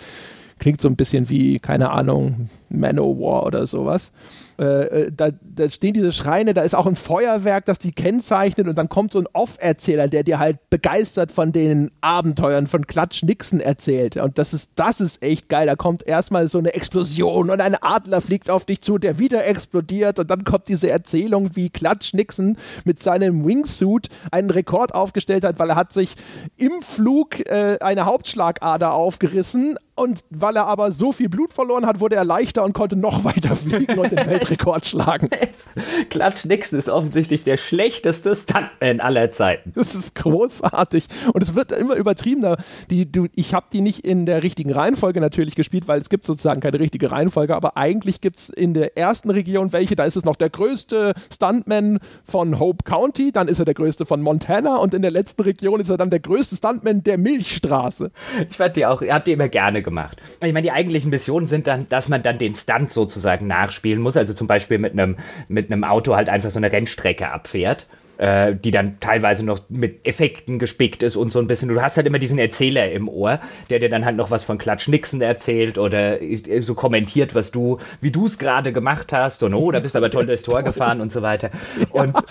Klingt so ein bisschen wie, keine Ahnung, Manowar oder sowas. Äh, äh, da, da, stehen diese Schreine, da ist auch ein Feuerwerk, das die kennzeichnet und dann kommt so ein Off-Erzähler, der dir halt begeistert von den Abenteuern von Klatsch Nixon erzählt. Und das ist, das ist echt geil. Da kommt erstmal so eine Explosion und ein Adler fliegt auf dich zu, der wieder explodiert und dann kommt diese Erzählung, wie Klatsch Nixon mit seinem Wingsuit einen Rekord aufgestellt hat, weil er hat sich im Flug äh, eine Hauptschlagader aufgerissen und weil er aber so viel Blut verloren hat, wurde er leichter und konnte noch (laughs) weiter fliegen und den (laughs) Weltrekord schlagen. (laughs) Klatsch Nixon ist offensichtlich der schlechteste Stuntman aller Zeiten. Das ist großartig. Und es wird immer übertriebener. Die, du, ich habe die nicht in der richtigen Reihenfolge natürlich gespielt, weil es gibt sozusagen keine richtige Reihenfolge, aber eigentlich gibt es in der ersten Region welche, da ist es noch der größte Stuntman von Hope County, dann ist er der größte von Montana und in der letzten Region ist er dann der größte Stuntman der Milchstraße. Ich fand die auch, ihr habt die immer gerne gemacht gemacht. Ich meine, die eigentlichen Missionen sind dann, dass man dann den Stunt sozusagen nachspielen muss. Also zum Beispiel mit einem mit einem Auto halt einfach so eine Rennstrecke abfährt äh, die dann teilweise noch mit Effekten gespickt ist und so ein bisschen. Du hast halt immer diesen Erzähler im Ohr, der dir dann halt noch was von Klatsch Nixon erzählt oder äh, so kommentiert, was du, wie du es gerade gemacht hast und oh, da bist du aber toll durchs Tor gefahren und so weiter. (laughs) Und ja,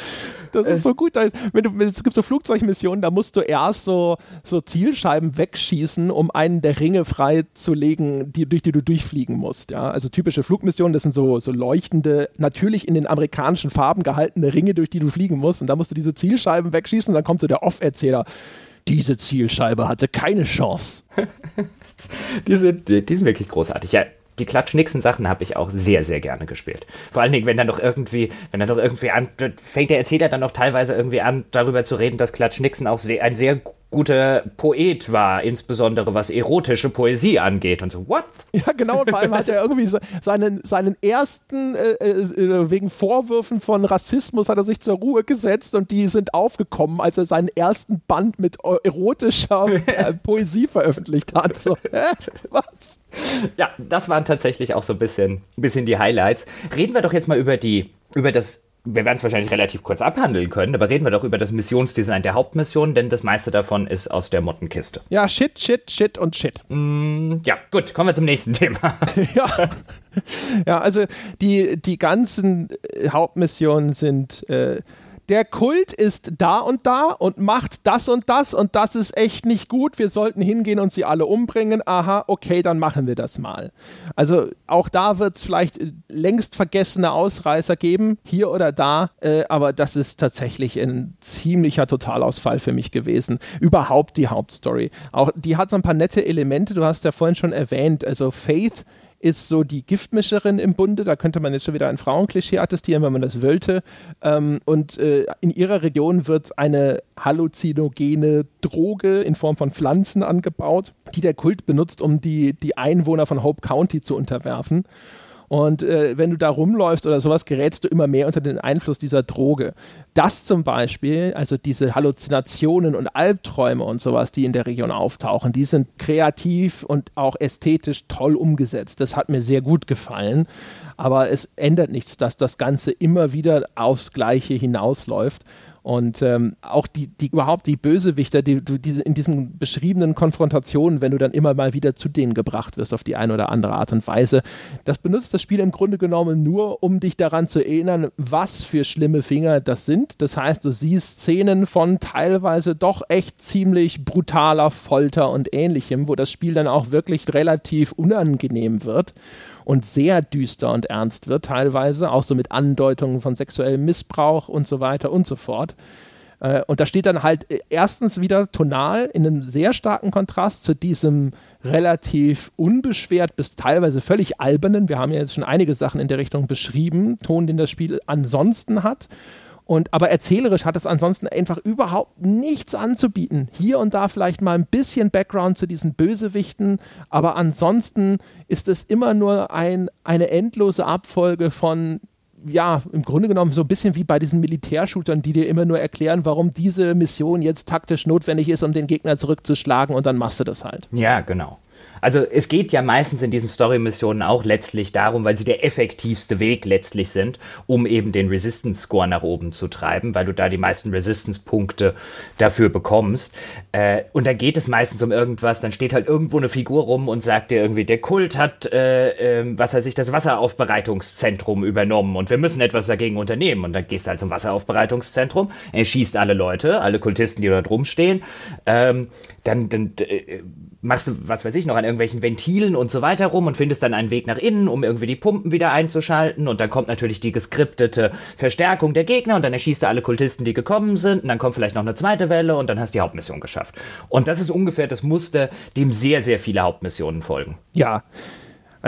das ist so gut. Wenn du, es gibt so Flugzeugmissionen, da musst du erst so, so Zielscheiben wegschießen, um einen der Ringe freizulegen, die, durch die du durchfliegen musst. Ja? Also typische Flugmissionen, das sind so, so leuchtende, natürlich in den amerikanischen Farben gehaltene Ringe, durch die du fliegen musst. Und da musst du diese Zielscheiben wegschießen, dann kommt so der Off-Erzähler. Diese Zielscheibe hatte keine Chance. (laughs) die, sind, die sind wirklich großartig. Ja, die Klatsch-Nixon-Sachen habe ich auch sehr, sehr gerne gespielt. Vor allen Dingen, wenn dann doch irgendwie, wenn dann doch irgendwie an, fängt der Erzähler dann noch teilweise irgendwie an, darüber zu reden, dass Klatsch-Nixon auch sehr, ein sehr guter Poet war, insbesondere was erotische Poesie angeht und so, what? Ja, genau, und vor allem hat er irgendwie so, seinen, seinen ersten, äh, äh, wegen Vorwürfen von Rassismus hat er sich zur Ruhe gesetzt und die sind aufgekommen, als er seinen ersten Band mit erotischer (laughs) äh, Poesie veröffentlicht hat. So? Was? Ja, das waren tatsächlich auch so ein bisschen, ein bisschen die Highlights. Reden wir doch jetzt mal über die, über das wir werden es wahrscheinlich relativ kurz abhandeln können, aber reden wir doch über das Missionsdesign der Hauptmission, denn das meiste davon ist aus der Mottenkiste. Ja, Shit, Shit, Shit und Shit. Mm, ja, gut, kommen wir zum nächsten (laughs) Thema. (laughs) ja. ja, also die, die ganzen Hauptmissionen sind äh, der Kult ist da und da und macht das und das und das ist echt nicht gut. Wir sollten hingehen und sie alle umbringen. Aha, okay, dann machen wir das mal. Also auch da wird es vielleicht längst vergessene Ausreißer geben, hier oder da, äh, aber das ist tatsächlich ein ziemlicher Totalausfall für mich gewesen. Überhaupt die Hauptstory. Auch die hat so ein paar nette Elemente, du hast ja vorhin schon erwähnt, also Faith ist so die Giftmischerin im Bunde. Da könnte man jetzt schon wieder ein Frauenklischee attestieren, wenn man das wollte. Ähm, und äh, in ihrer Region wird eine halluzinogene Droge in Form von Pflanzen angebaut, die der Kult benutzt, um die, die Einwohner von Hope County zu unterwerfen. Und äh, wenn du da rumläufst oder sowas, gerätst du immer mehr unter den Einfluss dieser Droge. Das zum Beispiel, also diese Halluzinationen und Albträume und sowas, die in der Region auftauchen, die sind kreativ und auch ästhetisch toll umgesetzt. Das hat mir sehr gut gefallen. Aber es ändert nichts, dass das Ganze immer wieder aufs Gleiche hinausläuft. Und ähm, auch die, die überhaupt die Bösewichter, die du diese, in diesen beschriebenen Konfrontationen, wenn du dann immer mal wieder zu denen gebracht wirst auf die eine oder andere Art und Weise, das benutzt das Spiel im Grunde genommen nur, um dich daran zu erinnern, was für schlimme Finger das sind. Das heißt, du siehst Szenen von teilweise doch echt ziemlich brutaler Folter und ähnlichem, wo das Spiel dann auch wirklich relativ unangenehm wird und sehr düster und ernst wird, teilweise, auch so mit Andeutungen von sexuellem Missbrauch und so weiter und so fort. Äh, und da steht dann halt äh, erstens wieder tonal in einem sehr starken Kontrast zu diesem relativ unbeschwert bis teilweise völlig albernen, wir haben ja jetzt schon einige Sachen in der Richtung beschrieben, Ton, den das Spiel ansonsten hat. Und, aber erzählerisch hat es ansonsten einfach überhaupt nichts anzubieten. Hier und da vielleicht mal ein bisschen Background zu diesen Bösewichten, aber ansonsten ist es immer nur ein, eine endlose Abfolge von ja, im Grunde genommen so ein bisschen wie bei diesen Militärshootern, die dir immer nur erklären, warum diese Mission jetzt taktisch notwendig ist, um den Gegner zurückzuschlagen und dann machst du das halt. Ja, genau. Also es geht ja meistens in diesen Story-Missionen auch letztlich darum, weil sie der effektivste Weg letztlich sind, um eben den Resistance-Score nach oben zu treiben, weil du da die meisten Resistance-Punkte dafür bekommst. Äh, und dann geht es meistens um irgendwas, dann steht halt irgendwo eine Figur rum und sagt dir irgendwie, der Kult hat, äh, äh, was weiß ich, das Wasseraufbereitungszentrum übernommen und wir müssen etwas dagegen unternehmen. Und dann gehst du halt zum Wasseraufbereitungszentrum, er schießt alle Leute, alle Kultisten, die da drum stehen. Ähm, dann, dann äh, machst du, was weiß ich, noch an irgendwelchen Ventilen und so weiter rum und findest dann einen Weg nach innen, um irgendwie die Pumpen wieder einzuschalten. Und dann kommt natürlich die geskriptete Verstärkung der Gegner und dann erschießt du alle Kultisten, die gekommen sind. Und dann kommt vielleicht noch eine zweite Welle und dann hast du die Hauptmission geschafft. Und das ist ungefähr das Muster, dem sehr, sehr viele Hauptmissionen folgen. Ja.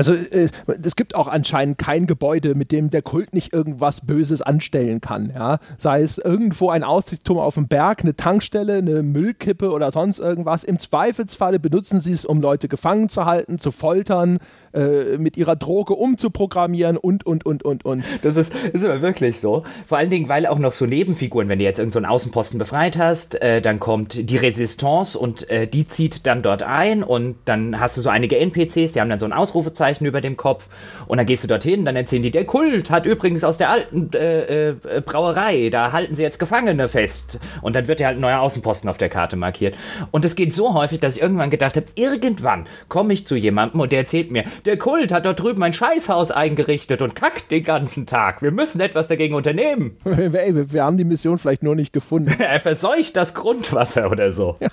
Also äh, es gibt auch anscheinend kein Gebäude, mit dem der Kult nicht irgendwas Böses anstellen kann. Ja? Sei es irgendwo ein Aussichtsturm auf dem Berg, eine Tankstelle, eine Müllkippe oder sonst irgendwas. Im Zweifelsfalle benutzen sie es, um Leute gefangen zu halten, zu foltern, äh, mit ihrer Droge umzuprogrammieren und, und, und, und, und. Das ist, ist aber wirklich so. Vor allen Dingen, weil auch noch so Nebenfiguren, wenn du jetzt irgendeinen so Außenposten befreit hast, äh, dann kommt die Resistance und äh, die zieht dann dort ein und dann hast du so einige NPCs, die haben dann so ein Ausrufezeichen über dem Kopf und dann gehst du dorthin, dann erzählen die, der Kult hat übrigens aus der alten äh, äh, Brauerei, da halten sie jetzt Gefangene fest und dann wird ja halt ein neuer Außenposten auf der Karte markiert. Und es geht so häufig, dass ich irgendwann gedacht habe, irgendwann komme ich zu jemandem und der erzählt mir, der Kult hat dort drüben ein Scheißhaus eingerichtet und kackt den ganzen Tag. Wir müssen etwas dagegen unternehmen. (laughs) Ey, wir, wir haben die Mission vielleicht nur nicht gefunden. (laughs) er verseucht das Grundwasser oder so. (laughs)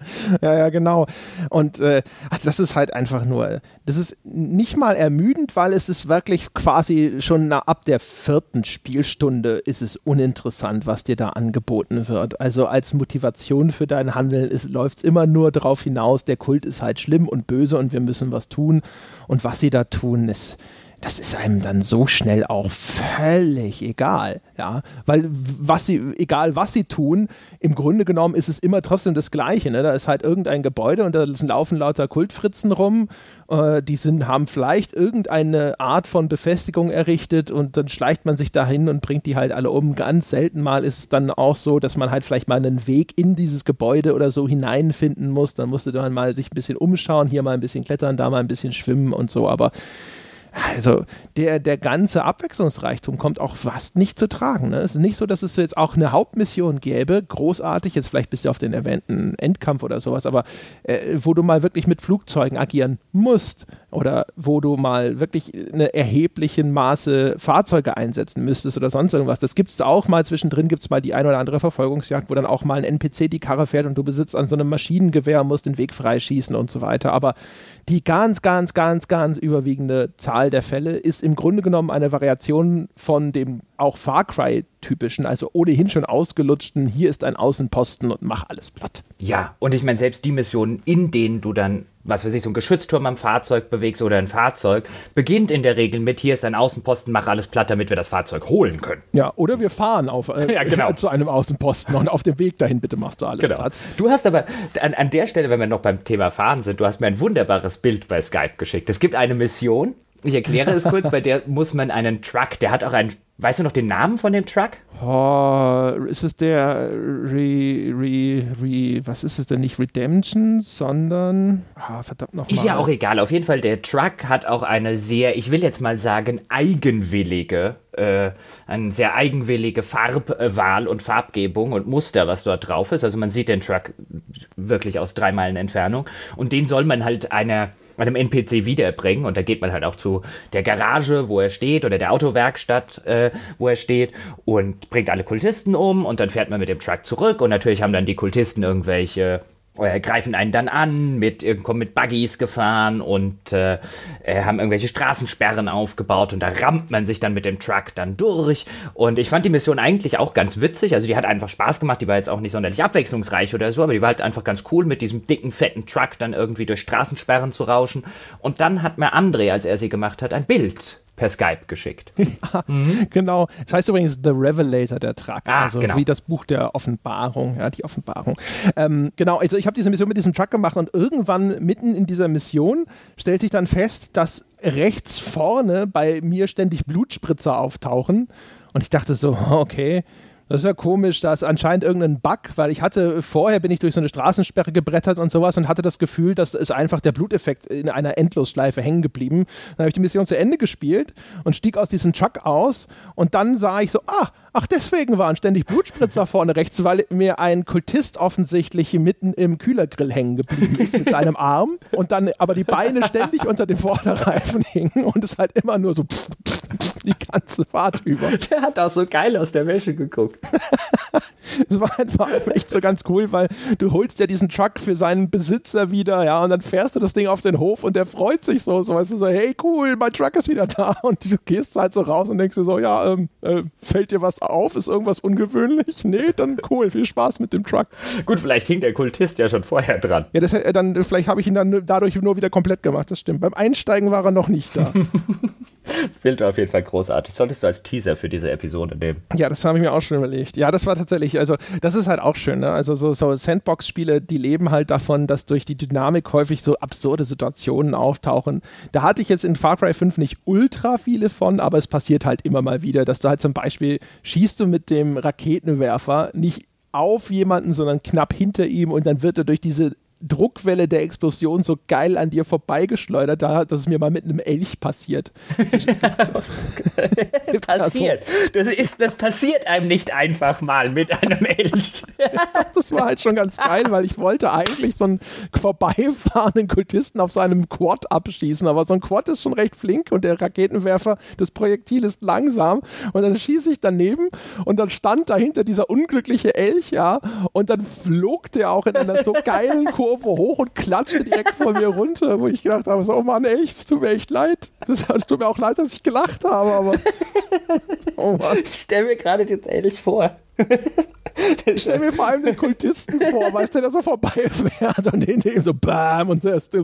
(laughs) ja, ja, genau. Und äh, also das ist halt einfach nur, das ist nicht mal ermüdend, weil es ist wirklich quasi schon ab der vierten Spielstunde ist es uninteressant, was dir da angeboten wird. Also als Motivation für dein Handeln läuft es immer nur darauf hinaus, der Kult ist halt schlimm und böse und wir müssen was tun. Und was sie da tun, ist, das ist einem dann so schnell auch völlig egal, ja, weil was sie, egal was sie tun, im Grunde genommen ist es immer trotzdem das Gleiche, ne? da ist halt irgendein Gebäude und da laufen lauter Kultfritzen rum, äh, die sind, haben vielleicht irgendeine Art von Befestigung errichtet und dann schleicht man sich dahin und bringt die halt alle um. Ganz selten mal ist es dann auch so, dass man halt vielleicht mal einen Weg in dieses Gebäude oder so hineinfinden muss, dann musst du dann mal sich ein bisschen umschauen, hier mal ein bisschen klettern, da mal ein bisschen schwimmen und so, aber also der, der ganze Abwechslungsreichtum kommt auch fast nicht zu tragen. Ne? Es ist nicht so, dass es jetzt auch eine Hauptmission gäbe, großartig, jetzt vielleicht bist du auf den erwähnten Endkampf oder sowas, aber äh, wo du mal wirklich mit Flugzeugen agieren musst oder wo du mal wirklich eine erheblichen Maße Fahrzeuge einsetzen müsstest oder sonst irgendwas. Das gibt es auch mal zwischendrin, gibt es mal die ein oder andere Verfolgungsjagd, wo dann auch mal ein NPC die Karre fährt und du besitzt an so einem Maschinengewehr musst den Weg freischießen und so weiter. Aber die ganz, ganz, ganz, ganz überwiegende Zahl der Fälle ist im Grunde genommen eine Variation von dem auch Far Cry-typischen, also ohnehin schon ausgelutschten, hier ist ein Außenposten und mach alles platt. Ja, und ich meine, selbst die Missionen, in denen du dann, was weiß ich, so ein Geschützturm am Fahrzeug bewegst oder ein Fahrzeug, beginnt in der Regel mit, hier ist ein Außenposten, mach alles platt, damit wir das Fahrzeug holen können. Ja, oder wir fahren auf, äh, (laughs) ja, genau. (laughs) zu einem Außenposten und auf dem Weg dahin bitte machst du alles genau. platt. Du hast aber an, an der Stelle, wenn wir noch beim Thema Fahren sind, du hast mir ein wunderbares Bild bei Skype geschickt. Es gibt eine Mission, ich erkläre es kurz, (laughs) bei der muss man einen Truck, der hat auch einen Weißt du noch den Namen von dem Truck? Oh, ist es der Re, Re, Re, was ist es denn? Nicht Redemption, sondern, ah, verdammt nochmal. Ist ja auch egal. Auf jeden Fall, der Truck hat auch eine sehr, ich will jetzt mal sagen, eigenwillige, äh, eine sehr eigenwillige Farbwahl und Farbgebung und Muster, was dort drauf ist. Also man sieht den Truck wirklich aus drei Meilen Entfernung. Und den soll man halt einer einem NPC wiederbringen. Und da geht man halt auch zu der Garage, wo er steht, oder der Autowerkstatt, äh, wo er steht, und bringt alle Kultisten um. Und dann fährt man mit dem Truck zurück. Und natürlich haben dann die Kultisten irgendwelche äh, greifen einen dann an, mit, kommen mit Buggies gefahren und äh, äh, haben irgendwelche Straßensperren aufgebaut und da rammt man sich dann mit dem Truck dann durch. Und ich fand die Mission eigentlich auch ganz witzig. Also die hat einfach Spaß gemacht, die war jetzt auch nicht sonderlich abwechslungsreich oder so, aber die war halt einfach ganz cool, mit diesem dicken, fetten Truck dann irgendwie durch Straßensperren zu rauschen. Und dann hat mir André, als er sie gemacht hat, ein Bild per Skype geschickt. (laughs) mhm. Genau. Es heißt übrigens The Revelator, der Truck. Ah, also genau. wie das Buch der Offenbarung, ja, die Offenbarung. Ähm, genau, also ich habe diese Mission mit diesem Truck gemacht und irgendwann mitten in dieser Mission stellte ich dann fest, dass rechts vorne bei mir ständig Blutspritzer auftauchen. Und ich dachte so, (laughs) okay, das ist ja komisch, da ist anscheinend irgendein Bug, weil ich hatte, vorher bin ich durch so eine Straßensperre gebrettert und sowas und hatte das Gefühl, dass ist einfach der Bluteffekt in einer Endlosschleife hängen geblieben. Dann habe ich die Mission zu Ende gespielt und stieg aus diesem Truck aus und dann sah ich so, ah, ach deswegen waren ständig Blutspritzer vorne rechts, weil mir ein Kultist offensichtlich mitten im Kühlergrill hängen geblieben ist mit seinem Arm und dann aber die Beine ständig unter dem Vorderreifen hingen und es halt immer nur so pss, pss, pss, die ganze Fahrt über. (laughs) Der hat auch so geil aus der Wäsche geguckt. Es war einfach echt so ganz cool, weil du holst ja diesen Truck für seinen Besitzer wieder, ja, und dann fährst du das Ding auf den Hof und der freut sich so, so weißt du, so, hey, cool, mein Truck ist wieder da. Und du gehst halt so raus und denkst dir so, ja, ähm, äh, fällt dir was auf? Ist irgendwas ungewöhnlich? Nee, dann cool, viel Spaß mit dem Truck. Gut, vielleicht hing der Kultist ja schon vorher dran. Ja, das, dann, vielleicht habe ich ihn dann dadurch nur wieder komplett gemacht, das stimmt. Beim Einsteigen war er noch nicht da. (laughs) (laughs) Bild war auf jeden Fall großartig. Solltest du als Teaser für diese Episode nehmen. Ja, das habe ich mir auch schon überlegt. Ja, das war tatsächlich, also das ist halt auch schön. Ne? Also so, so Sandbox-Spiele, die leben halt davon, dass durch die Dynamik häufig so absurde Situationen auftauchen. Da hatte ich jetzt in Far Cry 5 nicht ultra viele von, aber es passiert halt immer mal wieder, dass du halt zum Beispiel schießt du mit dem Raketenwerfer nicht auf jemanden, sondern knapp hinter ihm und dann wird er durch diese Druckwelle der Explosion so geil an dir vorbeigeschleudert, da, dass es mir mal mit einem Elch passiert. (laughs) (laughs) passiert. Das, ist, das passiert einem nicht einfach mal mit einem Elch. (laughs) das war halt schon ganz geil, weil ich wollte eigentlich so einen vorbeifahrenden Kultisten auf seinem Quad abschießen, aber so ein Quad ist schon recht flink und der Raketenwerfer, das Projektil ist langsam und dann schieße ich daneben und dann stand dahinter dieser unglückliche Elch, ja, und dann flog der auch in einer so geilen Kurve hoch und klatschte direkt vor mir runter, wo ich gedacht habe, so, oh Mann, echt, es tut mir echt leid. Es tut mir auch leid, dass ich gelacht habe, aber (laughs) oh Mann. Ich stelle mir gerade den Elch vor. Ich stell mir vor allem den Kultisten vor, weißt du, der so vorbei fährt und den eben so BAM und so erst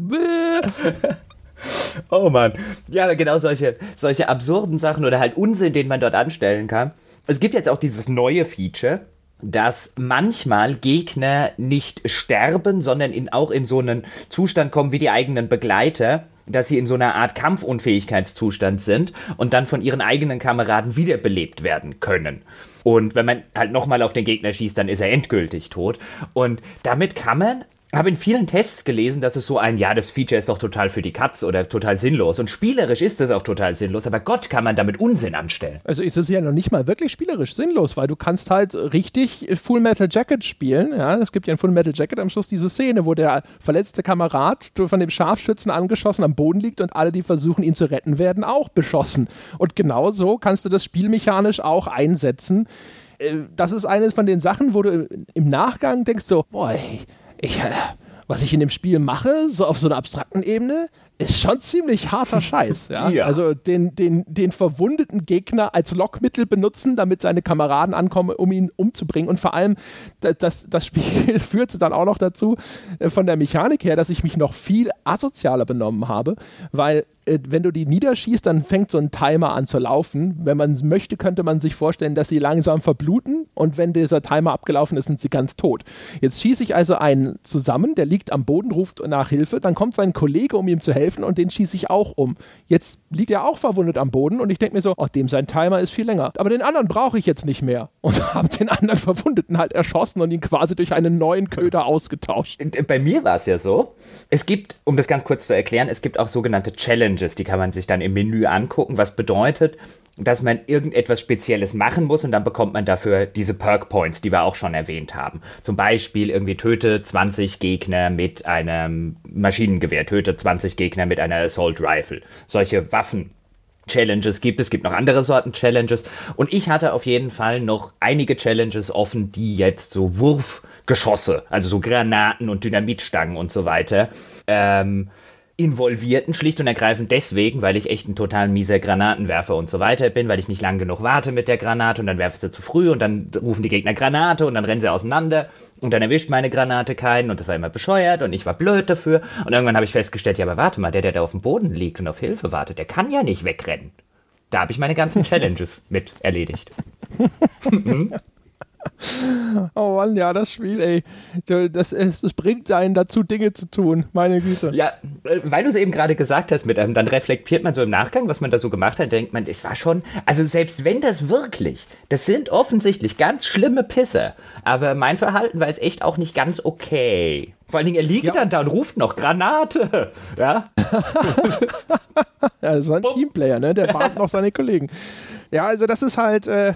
Oh Mann. Ja, genau solche, solche absurden Sachen oder halt Unsinn, den man dort anstellen kann. Es gibt jetzt auch dieses neue Feature, dass manchmal Gegner nicht sterben, sondern in, auch in so einen Zustand kommen wie die eigenen Begleiter, dass sie in so einer Art Kampfunfähigkeitszustand sind und dann von ihren eigenen Kameraden wiederbelebt werden können. Und wenn man halt nochmal auf den Gegner schießt, dann ist er endgültig tot. Und damit kann man habe in vielen Tests gelesen, dass es so ein, ja, das Feature ist doch total für die Katz oder total sinnlos. Und spielerisch ist es auch total sinnlos, aber Gott kann man damit Unsinn anstellen. Also ist es ja noch nicht mal wirklich spielerisch sinnlos, weil du kannst halt richtig Full Metal Jacket spielen. Ja, es gibt ja in Full Metal Jacket am Schluss diese Szene, wo der verletzte Kamerad von dem Scharfschützen angeschossen am Boden liegt und alle, die versuchen, ihn zu retten, werden auch beschossen. Und genau so kannst du das spielmechanisch auch einsetzen. Das ist eines von den Sachen, wo du im Nachgang denkst so, boah, ich, äh, was ich in dem Spiel mache, so auf so einer abstrakten Ebene, ist schon ziemlich harter Scheiß. Ja? (laughs) ja? Also den, den, den verwundeten Gegner als Lockmittel benutzen, damit seine Kameraden ankommen, um ihn umzubringen. Und vor allem, das, das Spiel (laughs) führte dann auch noch dazu, äh, von der Mechanik her, dass ich mich noch viel asozialer benommen habe, weil wenn du die niederschießt, dann fängt so ein Timer an zu laufen. Wenn man möchte, könnte man sich vorstellen, dass sie langsam verbluten und wenn dieser Timer abgelaufen ist, sind sie ganz tot. Jetzt schieße ich also einen zusammen, der liegt am Boden, ruft nach Hilfe, dann kommt sein Kollege, um ihm zu helfen und den schieße ich auch um. Jetzt liegt er auch verwundet am Boden und ich denke mir so, oh, dem sein Timer ist viel länger. Aber den anderen brauche ich jetzt nicht mehr. Und (laughs) habe den anderen Verwundeten halt erschossen und ihn quasi durch einen neuen Köder ausgetauscht. Bei mir war es ja so, es gibt, um das ganz kurz zu erklären, es gibt auch sogenannte Challenges, die kann man sich dann im Menü angucken, was bedeutet, dass man irgendetwas Spezielles machen muss und dann bekommt man dafür diese Perk Points, die wir auch schon erwähnt haben. Zum Beispiel irgendwie töte 20 Gegner mit einem Maschinengewehr, töte 20 Gegner mit einer Assault Rifle. Solche Waffen. Challenges gibt. Es gibt noch andere Sorten Challenges. Und ich hatte auf jeden Fall noch einige Challenges offen, die jetzt so Wurfgeschosse, also so Granaten und Dynamitstangen und so weiter, ähm, involvierten, schlicht und ergreifend deswegen, weil ich echt ein total mieser Granatenwerfer und so weiter bin, weil ich nicht lang genug warte mit der Granate und dann werfe ich sie zu früh und dann rufen die Gegner Granate und dann rennen sie auseinander und dann erwischt meine Granate keinen und das war immer bescheuert und ich war blöd dafür und irgendwann habe ich festgestellt, ja aber warte mal, der, der da auf dem Boden liegt und auf Hilfe wartet, der kann ja nicht wegrennen. Da habe ich meine ganzen (laughs) Challenges mit erledigt. (laughs) Oh Mann, ja, das Spiel, ey. Das, das bringt einen dazu, Dinge zu tun. Meine Güte. Ja, äh, weil du es eben gerade gesagt hast, mit, ähm, dann reflektiert man so im Nachgang, was man da so gemacht hat, denkt man, es war schon, also selbst wenn das wirklich, das sind offensichtlich ganz schlimme Pisse, aber mein Verhalten war jetzt echt auch nicht ganz okay. Vor allen Dingen, er liegt ja. dann da und ruft noch Granate. Ja, (laughs) ja das war ein Teamplayer, ne? Der wartet noch seine Kollegen. Ja, also das ist halt, äh,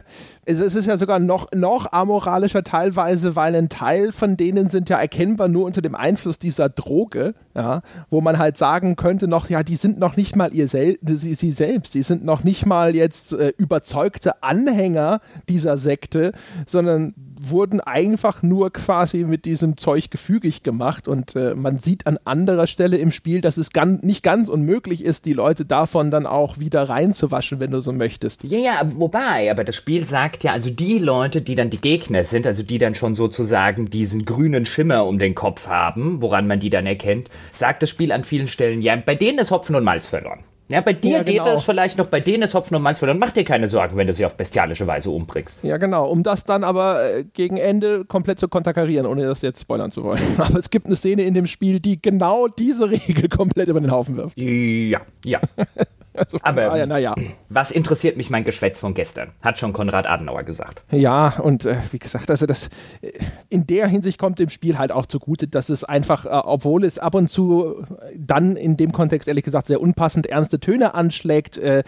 also es ist ja sogar noch, noch amoralischer teilweise, weil ein Teil von denen sind ja erkennbar nur unter dem Einfluss dieser Droge, ja, wo man halt sagen könnte noch, ja, die sind noch nicht mal ihr sel sie, sie selbst, die sind noch nicht mal jetzt äh, überzeugte Anhänger dieser Sekte, sondern wurden einfach nur quasi mit diesem Zeug gefügig gemacht und äh, man sieht an anderer Stelle im Spiel, dass es gan nicht ganz unmöglich ist, die Leute davon dann auch wieder reinzuwaschen, wenn du so möchtest. Ja, ja, wobei, aber das Spiel sagt ja, also die Leute, die dann die Gegner sind, also die dann schon sozusagen diesen grünen Schimmer um den Kopf haben, woran man die dann erkennt, sagt das Spiel an vielen Stellen, ja, bei denen ist Hopfen und Malz verloren. Ja, bei dir ja, genau. geht es vielleicht noch, bei denen ist Hopfen und Malz verloren. Mach dir keine Sorgen, wenn du sie auf bestialische Weise umbringst. Ja, genau. Um das dann aber äh, gegen Ende komplett zu konterkarieren, ohne das jetzt spoilern zu wollen. (laughs) Aber es gibt eine Szene in dem Spiel, die genau diese Regel (laughs) komplett über den Haufen wirft. Ja, ja. (laughs) Also Aber daher, naja. was interessiert mich mein Geschwätz von gestern? Hat schon Konrad Adenauer gesagt. Ja, und äh, wie gesagt, also das äh, in der Hinsicht kommt dem Spiel halt auch zugute, dass es einfach, äh, obwohl es ab und zu dann in dem Kontext ehrlich gesagt sehr unpassend ernste Töne anschlägt, äh,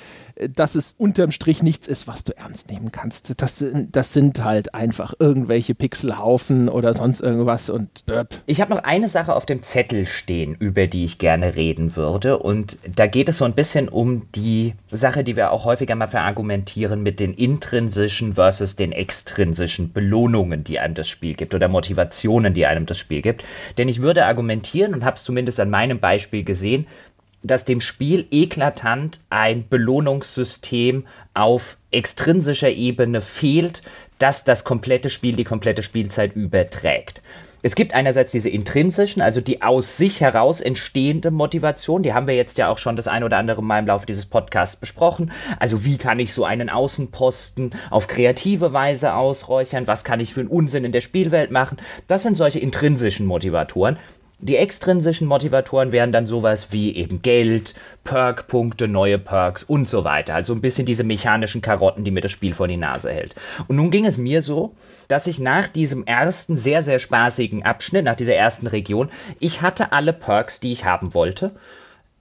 dass es unterm Strich nichts ist, was du ernst nehmen kannst. Das, das sind halt einfach irgendwelche Pixelhaufen oder sonst irgendwas und äh. Ich habe noch eine Sache auf dem Zettel stehen, über die ich gerne reden würde und da geht es so ein bisschen um die Sache, die wir auch häufiger mal verargumentieren mit den intrinsischen versus den extrinsischen Belohnungen, die einem das Spiel gibt oder Motivationen, die einem das Spiel gibt. Denn ich würde argumentieren und habe es zumindest an meinem Beispiel gesehen, dass dem Spiel eklatant ein Belohnungssystem auf extrinsischer Ebene fehlt, das das komplette Spiel, die komplette Spielzeit überträgt. Es gibt einerseits diese intrinsischen, also die aus sich heraus entstehende Motivation, die haben wir jetzt ja auch schon das ein oder andere Mal im Laufe dieses Podcasts besprochen. Also wie kann ich so einen Außenposten auf kreative Weise ausräuchern? Was kann ich für einen Unsinn in der Spielwelt machen? Das sind solche intrinsischen Motivatoren. Die extrinsischen Motivatoren wären dann sowas wie eben Geld, Perk-Punkte, neue Perks und so weiter. Also ein bisschen diese mechanischen Karotten, die mir das Spiel vor die Nase hält. Und nun ging es mir so, dass ich nach diesem ersten sehr, sehr spaßigen Abschnitt, nach dieser ersten Region, ich hatte alle Perks, die ich haben wollte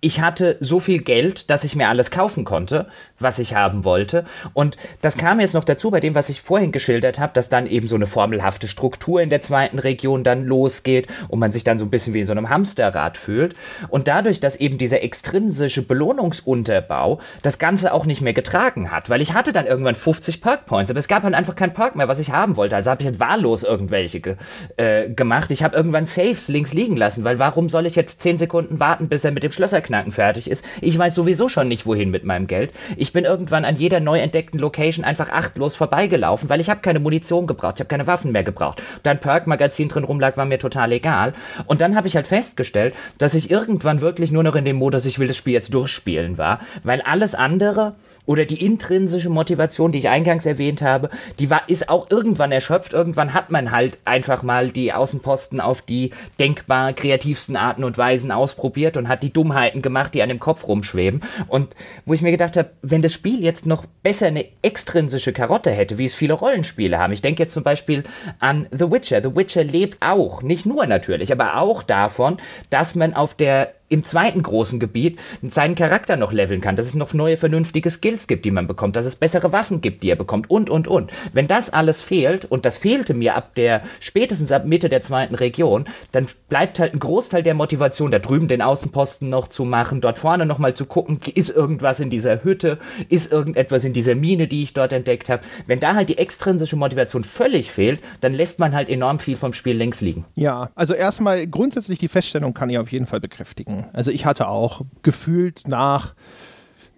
ich hatte so viel Geld, dass ich mir alles kaufen konnte, was ich haben wollte. Und das kam jetzt noch dazu bei dem, was ich vorhin geschildert habe, dass dann eben so eine formelhafte Struktur in der zweiten Region dann losgeht und man sich dann so ein bisschen wie in so einem Hamsterrad fühlt. Und dadurch, dass eben dieser extrinsische Belohnungsunterbau das Ganze auch nicht mehr getragen hat, weil ich hatte dann irgendwann 50 Perk Points, aber es gab dann einfach kein Perk mehr, was ich haben wollte. Also habe ich halt wahllos irgendwelche ge äh, gemacht. Ich habe irgendwann Saves links liegen lassen, weil warum soll ich jetzt 10 Sekunden warten, bis er mit dem Schlösser Knacken fertig ist. Ich weiß sowieso schon nicht, wohin mit meinem Geld. Ich bin irgendwann an jeder neu entdeckten Location einfach achtlos vorbeigelaufen, weil ich habe keine Munition gebraucht, ich habe keine Waffen mehr gebraucht. Dein Perk-Magazin drin rumlag, war mir total egal. Und dann habe ich halt festgestellt, dass ich irgendwann wirklich nur noch in dem Modus, ich will das Spiel jetzt durchspielen war, weil alles andere oder die intrinsische Motivation, die ich eingangs erwähnt habe, die war, ist auch irgendwann erschöpft. Irgendwann hat man halt einfach mal die Außenposten auf die denkbar kreativsten Arten und Weisen ausprobiert und hat die Dummheiten gemacht, die an dem Kopf rumschweben. Und wo ich mir gedacht habe, wenn das Spiel jetzt noch besser eine extrinsische Karotte hätte, wie es viele Rollenspiele haben. Ich denke jetzt zum Beispiel an The Witcher. The Witcher lebt auch, nicht nur natürlich, aber auch davon, dass man auf der im zweiten großen Gebiet seinen Charakter noch leveln kann, dass es noch neue vernünftige Skills gibt, die man bekommt, dass es bessere Waffen gibt, die er bekommt und, und, und. Wenn das alles fehlt, und das fehlte mir ab der, spätestens ab Mitte der zweiten Region, dann bleibt halt ein Großteil der Motivation, da drüben den Außenposten noch zu machen, dort vorne nochmal zu gucken, ist irgendwas in dieser Hütte, ist irgendetwas in dieser Mine, die ich dort entdeckt habe. Wenn da halt die extrinsische Motivation völlig fehlt, dann lässt man halt enorm viel vom Spiel links liegen. Ja, also erstmal grundsätzlich die Feststellung kann ich auf jeden Fall bekräftigen. Also ich hatte auch gefühlt nach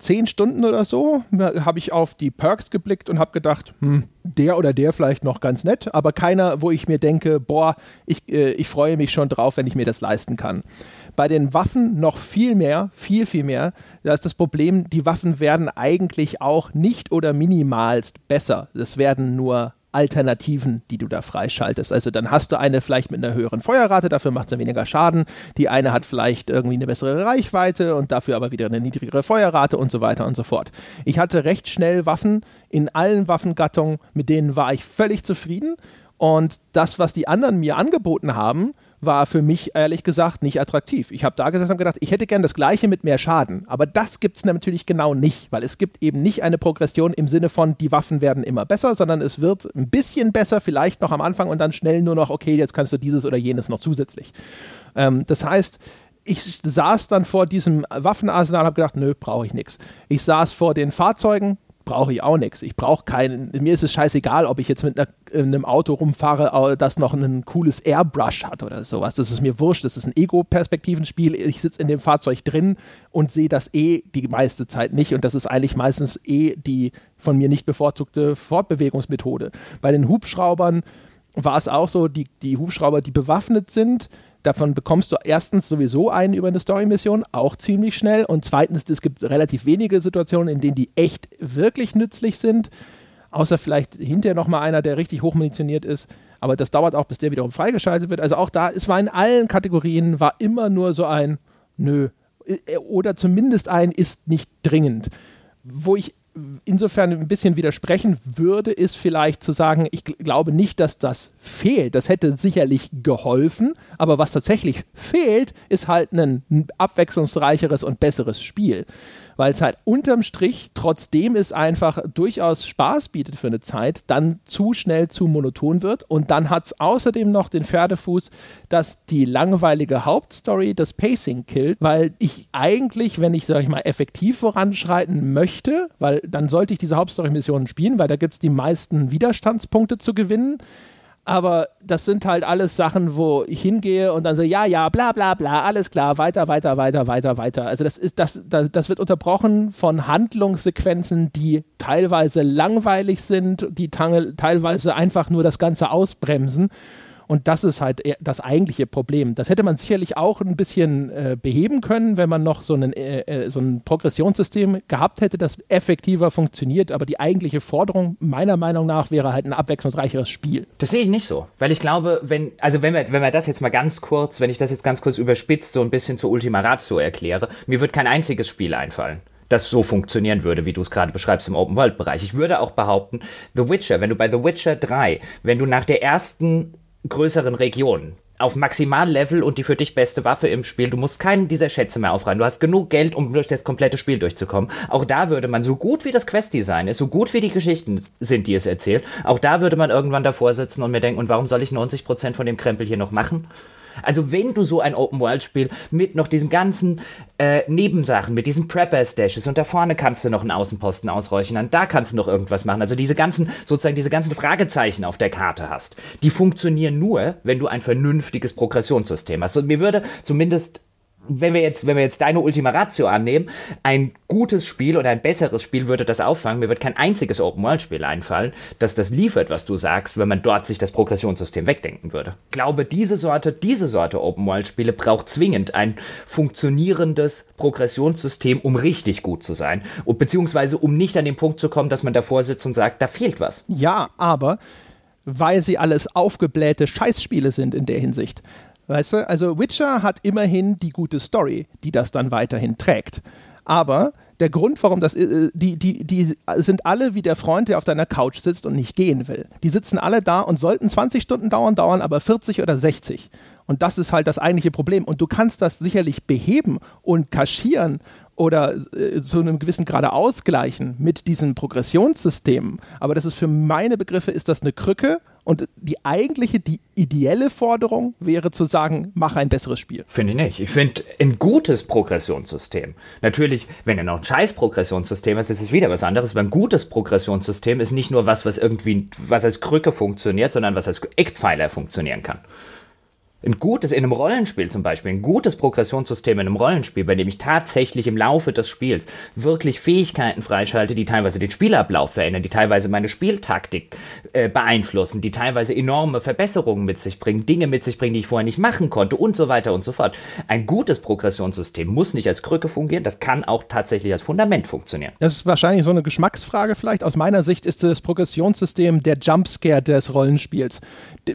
zehn Stunden oder so, habe ich auf die Perks geblickt und habe gedacht, hm, der oder der vielleicht noch ganz nett, aber keiner, wo ich mir denke, boah, ich, äh, ich freue mich schon drauf, wenn ich mir das leisten kann. Bei den Waffen noch viel mehr, viel, viel mehr. Da ist das Problem, die Waffen werden eigentlich auch nicht oder minimalst besser. Es werden nur Alternativen, die du da freischaltest. Also dann hast du eine vielleicht mit einer höheren Feuerrate, dafür macht sie weniger Schaden. Die eine hat vielleicht irgendwie eine bessere Reichweite und dafür aber wieder eine niedrigere Feuerrate und so weiter und so fort. Ich hatte recht schnell Waffen in allen Waffengattungen, mit denen war ich völlig zufrieden. Und das, was die anderen mir angeboten haben, war für mich ehrlich gesagt nicht attraktiv. Ich habe da gesessen und gedacht, ich hätte gern das gleiche mit mehr Schaden. Aber das gibt es natürlich genau nicht, weil es gibt eben nicht eine Progression im Sinne von, die Waffen werden immer besser, sondern es wird ein bisschen besser, vielleicht noch am Anfang und dann schnell nur noch, okay, jetzt kannst du dieses oder jenes noch zusätzlich. Ähm, das heißt, ich saß dann vor diesem Waffenarsenal und habe gedacht, nö, brauche ich nichts. Ich saß vor den Fahrzeugen, brauche ich auch nichts. Ich brauche keinen, mir ist es scheißegal, ob ich jetzt mit einer, einem Auto rumfahre, das noch ein cooles Airbrush hat oder sowas. Das ist mir wurscht. Das ist ein Ego-Perspektivenspiel. Ich sitze in dem Fahrzeug drin und sehe das eh die meiste Zeit nicht. Und das ist eigentlich meistens eh die von mir nicht bevorzugte Fortbewegungsmethode. Bei den Hubschraubern war es auch so, die, die Hubschrauber, die bewaffnet sind, Davon bekommst du erstens sowieso einen über eine Story-Mission, auch ziemlich schnell. Und zweitens, es gibt relativ wenige Situationen, in denen die echt wirklich nützlich sind. Außer vielleicht hinterher nochmal einer, der richtig hochmunitioniert ist. Aber das dauert auch, bis der wiederum freigeschaltet wird. Also auch da, es war in allen Kategorien, war immer nur so ein Nö. Äh, oder zumindest ein ist nicht dringend. Wo ich insofern ein bisschen widersprechen würde, ist vielleicht zu sagen, ich glaube nicht, dass das fehlt. Das hätte sicherlich geholfen, aber was tatsächlich fehlt, ist halt ein abwechslungsreicheres und besseres Spiel weil es halt unterm Strich, trotzdem es einfach durchaus Spaß bietet für eine Zeit, dann zu schnell zu monoton wird. Und dann hat es außerdem noch den Pferdefuß, dass die langweilige Hauptstory das Pacing killt, weil ich eigentlich, wenn ich, sag ich mal, effektiv voranschreiten möchte, weil dann sollte ich diese Hauptstory-Missionen spielen, weil da gibt es die meisten Widerstandspunkte zu gewinnen aber das sind halt alles Sachen, wo ich hingehe und dann so, ja, ja, bla bla bla, alles klar, weiter, weiter, weiter, weiter, weiter. Also das ist, das, das wird unterbrochen von Handlungssequenzen, die teilweise langweilig sind, die teilweise einfach nur das Ganze ausbremsen. Und das ist halt das eigentliche Problem. Das hätte man sicherlich auch ein bisschen äh, beheben können, wenn man noch so, einen, äh, äh, so ein Progressionssystem gehabt hätte, das effektiver funktioniert. Aber die eigentliche Forderung meiner Meinung nach wäre halt ein abwechslungsreicheres Spiel. Das sehe ich nicht so. Weil ich glaube, wenn, also wenn wir, wenn wir das jetzt mal ganz kurz, wenn ich das jetzt ganz kurz überspitzt, so ein bisschen zur Ultima Ratio erkläre, mir wird kein einziges Spiel einfallen das so funktionieren würde, wie du es gerade beschreibst im Open-World-Bereich. Ich würde auch behaupten, The Witcher, wenn du bei The Witcher 3, wenn du nach der ersten größeren Regionen auf Maximallevel und die für dich beste Waffe im Spiel. Du musst keinen dieser Schätze mehr aufreihen. Du hast genug Geld, um durch das komplette Spiel durchzukommen. Auch da würde man, so gut wie das Quest-Design ist, so gut wie die Geschichten sind, die es erzählt, auch da würde man irgendwann davor sitzen und mir denken, und warum soll ich 90% von dem Krempel hier noch machen? Also wenn du so ein Open-World-Spiel mit noch diesen ganzen äh, Nebensachen, mit diesen Prepper-Stashes und da vorne kannst du noch einen Außenposten ausräuchern, da kannst du noch irgendwas machen. Also diese ganzen, sozusagen diese ganzen Fragezeichen auf der Karte hast, die funktionieren nur, wenn du ein vernünftiges Progressionssystem hast. Und mir würde zumindest wenn wir jetzt, wenn wir jetzt deine Ultima Ratio annehmen, ein gutes Spiel oder ein besseres Spiel würde das auffangen. Mir wird kein einziges Open-World-Spiel einfallen, das das liefert, was du sagst, wenn man dort sich das Progressionssystem wegdenken würde. Ich glaube, diese Sorte, diese Sorte Open-World-Spiele braucht zwingend ein funktionierendes Progressionssystem, um richtig gut zu sein. Und beziehungsweise um nicht an den Punkt zu kommen, dass man davor sitzt und sagt, da fehlt was. Ja, aber weil sie alles aufgeblähte Scheißspiele sind in der Hinsicht. Weißt du, also Witcher hat immerhin die gute Story, die das dann weiterhin trägt. Aber der Grund, warum das, äh, die, die, die sind alle wie der Freund, der auf deiner Couch sitzt und nicht gehen will. Die sitzen alle da und sollten 20 Stunden dauern, dauern aber 40 oder 60. Und das ist halt das eigentliche Problem. Und du kannst das sicherlich beheben und kaschieren oder äh, zu einem gewissen Grade ausgleichen mit diesen Progressionssystemen. Aber das ist für meine Begriffe ist das eine Krücke und die eigentliche, die ideelle Forderung wäre zu sagen, mach ein besseres Spiel. Finde ich nicht. Ich finde ein gutes Progressionssystem. Natürlich, wenn du noch ein scheiß Progressionssystem hast, ist es wieder was anderes. Aber ein gutes Progressionssystem ist nicht nur was, was irgendwie, was als Krücke funktioniert, sondern was als Eckpfeiler funktionieren kann. Ein gutes, in einem Rollenspiel zum Beispiel, ein gutes Progressionssystem in einem Rollenspiel, bei dem ich tatsächlich im Laufe des Spiels wirklich Fähigkeiten freischalte, die teilweise den Spielablauf verändern, die teilweise meine Spieltaktik äh, beeinflussen, die teilweise enorme Verbesserungen mit sich bringen, Dinge mit sich bringen, die ich vorher nicht machen konnte und so weiter und so fort. Ein gutes Progressionssystem muss nicht als Krücke fungieren, das kann auch tatsächlich als Fundament funktionieren. Das ist wahrscheinlich so eine Geschmacksfrage vielleicht. Aus meiner Sicht ist das Progressionssystem der Jumpscare des Rollenspiels.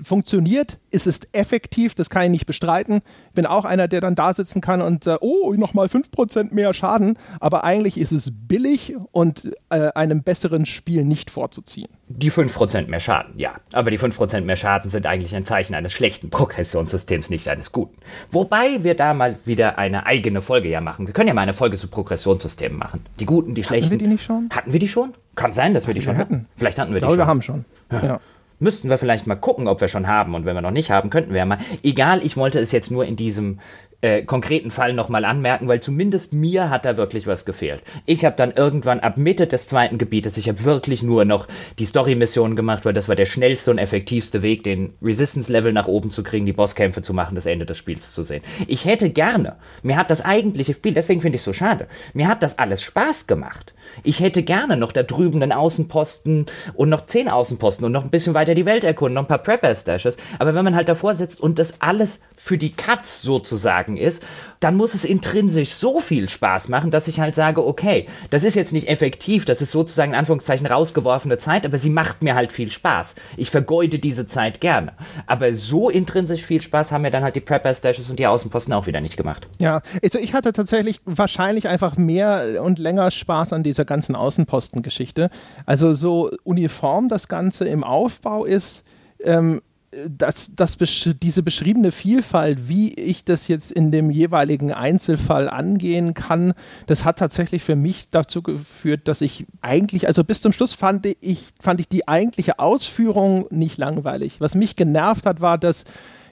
Funktioniert, ist es effektiv, das kann ich nicht bestreiten. Ich bin auch einer, der dann da sitzen kann und äh, oh, nochmal 5% mehr Schaden, aber eigentlich ist es billig und äh, einem besseren Spiel nicht vorzuziehen. Die 5% mehr Schaden, ja. Aber die 5% mehr Schaden sind eigentlich ein Zeichen eines schlechten Progressionssystems, nicht eines guten. Wobei wir da mal wieder eine eigene Folge ja machen. Wir können ja mal eine Folge zu Progressionssystemen machen. Die guten, die schlechten. Hatten wir die nicht schon? Hatten wir die schon? Kann sein, dass wir die wir schon hatten. hatten. Vielleicht hatten wir Ich die glaube, schon. wir haben schon. Ja. Müssten wir vielleicht mal gucken, ob wir schon haben. Und wenn wir noch nicht haben, könnten wir ja mal. Egal, ich wollte es jetzt nur in diesem äh, konkreten Fall nochmal anmerken, weil zumindest mir hat da wirklich was gefehlt. Ich habe dann irgendwann ab Mitte des zweiten Gebietes, ich habe wirklich nur noch die Story-Missionen gemacht, weil das war der schnellste und effektivste Weg, den Resistance-Level nach oben zu kriegen, die Bosskämpfe zu machen, das Ende des Spiels zu sehen. Ich hätte gerne, mir hat das eigentliche Spiel, deswegen finde ich es so schade, mir hat das alles Spaß gemacht. Ich hätte gerne noch da drüben einen Außenposten und noch zehn Außenposten und noch ein bisschen weiter die Welt erkunden, noch ein paar Prepper-Stashes. Aber wenn man halt davor sitzt und das alles für die Cuts sozusagen ist, dann muss es intrinsisch so viel Spaß machen, dass ich halt sage, okay, das ist jetzt nicht effektiv, das ist sozusagen in Anführungszeichen rausgeworfene Zeit, aber sie macht mir halt viel Spaß. Ich vergeude diese Zeit gerne. Aber so intrinsisch viel Spaß haben mir dann halt die Prepper-Stashes und die Außenposten auch wieder nicht gemacht. Ja, also ich hatte tatsächlich wahrscheinlich einfach mehr und länger Spaß an dieser ganzen Außenpostengeschichte. Also so uniform das Ganze im Aufbau ist, ähm, das, das, diese beschriebene Vielfalt, wie ich das jetzt in dem jeweiligen Einzelfall angehen kann, das hat tatsächlich für mich dazu geführt, dass ich eigentlich, also bis zum Schluss fand ich, fand ich die eigentliche Ausführung nicht langweilig. Was mich genervt hat, war, dass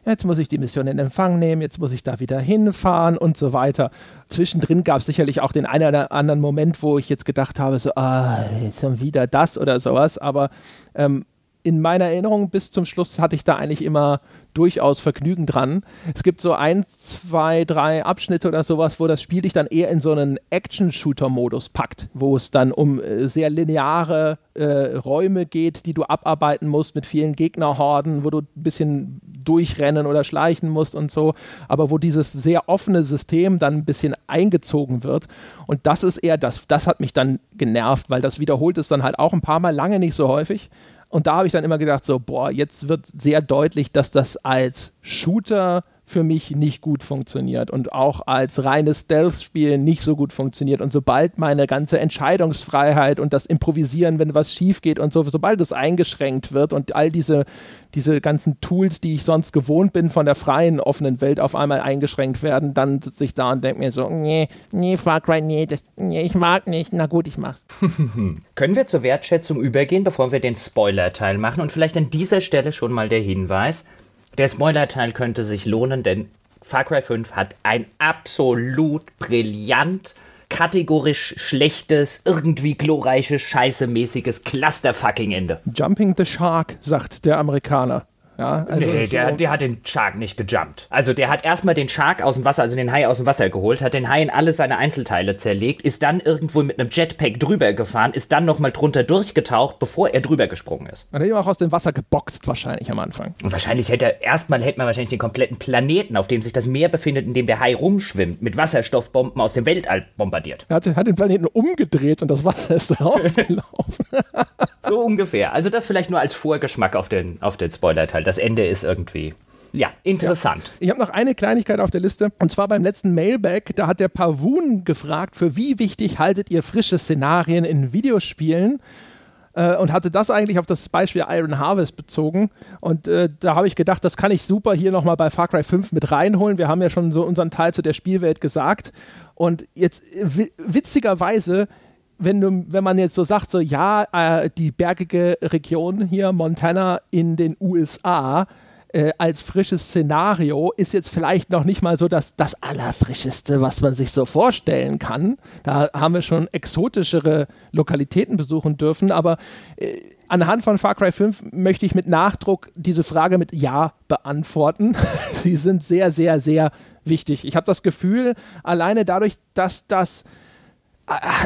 jetzt muss ich die Mission in Empfang nehmen, jetzt muss ich da wieder hinfahren und so weiter. Zwischendrin gab es sicherlich auch den einen oder anderen Moment, wo ich jetzt gedacht habe, so, ah, jetzt schon wieder das oder sowas, aber ähm, in meiner Erinnerung bis zum Schluss hatte ich da eigentlich immer durchaus Vergnügen dran. Es gibt so ein, zwei, drei Abschnitte oder sowas, wo das Spiel dich dann eher in so einen Action-Shooter-Modus packt, wo es dann um äh, sehr lineare äh, Räume geht, die du abarbeiten musst mit vielen Gegnerhorden, wo du ein bisschen durchrennen oder schleichen musst und so, aber wo dieses sehr offene System dann ein bisschen eingezogen wird. Und das ist eher das, das hat mich dann genervt, weil das wiederholt es dann halt auch ein paar Mal lange nicht so häufig. Und da habe ich dann immer gedacht, so, boah, jetzt wird sehr deutlich, dass das als Shooter für mich nicht gut funktioniert und auch als reines Stealth-Spiel nicht so gut funktioniert. Und sobald meine ganze Entscheidungsfreiheit und das Improvisieren, wenn was schief geht und so, sobald es eingeschränkt wird und all diese, diese ganzen Tools, die ich sonst gewohnt bin von der freien, offenen Welt auf einmal eingeschränkt werden, dann sitze ich da und denke mir so, nee, nee, Far Cry, nee, das, nee, ich mag nicht, na gut, ich mach's. (laughs) Können wir zur Wertschätzung übergehen, bevor wir den Spoiler-Teil machen? Und vielleicht an dieser Stelle schon mal der Hinweis. Der Spoiler-Teil könnte sich lohnen, denn Far Cry 5 hat ein absolut brillant, kategorisch schlechtes, irgendwie glorreiches, scheißemäßiges Cluster-Fucking-Ende. Jumping the Shark, sagt der Amerikaner. Ja, also nee, so- der, der hat den Shark nicht gejumpt. Also der hat erstmal den Shark aus dem Wasser, also den Hai aus dem Wasser geholt, hat den Hai in alle seine Einzelteile zerlegt, ist dann irgendwo mit einem Jetpack drüber gefahren, ist dann nochmal drunter durchgetaucht, bevor er drüber gesprungen ist. Man hat ihn auch aus dem Wasser geboxt wahrscheinlich am Anfang. Und wahrscheinlich hätte er, erstmal hätte man wahrscheinlich den kompletten Planeten, auf dem sich das Meer befindet, in dem der Hai rumschwimmt, mit Wasserstoffbomben aus dem Weltall bombardiert. Er hat, hat den Planeten umgedreht und das Wasser ist (laughs) rausgelaufen. So ungefähr. Also das vielleicht nur als Vorgeschmack auf den, auf den Spoiler-Teil. Das Ende ist irgendwie, ja, interessant. Ich habe noch eine Kleinigkeit auf der Liste und zwar beim letzten Mailback, da hat der Pavun gefragt, für wie wichtig haltet ihr frische Szenarien in Videospielen? Äh, und hatte das eigentlich auf das Beispiel Iron Harvest bezogen. Und äh, da habe ich gedacht, das kann ich super hier nochmal bei Far Cry 5 mit reinholen. Wir haben ja schon so unseren Teil zu der Spielwelt gesagt. Und jetzt äh, wi- witzigerweise, wenn, du, wenn man jetzt so sagt, so ja, äh, die bergige Region hier, Montana in den USA, äh, als frisches Szenario ist jetzt vielleicht noch nicht mal so das, das Allerfrischeste, was man sich so vorstellen kann. Da haben wir schon exotischere Lokalitäten besuchen dürfen, aber äh, anhand von Far Cry 5 möchte ich mit Nachdruck diese Frage mit Ja beantworten. (laughs) Sie sind sehr, sehr, sehr wichtig. Ich habe das Gefühl, alleine dadurch, dass das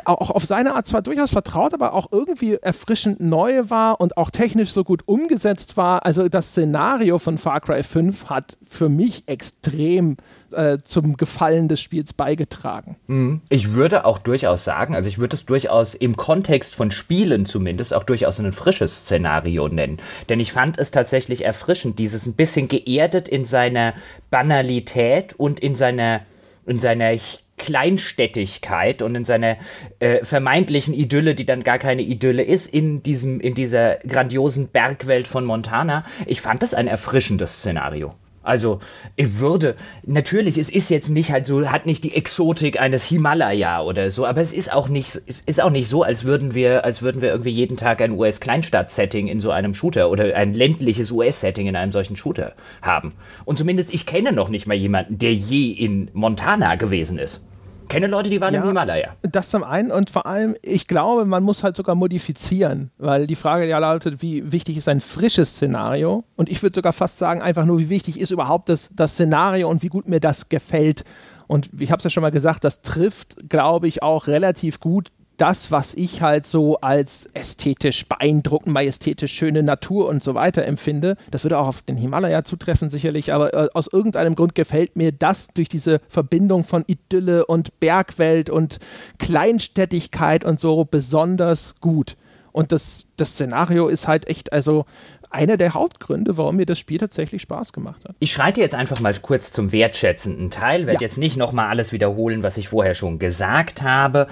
auch auf seine Art zwar durchaus vertraut, aber auch irgendwie erfrischend neu war und auch technisch so gut umgesetzt war. Also das Szenario von Far Cry 5 hat für mich extrem äh, zum Gefallen des Spiels beigetragen. Mhm. Ich würde auch durchaus sagen, also ich würde es durchaus im Kontext von Spielen zumindest auch durchaus ein frisches Szenario nennen. Denn ich fand es tatsächlich erfrischend, dieses ein bisschen geerdet in seiner Banalität und in seiner, in seiner Kleinstädtigkeit und in seiner äh, vermeintlichen Idylle, die dann gar keine Idylle ist, in diesem, in dieser grandiosen Bergwelt von Montana. Ich fand das ein erfrischendes Szenario. Also, ich würde, natürlich, es ist jetzt nicht halt so, hat nicht die Exotik eines Himalaya oder so, aber es ist auch nicht, ist auch nicht so, als würden wir, als würden wir irgendwie jeden Tag ein US-Kleinstadt-Setting in so einem Shooter oder ein ländliches US-Setting in einem solchen Shooter haben. Und zumindest ich kenne noch nicht mal jemanden, der je in Montana gewesen ist kenne Leute, die waren ja, im Himalaya. Das zum einen und vor allem, ich glaube, man muss halt sogar modifizieren, weil die Frage ja lautet, wie wichtig ist ein frisches Szenario? Und ich würde sogar fast sagen, einfach nur, wie wichtig ist überhaupt das, das Szenario und wie gut mir das gefällt. Und ich habe es ja schon mal gesagt, das trifft, glaube ich, auch relativ gut das, was ich halt so als ästhetisch beeindruckend, majestätisch schöne Natur und so weiter empfinde. Das würde auch auf den Himalaya zutreffen sicherlich, aber äh, aus irgendeinem Grund gefällt mir das durch diese Verbindung von Idylle und Bergwelt und Kleinstädtigkeit und so besonders gut. Und das, das Szenario ist halt echt, also einer der Hauptgründe, warum mir das Spiel tatsächlich Spaß gemacht hat. Ich schreite jetzt einfach mal kurz zum wertschätzenden Teil, werde ja. jetzt nicht nochmal alles wiederholen, was ich vorher schon gesagt habe.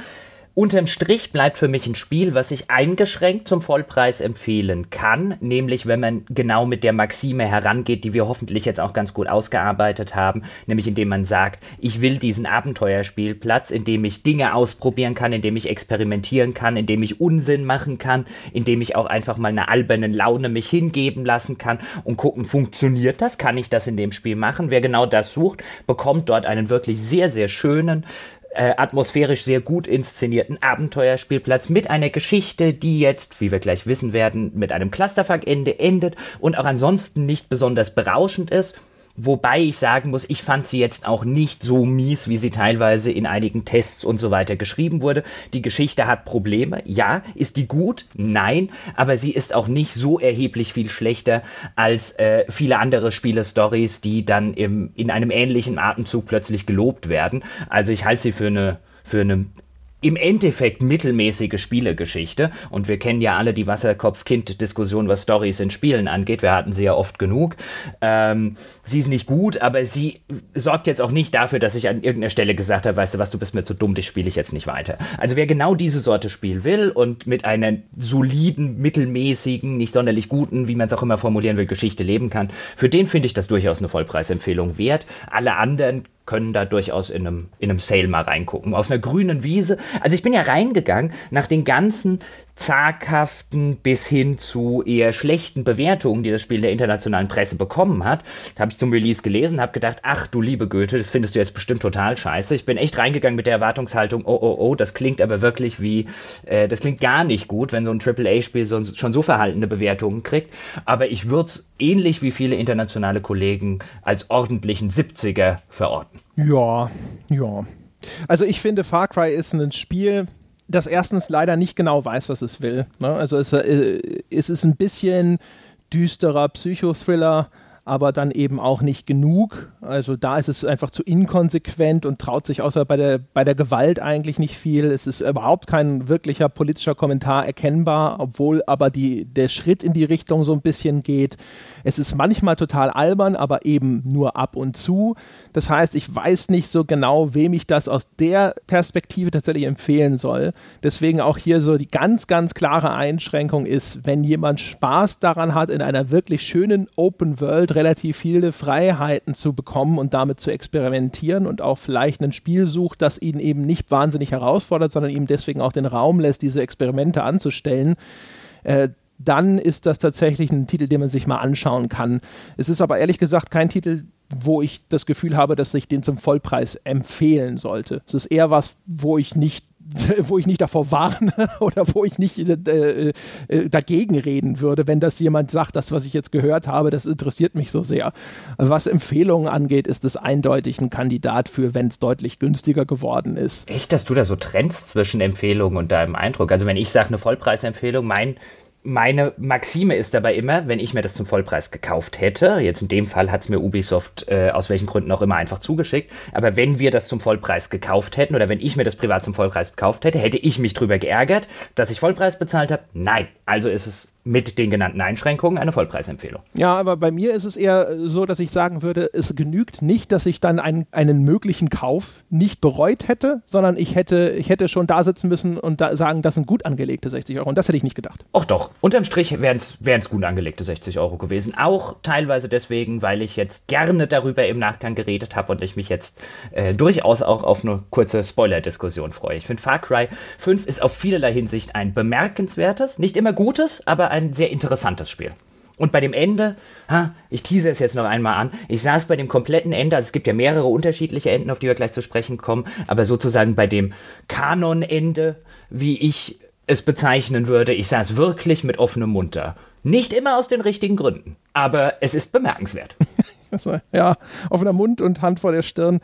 Unterm Strich bleibt für mich ein Spiel, was ich eingeschränkt zum Vollpreis empfehlen kann, nämlich wenn man genau mit der Maxime herangeht, die wir hoffentlich jetzt auch ganz gut ausgearbeitet haben, nämlich indem man sagt, ich will diesen Abenteuerspielplatz, in dem ich Dinge ausprobieren kann, in dem ich experimentieren kann, in dem ich Unsinn machen kann, in dem ich auch einfach mal eine alberne Laune mich hingeben lassen kann und gucken, funktioniert das, kann ich das in dem Spiel machen? Wer genau das sucht, bekommt dort einen wirklich sehr, sehr schönen, äh, atmosphärisch sehr gut inszenierten Abenteuerspielplatz mit einer Geschichte, die jetzt, wie wir gleich wissen werden, mit einem Clusterfuck-Ende endet und auch ansonsten nicht besonders berauschend ist Wobei ich sagen muss, ich fand sie jetzt auch nicht so mies, wie sie teilweise in einigen Tests und so weiter geschrieben wurde. Die Geschichte hat Probleme. Ja. Ist die gut? Nein. Aber sie ist auch nicht so erheblich viel schlechter als äh, viele andere Spiele-Stories, die dann im, in einem ähnlichen Atemzug plötzlich gelobt werden. Also ich halte sie für eine für eine im Endeffekt mittelmäßige Spielegeschichte. Und wir kennen ja alle die Wasserkopf-Kind-Diskussion, was Stories in Spielen angeht. Wir hatten sie ja oft genug. Ähm, sie ist nicht gut, aber sie sorgt jetzt auch nicht dafür, dass ich an irgendeiner Stelle gesagt habe, weißt du was, du bist mir zu dumm, dich spiele ich jetzt nicht weiter. Also wer genau diese Sorte Spiel will und mit einer soliden, mittelmäßigen, nicht sonderlich guten, wie man es auch immer formulieren will, Geschichte leben kann, für den finde ich das durchaus eine Vollpreisempfehlung wert. Alle anderen können da durchaus in einem, in einem Sale mal reingucken. Auf einer grünen Wiese. Also ich bin ja reingegangen nach den ganzen zaghaften bis hin zu eher schlechten Bewertungen, die das Spiel der internationalen Presse bekommen hat. Da habe ich zum Release gelesen, habe gedacht, ach du liebe Goethe, das findest du jetzt bestimmt total scheiße. Ich bin echt reingegangen mit der Erwartungshaltung, oh oh oh, das klingt aber wirklich wie, äh, das klingt gar nicht gut, wenn so ein AAA-Spiel so, schon so verhaltene Bewertungen kriegt. Aber ich würde es ähnlich wie viele internationale Kollegen als ordentlichen 70er verorten. Ja, ja. Also ich finde, Far Cry ist ein Spiel, das erstens leider nicht genau weiß, was es will. Ne? Also es, äh, es ist ein bisschen düsterer Psychothriller aber dann eben auch nicht genug. Also da ist es einfach zu inkonsequent und traut sich außer bei der, bei der Gewalt eigentlich nicht viel. Es ist überhaupt kein wirklicher politischer Kommentar erkennbar, obwohl aber die, der Schritt in die Richtung so ein bisschen geht. Es ist manchmal total albern, aber eben nur ab und zu. Das heißt, ich weiß nicht so genau, wem ich das aus der Perspektive tatsächlich empfehlen soll. Deswegen auch hier so die ganz, ganz klare Einschränkung ist, wenn jemand Spaß daran hat, in einer wirklich schönen Open World relativ viele Freiheiten zu bekommen und damit zu experimentieren und auch vielleicht ein Spiel sucht, das ihn eben nicht wahnsinnig herausfordert, sondern ihm deswegen auch den Raum lässt, diese Experimente anzustellen, äh, dann ist das tatsächlich ein Titel, den man sich mal anschauen kann. Es ist aber ehrlich gesagt kein Titel, wo ich das Gefühl habe, dass ich den zum Vollpreis empfehlen sollte. Es ist eher was, wo ich nicht (laughs) wo ich nicht davor warne (laughs) oder wo ich nicht äh, äh, dagegen reden würde, wenn das jemand sagt, das, was ich jetzt gehört habe, das interessiert mich so sehr. Also was Empfehlungen angeht, ist es eindeutig ein Kandidat für, wenn es deutlich günstiger geworden ist. Echt, dass du da so trennst zwischen Empfehlungen und deinem Eindruck? Also wenn ich sage eine Vollpreisempfehlung, mein meine Maxime ist dabei immer, wenn ich mir das zum Vollpreis gekauft hätte, jetzt in dem Fall hat es mir Ubisoft äh, aus welchen Gründen auch immer einfach zugeschickt, aber wenn wir das zum Vollpreis gekauft hätten oder wenn ich mir das privat zum Vollpreis gekauft hätte, hätte ich mich drüber geärgert, dass ich Vollpreis bezahlt habe? Nein. Also ist es mit den genannten Einschränkungen eine Vollpreisempfehlung. Ja, aber bei mir ist es eher so, dass ich sagen würde, es genügt nicht, dass ich dann einen, einen möglichen Kauf nicht bereut hätte, sondern ich hätte, ich hätte schon da sitzen müssen und da sagen, das sind gut angelegte 60 Euro. Und das hätte ich nicht gedacht. Ach doch, unterm Strich wären es gut angelegte 60 Euro gewesen. Auch teilweise deswegen, weil ich jetzt gerne darüber im Nachgang geredet habe und ich mich jetzt äh, durchaus auch auf eine kurze Spoiler-Diskussion freue. Ich finde, Far Cry 5 ist auf vielerlei Hinsicht ein bemerkenswertes, nicht immer gutes, aber ein sehr interessantes Spiel. Und bei dem Ende, ha, ich tease es jetzt noch einmal an, ich saß bei dem kompletten Ende, also es gibt ja mehrere unterschiedliche Enden, auf die wir gleich zu sprechen kommen, aber sozusagen bei dem Kanonende, wie ich es bezeichnen würde, ich saß wirklich mit offenem Mund da. Nicht immer aus den richtigen Gründen, aber es ist bemerkenswert. (laughs) ja, offener Mund und Hand vor der Stirn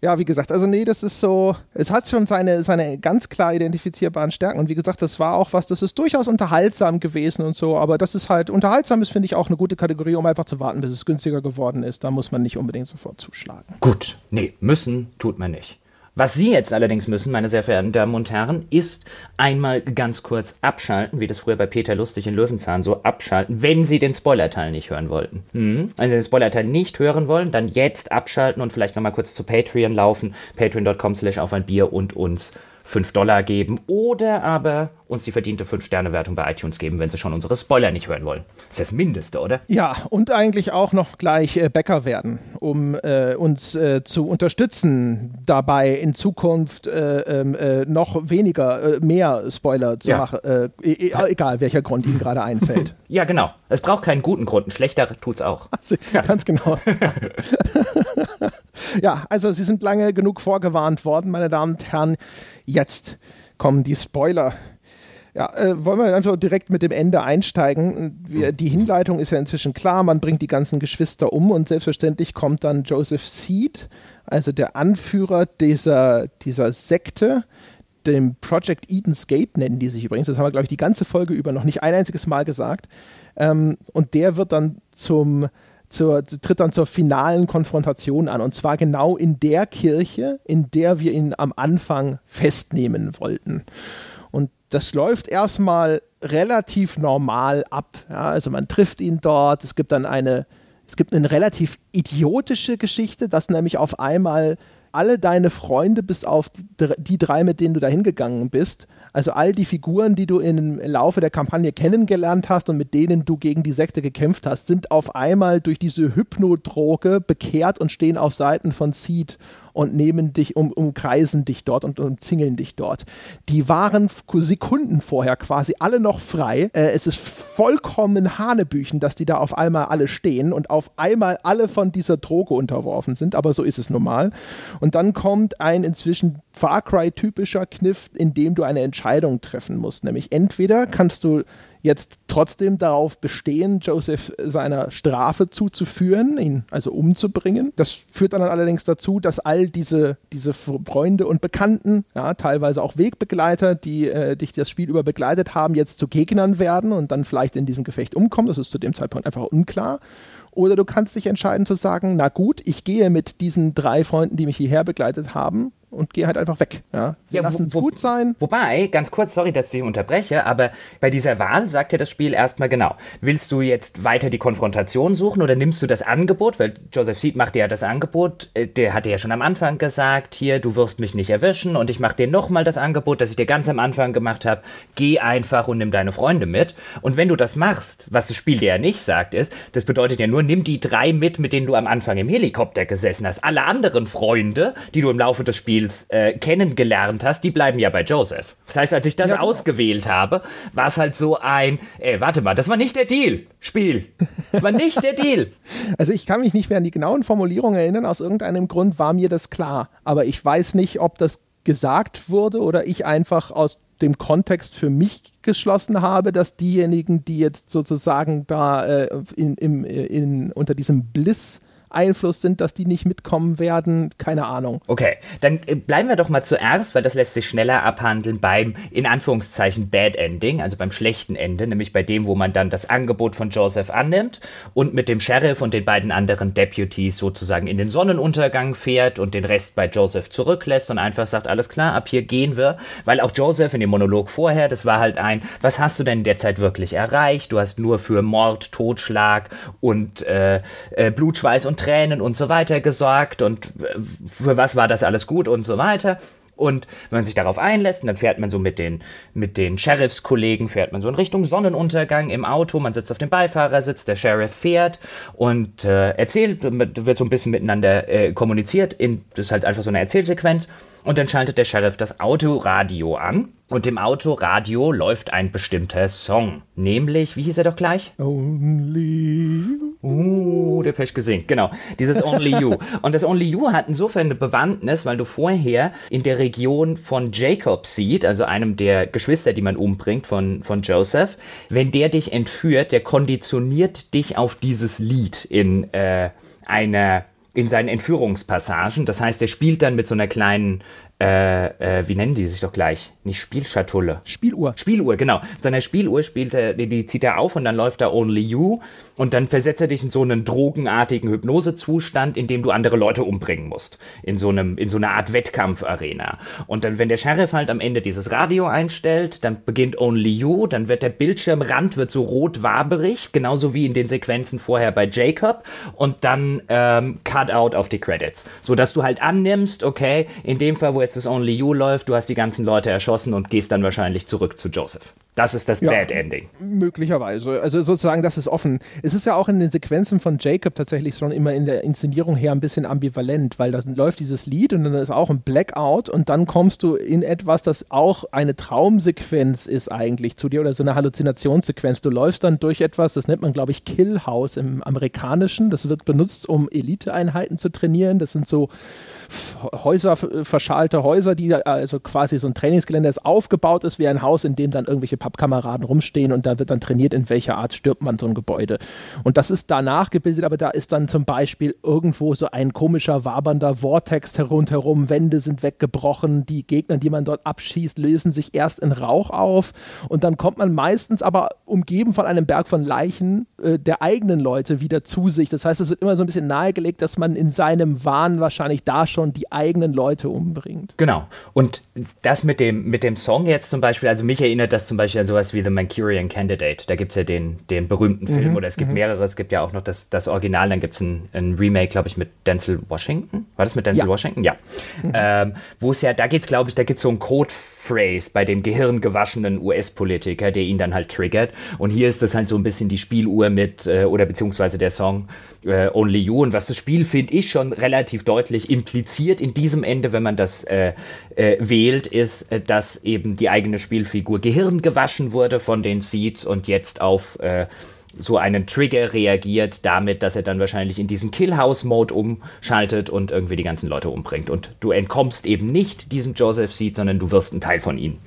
ja, wie gesagt, also nee, das ist so, es hat schon seine, seine ganz klar identifizierbaren Stärken. Und wie gesagt, das war auch was, das ist durchaus unterhaltsam gewesen und so, aber das ist halt, unterhaltsam ist, finde ich, auch eine gute Kategorie, um einfach zu warten, bis es günstiger geworden ist. Da muss man nicht unbedingt sofort zuschlagen. Gut, nee, müssen tut man nicht. Was Sie jetzt allerdings müssen, meine sehr verehrten Damen und Herren, ist einmal ganz kurz abschalten, wie das früher bei Peter Lustig in Löwenzahn so abschalten, wenn Sie den Spoilerteil nicht hören wollten. Hm? Wenn Sie den Spoilerteil nicht hören wollen, dann jetzt abschalten und vielleicht nochmal kurz zu Patreon laufen. Patreon.com slash auf ein Bier und uns 5 Dollar geben oder aber uns die verdiente 5-Sterne-Wertung bei iTunes geben, wenn sie schon unsere Spoiler nicht hören wollen. Das ist das Mindeste, oder? Ja, und eigentlich auch noch gleich äh, Bäcker werden, um äh, uns äh, zu unterstützen, dabei in Zukunft äh, ähm, äh noch weniger, äh, mehr Spoiler zu ja. machen. E, e egal, welcher Grund Ihnen gerade einfällt. (laughs) ja, genau. Es braucht keinen guten Grund. Ein schlechter tut es auch. (laughs) Also, ja. Ganz genau. (laughs) ja, also Sie sind lange genug vorgewarnt worden, meine Damen und Herren. Jetzt kommen die Spoiler. Ja, äh, wollen wir einfach direkt mit dem Ende einsteigen. Wir, die Hinleitung ist ja inzwischen klar, man bringt die ganzen Geschwister um und selbstverständlich kommt dann Joseph Seed, also der Anführer dieser, dieser Sekte, dem Project Eden's Gate nennen die sich übrigens. Das haben wir, glaube ich, die ganze Folge über noch nicht ein einziges Mal gesagt. Ähm, und der wird dann zum, zur, tritt dann zur finalen Konfrontation an. Und zwar genau in der Kirche, in der wir ihn am Anfang festnehmen wollten. Und das läuft erstmal relativ normal ab. Ja, also man trifft ihn dort, es gibt dann eine, es gibt eine relativ idiotische Geschichte, dass nämlich auf einmal alle deine Freunde, bis auf die drei, mit denen du da hingegangen bist, also all die Figuren, die du im Laufe der Kampagne kennengelernt hast und mit denen du gegen die Sekte gekämpft hast, sind auf einmal durch diese Hypnodroge bekehrt und stehen auf Seiten von Seed und nehmen dich, um, umkreisen dich dort und umzingeln dich dort. Die waren Sekunden vorher quasi alle noch frei. Äh, es ist vollkommen Hanebüchen, dass die da auf einmal alle stehen und auf einmal alle von dieser Droge unterworfen sind, aber so ist es normal. Und dann kommt ein inzwischen Far Cry-typischer Kniff, in dem du eine Entscheidung treffen musst. Nämlich entweder kannst du jetzt trotzdem darauf bestehen, Joseph seiner Strafe zuzuführen, ihn also umzubringen. Das führt dann allerdings dazu, dass all diese, diese Freunde und Bekannten, ja, teilweise auch Wegbegleiter, die äh, dich das Spiel über begleitet haben, jetzt zu Gegnern werden und dann vielleicht in diesem Gefecht umkommen. Das ist zu dem Zeitpunkt einfach unklar. Oder du kannst dich entscheiden zu sagen, na gut, ich gehe mit diesen drei Freunden, die mich hierher begleitet haben, und gehe halt einfach weg. Ja, ja lassen es gut sein. Wobei, ganz kurz, sorry, dass ich unterbreche, aber bei dieser Wahl sagt ja das Spiel erstmal genau, willst du jetzt weiter die Konfrontation suchen oder nimmst du das Angebot, weil Joseph Seed macht dir ja das Angebot, äh, der hatte ja schon am Anfang gesagt, hier, du wirst mich nicht erwischen und ich mache dir nochmal das Angebot, das ich dir ganz am Anfang gemacht habe, geh einfach und nimm deine Freunde mit. Und wenn du das machst, was das Spiel dir ja nicht sagt, ist, das bedeutet ja nur, nimm die drei mit, mit denen du am Anfang im Helikopter gesessen hast. Alle anderen Freunde, die du im Laufe des Spiels Spiels äh, kennengelernt hast, die bleiben ja bei Joseph. Das heißt, als ich das ja, genau. ausgewählt habe, war es halt so ein, ey, warte mal, das war nicht der Deal, Spiel. Das war nicht der Deal. (laughs) Also ich kann mich nicht mehr an die genauen Formulierungen erinnern, aus irgendeinem Grund war mir das klar. Aber ich weiß nicht, ob das gesagt wurde oder ich einfach aus dem Kontext für mich geschlossen habe, dass diejenigen, die jetzt sozusagen da äh, in, in, in, unter diesem Bliss Einfluss sind, dass die nicht mitkommen werden, keine Ahnung. Okay, dann äh, bleiben wir doch mal zuerst, weil das lässt sich schneller abhandeln beim in Anführungszeichen Bad Ending, also beim schlechten Ende, nämlich bei dem, wo man dann das Angebot von Joseph annimmt und mit dem Sheriff und den beiden anderen Deputies sozusagen in den Sonnenuntergang fährt und den Rest bei Joseph zurücklässt und einfach sagt, alles klar, ab hier gehen wir, weil auch Joseph in dem Monolog vorher, das war halt ein, was hast du denn derzeit wirklich erreicht? Du hast nur für Mord, Totschlag und äh, äh, Blutschweiß und Tränen und so weiter gesorgt und für was war das alles gut und so weiter. Und wenn man sich darauf einlässt, dann fährt man so mit den, mit den Sheriffskollegen, fährt man so in Richtung Sonnenuntergang im Auto, man sitzt auf dem Beifahrersitz, der Sheriff fährt und äh, erzählt, wird so ein bisschen miteinander äh, kommuniziert, in, das ist halt einfach so eine Erzählsequenz. Und dann schaltet der Sheriff das Autoradio an. Und im Autoradio läuft ein bestimmter Song. Nämlich, wie hieß er doch gleich? Only You. Uh, der Pech gesingt, genau. Dieses Only You. (laughs) Und das Only You hat insofern eine Bewandtnis, weil du vorher in der Region von Jacob Seed, also einem der Geschwister, die man umbringt von, von Joseph, wenn der dich entführt, der konditioniert dich auf dieses Lied in äh, einer in seinen Entführungspassagen. Das heißt, er spielt dann mit so einer kleinen äh, äh, wie nennen die sich doch gleich? Nicht Spielschatulle. Spieluhr. Spieluhr, genau. Seine Spieluhr spielt er, die, die, zieht er auf und dann läuft da Only You und dann versetzt er dich in so einen drogenartigen Hypnosezustand, in dem du andere Leute umbringen musst. In so einem, in so einer Art Wettkampfarena. Und dann, wenn der Sheriff halt am Ende dieses Radio einstellt, dann beginnt Only You, dann wird der Bildschirmrand wird so rot-waberig, genauso wie in den Sequenzen vorher bei Jacob und dann ähm, Cut out auf die Credits. So dass du halt annimmst, okay, in dem Fall, wo jetzt das Only You läuft, du hast die ganzen Leute erschossen und gehst dann wahrscheinlich zurück zu Joseph. Das ist das ja, Bad Ending. Möglicherweise. Also sozusagen, das ist offen. Es ist ja auch in den Sequenzen von Jacob tatsächlich schon immer in der Inszenierung her ein bisschen ambivalent, weil da läuft dieses Lied und dann ist auch ein Blackout und dann kommst du in etwas, das auch eine Traumsequenz ist eigentlich zu dir oder so eine Halluzinationssequenz. Du läufst dann durch etwas, das nennt man, glaube ich, Kill House im Amerikanischen. Das wird benutzt, um Eliteeinheiten zu trainieren. Das sind so Häuser, verschalte Häuser, die also quasi so ein Trainingsgelände ist, aufgebaut ist wie ein Haus, in dem dann irgendwelche Pappkameraden rumstehen und da wird dann trainiert, in welcher Art stirbt man so ein Gebäude. Und das ist danach gebildet, aber da ist dann zum Beispiel irgendwo so ein komischer, wabernder Vortex rundherum, Wände sind weggebrochen, die Gegner, die man dort abschießt, lösen sich erst in Rauch auf und dann kommt man meistens aber umgeben von einem Berg von Leichen äh, der eigenen Leute wieder zu sich. Das heißt, es wird immer so ein bisschen nahegelegt, dass man in seinem Wahn wahrscheinlich da schon die eigenen Leute umbringt. Genau. Und das mit dem, mit dem Song jetzt zum Beispiel, also mich erinnert das zum Beispiel an sowas wie The Manchurian Candidate. Da gibt es ja den, den berühmten Film, mhm, oder es gibt mhm. mehrere, es gibt ja auch noch das, das Original, dann gibt es ein, ein, Remake, glaube ich, mit Denzel Washington. War das mit Denzel ja. Washington? Ja. Mhm. Ähm, Wo es ja, da geht es, glaube ich, da gibt es so einen Code-Phrase bei dem gehirngewaschenen US-Politiker, der ihn dann halt triggert. Und hier ist das halt so ein bisschen die Spieluhr mit, äh, oder beziehungsweise der Song äh, Only You. Und was das Spiel, finde ich, schon relativ deutlich impliziert in diesem Ende, wenn man das äh, äh, wählt, ist, äh, dass eben die eigene Spielfigur Gehirn gewaschen wurde von den Seeds und jetzt auf äh, so einen Trigger reagiert damit, dass er dann wahrscheinlich in diesen Killhouse-Mode umschaltet und irgendwie die ganzen Leute umbringt. Und du entkommst eben nicht diesem Joseph Seed, sondern du wirst ein Teil von ihm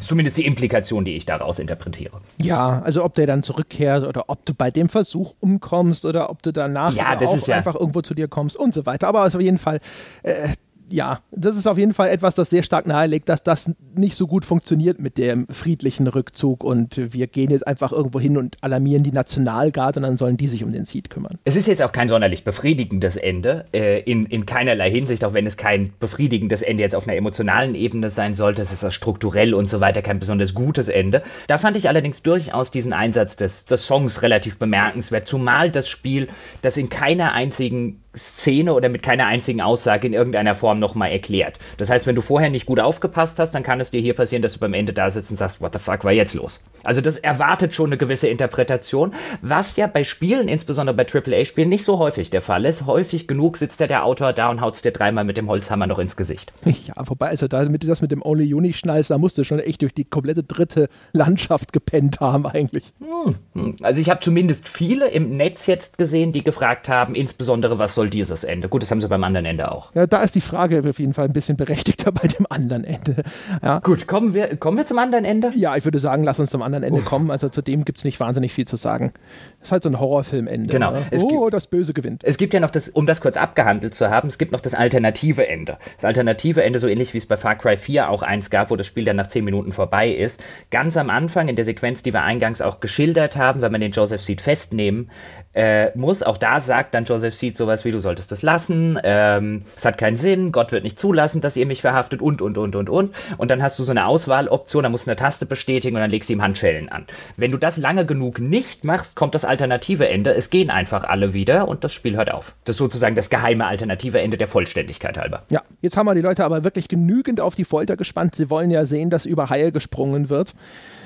zumindest die Implikation, die ich daraus interpretiere. Ja, also ob der dann zurückkehrt oder ob du bei dem Versuch umkommst oder ob du danach ja, auch ja einfach irgendwo zu dir kommst und so weiter. Aber also auf jeden Fall, äh, ja, das ist auf jeden Fall etwas, das sehr stark nahelegt, dass das nicht so gut funktioniert mit dem friedlichen Rückzug und wir gehen jetzt einfach irgendwo hin und alarmieren die Nationalgarde und dann sollen die sich um den Seed kümmern. Es ist jetzt auch kein sonderlich befriedigendes Ende, äh, in, in keinerlei Hinsicht, auch wenn es kein befriedigendes Ende jetzt auf einer emotionalen Ebene sein sollte, es ist auch strukturell und so weiter kein besonders gutes Ende. Da fand ich allerdings durchaus diesen Einsatz des, des Songs relativ bemerkenswert, zumal das Spiel das in keiner einzigen Szene oder mit keiner einzigen Aussage in irgendeiner Form nochmal erklärt. Das heißt, wenn du vorher nicht gut aufgepasst hast, dann kann es dir hier passieren, dass du beim Ende da sitzt und sagst, what the fuck war jetzt los? Also das erwartet schon eine gewisse Interpretation, was ja bei Spielen, insbesondere bei AAA-Spielen, nicht so häufig der Fall ist. Häufig genug sitzt ja der Autor da und haut es dir dreimal mit dem Holzhammer noch ins Gesicht. Ja, wobei, also damit du das mit dem Only Uni schnallst, da musst du schon echt durch die komplette dritte Landschaft gepennt haben eigentlich. Hm. Also ich habe zumindest viele im Netz jetzt gesehen, die gefragt haben, insbesondere was soll dieses Ende? Gut, das haben sie beim anderen Ende auch. Ja, da ist die Frage auf jeden Fall ein bisschen berechtigter (laughs) bei dem anderen Ende. Ja. Gut, kommen wir, kommen wir zum anderen Ende? Ja, ich würde sagen, lass uns zum anderen Ende Uff. kommen. Also zu dem gibt es nicht wahnsinnig viel zu sagen. Ist halt so ein Horrorfilmende. Genau. Ne? Oh, das Böse gewinnt. Es gibt ja noch das, um das kurz abgehandelt zu haben, es gibt noch das alternative Ende. Das alternative Ende, so ähnlich wie es bei Far Cry 4 auch eins gab, wo das Spiel dann nach 10 Minuten vorbei ist. Ganz am Anfang, in der Sequenz, die wir eingangs auch geschildert haben, wenn man den Joseph Seed festnehmen äh, muss, auch da sagt dann Joseph Seed sowas wie, du solltest das lassen, ähm, es hat keinen Sinn, Gott wird nicht zulassen, dass ihr mich verhaftet und, und, und, und, und. Und dann hast du so eine Auswahloption, da musst du eine Taste bestätigen und dann legst du ihm Handschellen an. Wenn du das lange genug nicht machst, kommt das alternative Ende, es gehen einfach alle wieder und das Spiel hört auf. Das ist sozusagen das geheime alternative Ende der Vollständigkeit halber. Ja, jetzt haben wir die Leute aber wirklich genügend auf die Folter gespannt. Sie wollen ja sehen, dass über Haie gesprungen wird.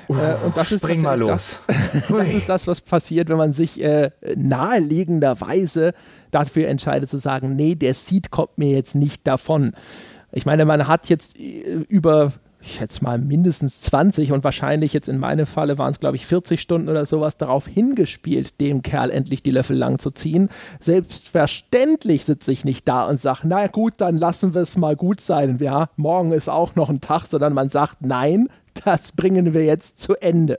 Uh, und das ist, das, (laughs) das ist das, was passiert, wenn man sich äh, naheliegenderweise dafür entscheidet zu sagen, nee, der Seed kommt mir jetzt nicht davon. Ich meine, man hat jetzt äh, über ich schätze mal mindestens 20 und wahrscheinlich jetzt in meinem Falle waren es, glaube ich, 40 Stunden oder sowas darauf hingespielt, dem Kerl endlich die Löffel lang zu ziehen. Selbstverständlich sitze ich nicht da und sage, na gut, dann lassen wir es mal gut sein. Ja, morgen ist auch noch ein Tag, sondern man sagt, nein, das bringen wir jetzt zu Ende.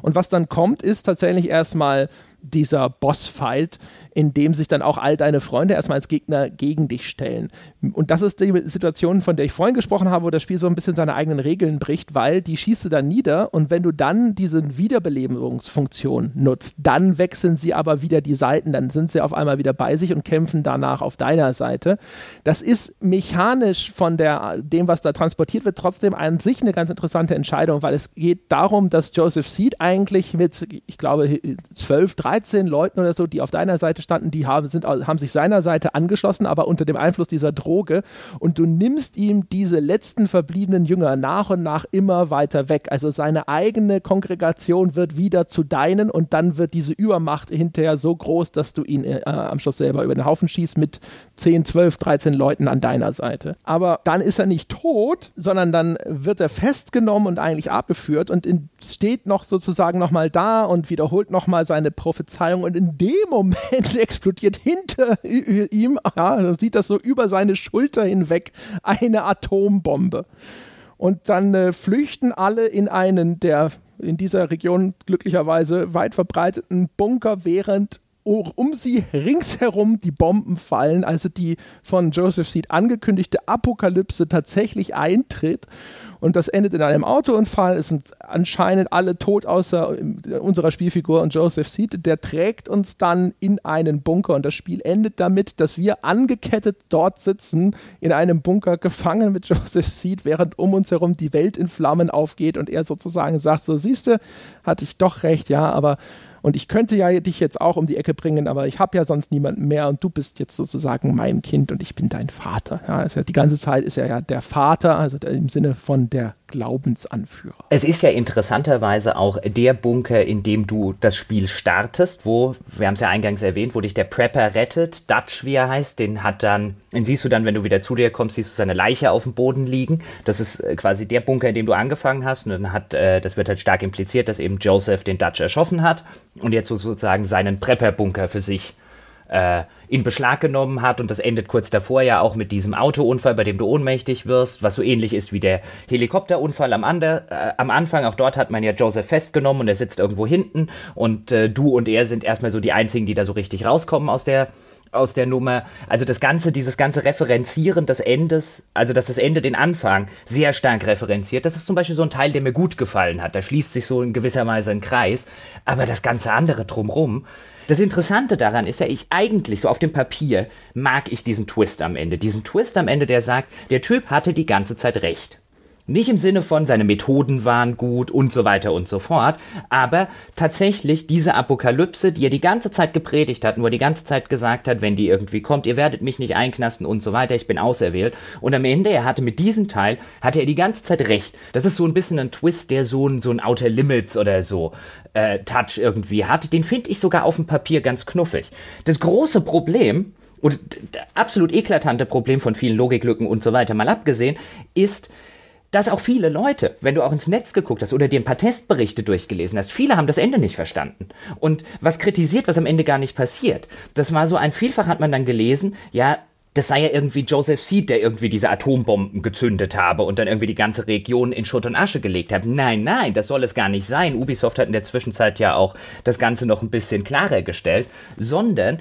Und was dann kommt, ist tatsächlich erstmal dieser Bossfight, in dem sich dann auch all deine Freunde erstmal als Gegner gegen dich stellen. Und das ist die Situation, von der ich vorhin gesprochen habe, wo das Spiel so ein bisschen seine eigenen Regeln bricht, weil die schießt du dann nieder und wenn du dann diese Wiederbelebungsfunktion nutzt, dann wechseln sie aber wieder die Seiten, dann sind sie auf einmal wieder bei sich und kämpfen danach auf deiner Seite. Das ist mechanisch von der, dem, was da transportiert wird, trotzdem an sich eine ganz interessante Entscheidung, weil es geht darum, dass Joseph Seed eigentlich mit, ich glaube, 12, 13 Leuten oder so, die auf deiner Seite standen, die haben, sind, haben sich seiner Seite angeschlossen, aber unter dem Einfluss dieser Droge. Und du nimmst ihm diese letzten verbliebenen Jünger nach und nach immer weiter weg. Also seine eigene Kongregation wird wieder zu deinen und dann wird diese Übermacht hinterher so groß, dass du ihn äh, am Schluss selber über den Haufen schießt mit 10, 12, 13 Leuten an deiner Seite. Aber dann ist er nicht tot, sondern dann wird er festgenommen und eigentlich abgeführt und steht noch sozusagen nochmal da und wiederholt nochmal seine Prophezeiung und in dem Moment explodiert hinter ihm, ja, sieht das so über seine Schulter hinweg, eine Atombombe. Und dann äh, flüchten alle in einen der in dieser Region glücklicherweise weit verbreiteten Bunker, während um sie ringsherum die Bomben fallen, also die von Joseph Seed angekündigte Apokalypse tatsächlich eintritt. Und das endet in einem Autounfall. Es sind anscheinend alle tot, außer unserer Spielfigur und Joseph Seed. Der trägt uns dann in einen Bunker. Und das Spiel endet damit, dass wir angekettet dort sitzen, in einem Bunker gefangen mit Joseph Seed, während um uns herum die Welt in Flammen aufgeht und er sozusagen sagt: So, siehste, hatte ich doch recht, ja, aber und ich könnte ja dich jetzt auch um die Ecke bringen, aber ich habe ja sonst niemanden mehr und du bist jetzt sozusagen mein Kind und ich bin dein Vater. Ja, also die ganze Zeit ist er ja der Vater, also im Sinne von der Glaubensanführer. Es ist ja interessanterweise auch der Bunker, in dem du das Spiel startest, wo, wir haben es ja eingangs erwähnt, wo dich der Prepper rettet, Dutch, wie er heißt, den hat dann, den siehst du dann, wenn du wieder zu dir kommst, siehst du seine Leiche auf dem Boden liegen. Das ist äh, quasi der Bunker, in dem du angefangen hast. Und dann hat, äh, das wird halt stark impliziert, dass eben Joseph den Dutch erschossen hat und jetzt sozusagen seinen Prepper-Bunker für sich äh, in Beschlag genommen hat und das endet kurz davor ja auch mit diesem Autounfall, bei dem du ohnmächtig wirst, was so ähnlich ist wie der Helikopterunfall am, Ander, äh, am Anfang. Auch dort hat man ja Joseph festgenommen und er sitzt irgendwo hinten und äh, du und er sind erstmal so die einzigen, die da so richtig rauskommen aus der aus der Nummer. Also das ganze, dieses ganze Referenzieren des Endes, also dass das Ende den Anfang sehr stark referenziert. Das ist zum Beispiel so ein Teil, der mir gut gefallen hat. Da schließt sich so in gewisser Weise ein Kreis. Aber das ganze andere drumrum, das Interessante daran ist ja, ich eigentlich so auf dem Papier mag ich diesen Twist am Ende. Diesen Twist am Ende, der sagt, der Typ hatte die ganze Zeit recht. Nicht im Sinne von, seine Methoden waren gut und so weiter und so fort, aber tatsächlich diese Apokalypse, die er die ganze Zeit gepredigt hat, wo er die ganze Zeit gesagt hat, wenn die irgendwie kommt, ihr werdet mich nicht einknasten und so weiter, ich bin auserwählt. Und am Ende, er hatte mit diesem Teil, hatte er die ganze Zeit recht. Das ist so ein bisschen ein Twist, der so ein, so ein Outer Limits oder so äh, Touch irgendwie hat. Den finde ich sogar auf dem Papier ganz knuffig. Das große Problem, und absolut eklatante Problem von vielen Logiklücken und so weiter mal abgesehen, ist, dass auch viele Leute, wenn du auch ins Netz geguckt hast oder dir ein paar Testberichte durchgelesen hast, viele haben das Ende nicht verstanden. Und was kritisiert, was am Ende gar nicht passiert. Das war so ein Vielfach hat man dann gelesen, ja, das sei ja irgendwie Joseph Seed, der irgendwie diese Atombomben gezündet habe und dann irgendwie die ganze Region in Schutt und Asche gelegt hat. Nein, nein, das soll es gar nicht sein. Ubisoft hat in der Zwischenzeit ja auch das Ganze noch ein bisschen klarer gestellt, sondern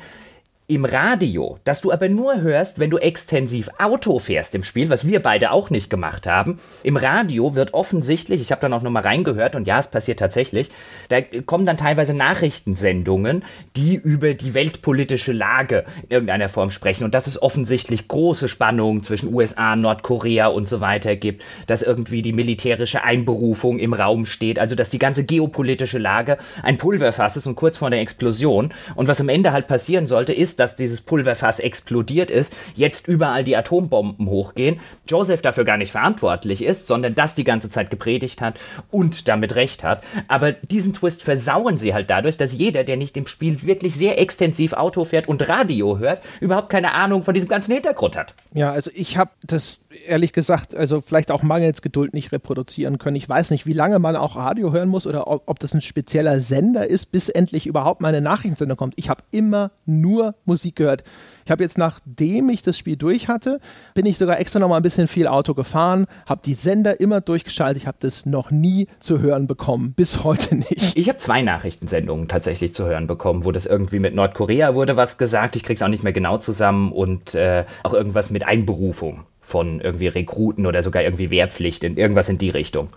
im Radio, das du aber nur hörst, wenn du extensiv Auto fährst im Spiel, was wir beide auch nicht gemacht haben. Im Radio wird offensichtlich, ich habe da noch mal reingehört und ja, es passiert tatsächlich, da kommen dann teilweise Nachrichtensendungen, die über die weltpolitische Lage in irgendeiner Form sprechen und dass es offensichtlich große Spannungen zwischen USA, Nordkorea und so weiter gibt, dass irgendwie die militärische Einberufung im Raum steht, also dass die ganze geopolitische Lage ein Pulverfass ist und kurz vor der Explosion und was am Ende halt passieren sollte, ist, dass dieses Pulverfass explodiert ist, jetzt überall die Atombomben hochgehen, Joseph dafür gar nicht verantwortlich ist, sondern das die ganze Zeit gepredigt hat und damit recht hat. Aber diesen Twist versauen sie halt dadurch, dass jeder, der nicht im Spiel wirklich sehr extensiv Auto fährt und Radio hört, überhaupt keine Ahnung von diesem ganzen Hintergrund hat. Ja, also ich habe das ehrlich gesagt, also vielleicht auch mangels Geduld nicht reproduzieren können. Ich weiß nicht, wie lange man auch Radio hören muss oder ob, ob das ein spezieller Sender ist, bis endlich überhaupt meine Nachrichtensender kommt. Ich habe immer nur Musik gehört. Ich habe jetzt, nachdem ich das Spiel durch hatte, bin ich sogar extra noch mal ein bisschen viel Auto gefahren, habe die Sender immer durchgeschaltet. Ich habe das noch nie zu hören bekommen, bis heute nicht. Ich habe zwei Nachrichtensendungen tatsächlich zu hören bekommen, wo das irgendwie mit Nordkorea wurde was gesagt. Ich krieg's auch nicht mehr genau zusammen und äh, auch irgendwas mit Einberufung von irgendwie Rekruten oder sogar irgendwie Wehrpflicht in irgendwas in die Richtung.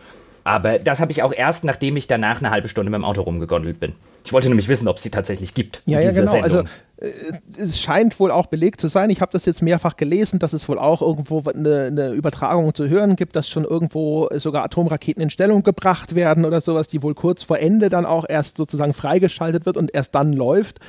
Aber das habe ich auch erst, nachdem ich danach eine halbe Stunde mit dem Auto rumgegondelt bin. Ich wollte nämlich wissen, ob es die tatsächlich gibt. Ja, ja, genau. Also, Sendung. Also es scheint wohl auch belegt zu sein. Ich habe das jetzt mehrfach gelesen, dass es wohl auch irgendwo eine, eine, Übertragung zu hören gibt, dass schon irgendwo sogar Atomraketen in Stellung gebracht werden oder sowas, die wohl kurz vor Ende dann auch erst sozusagen freigeschaltet wird und erst dann läuft.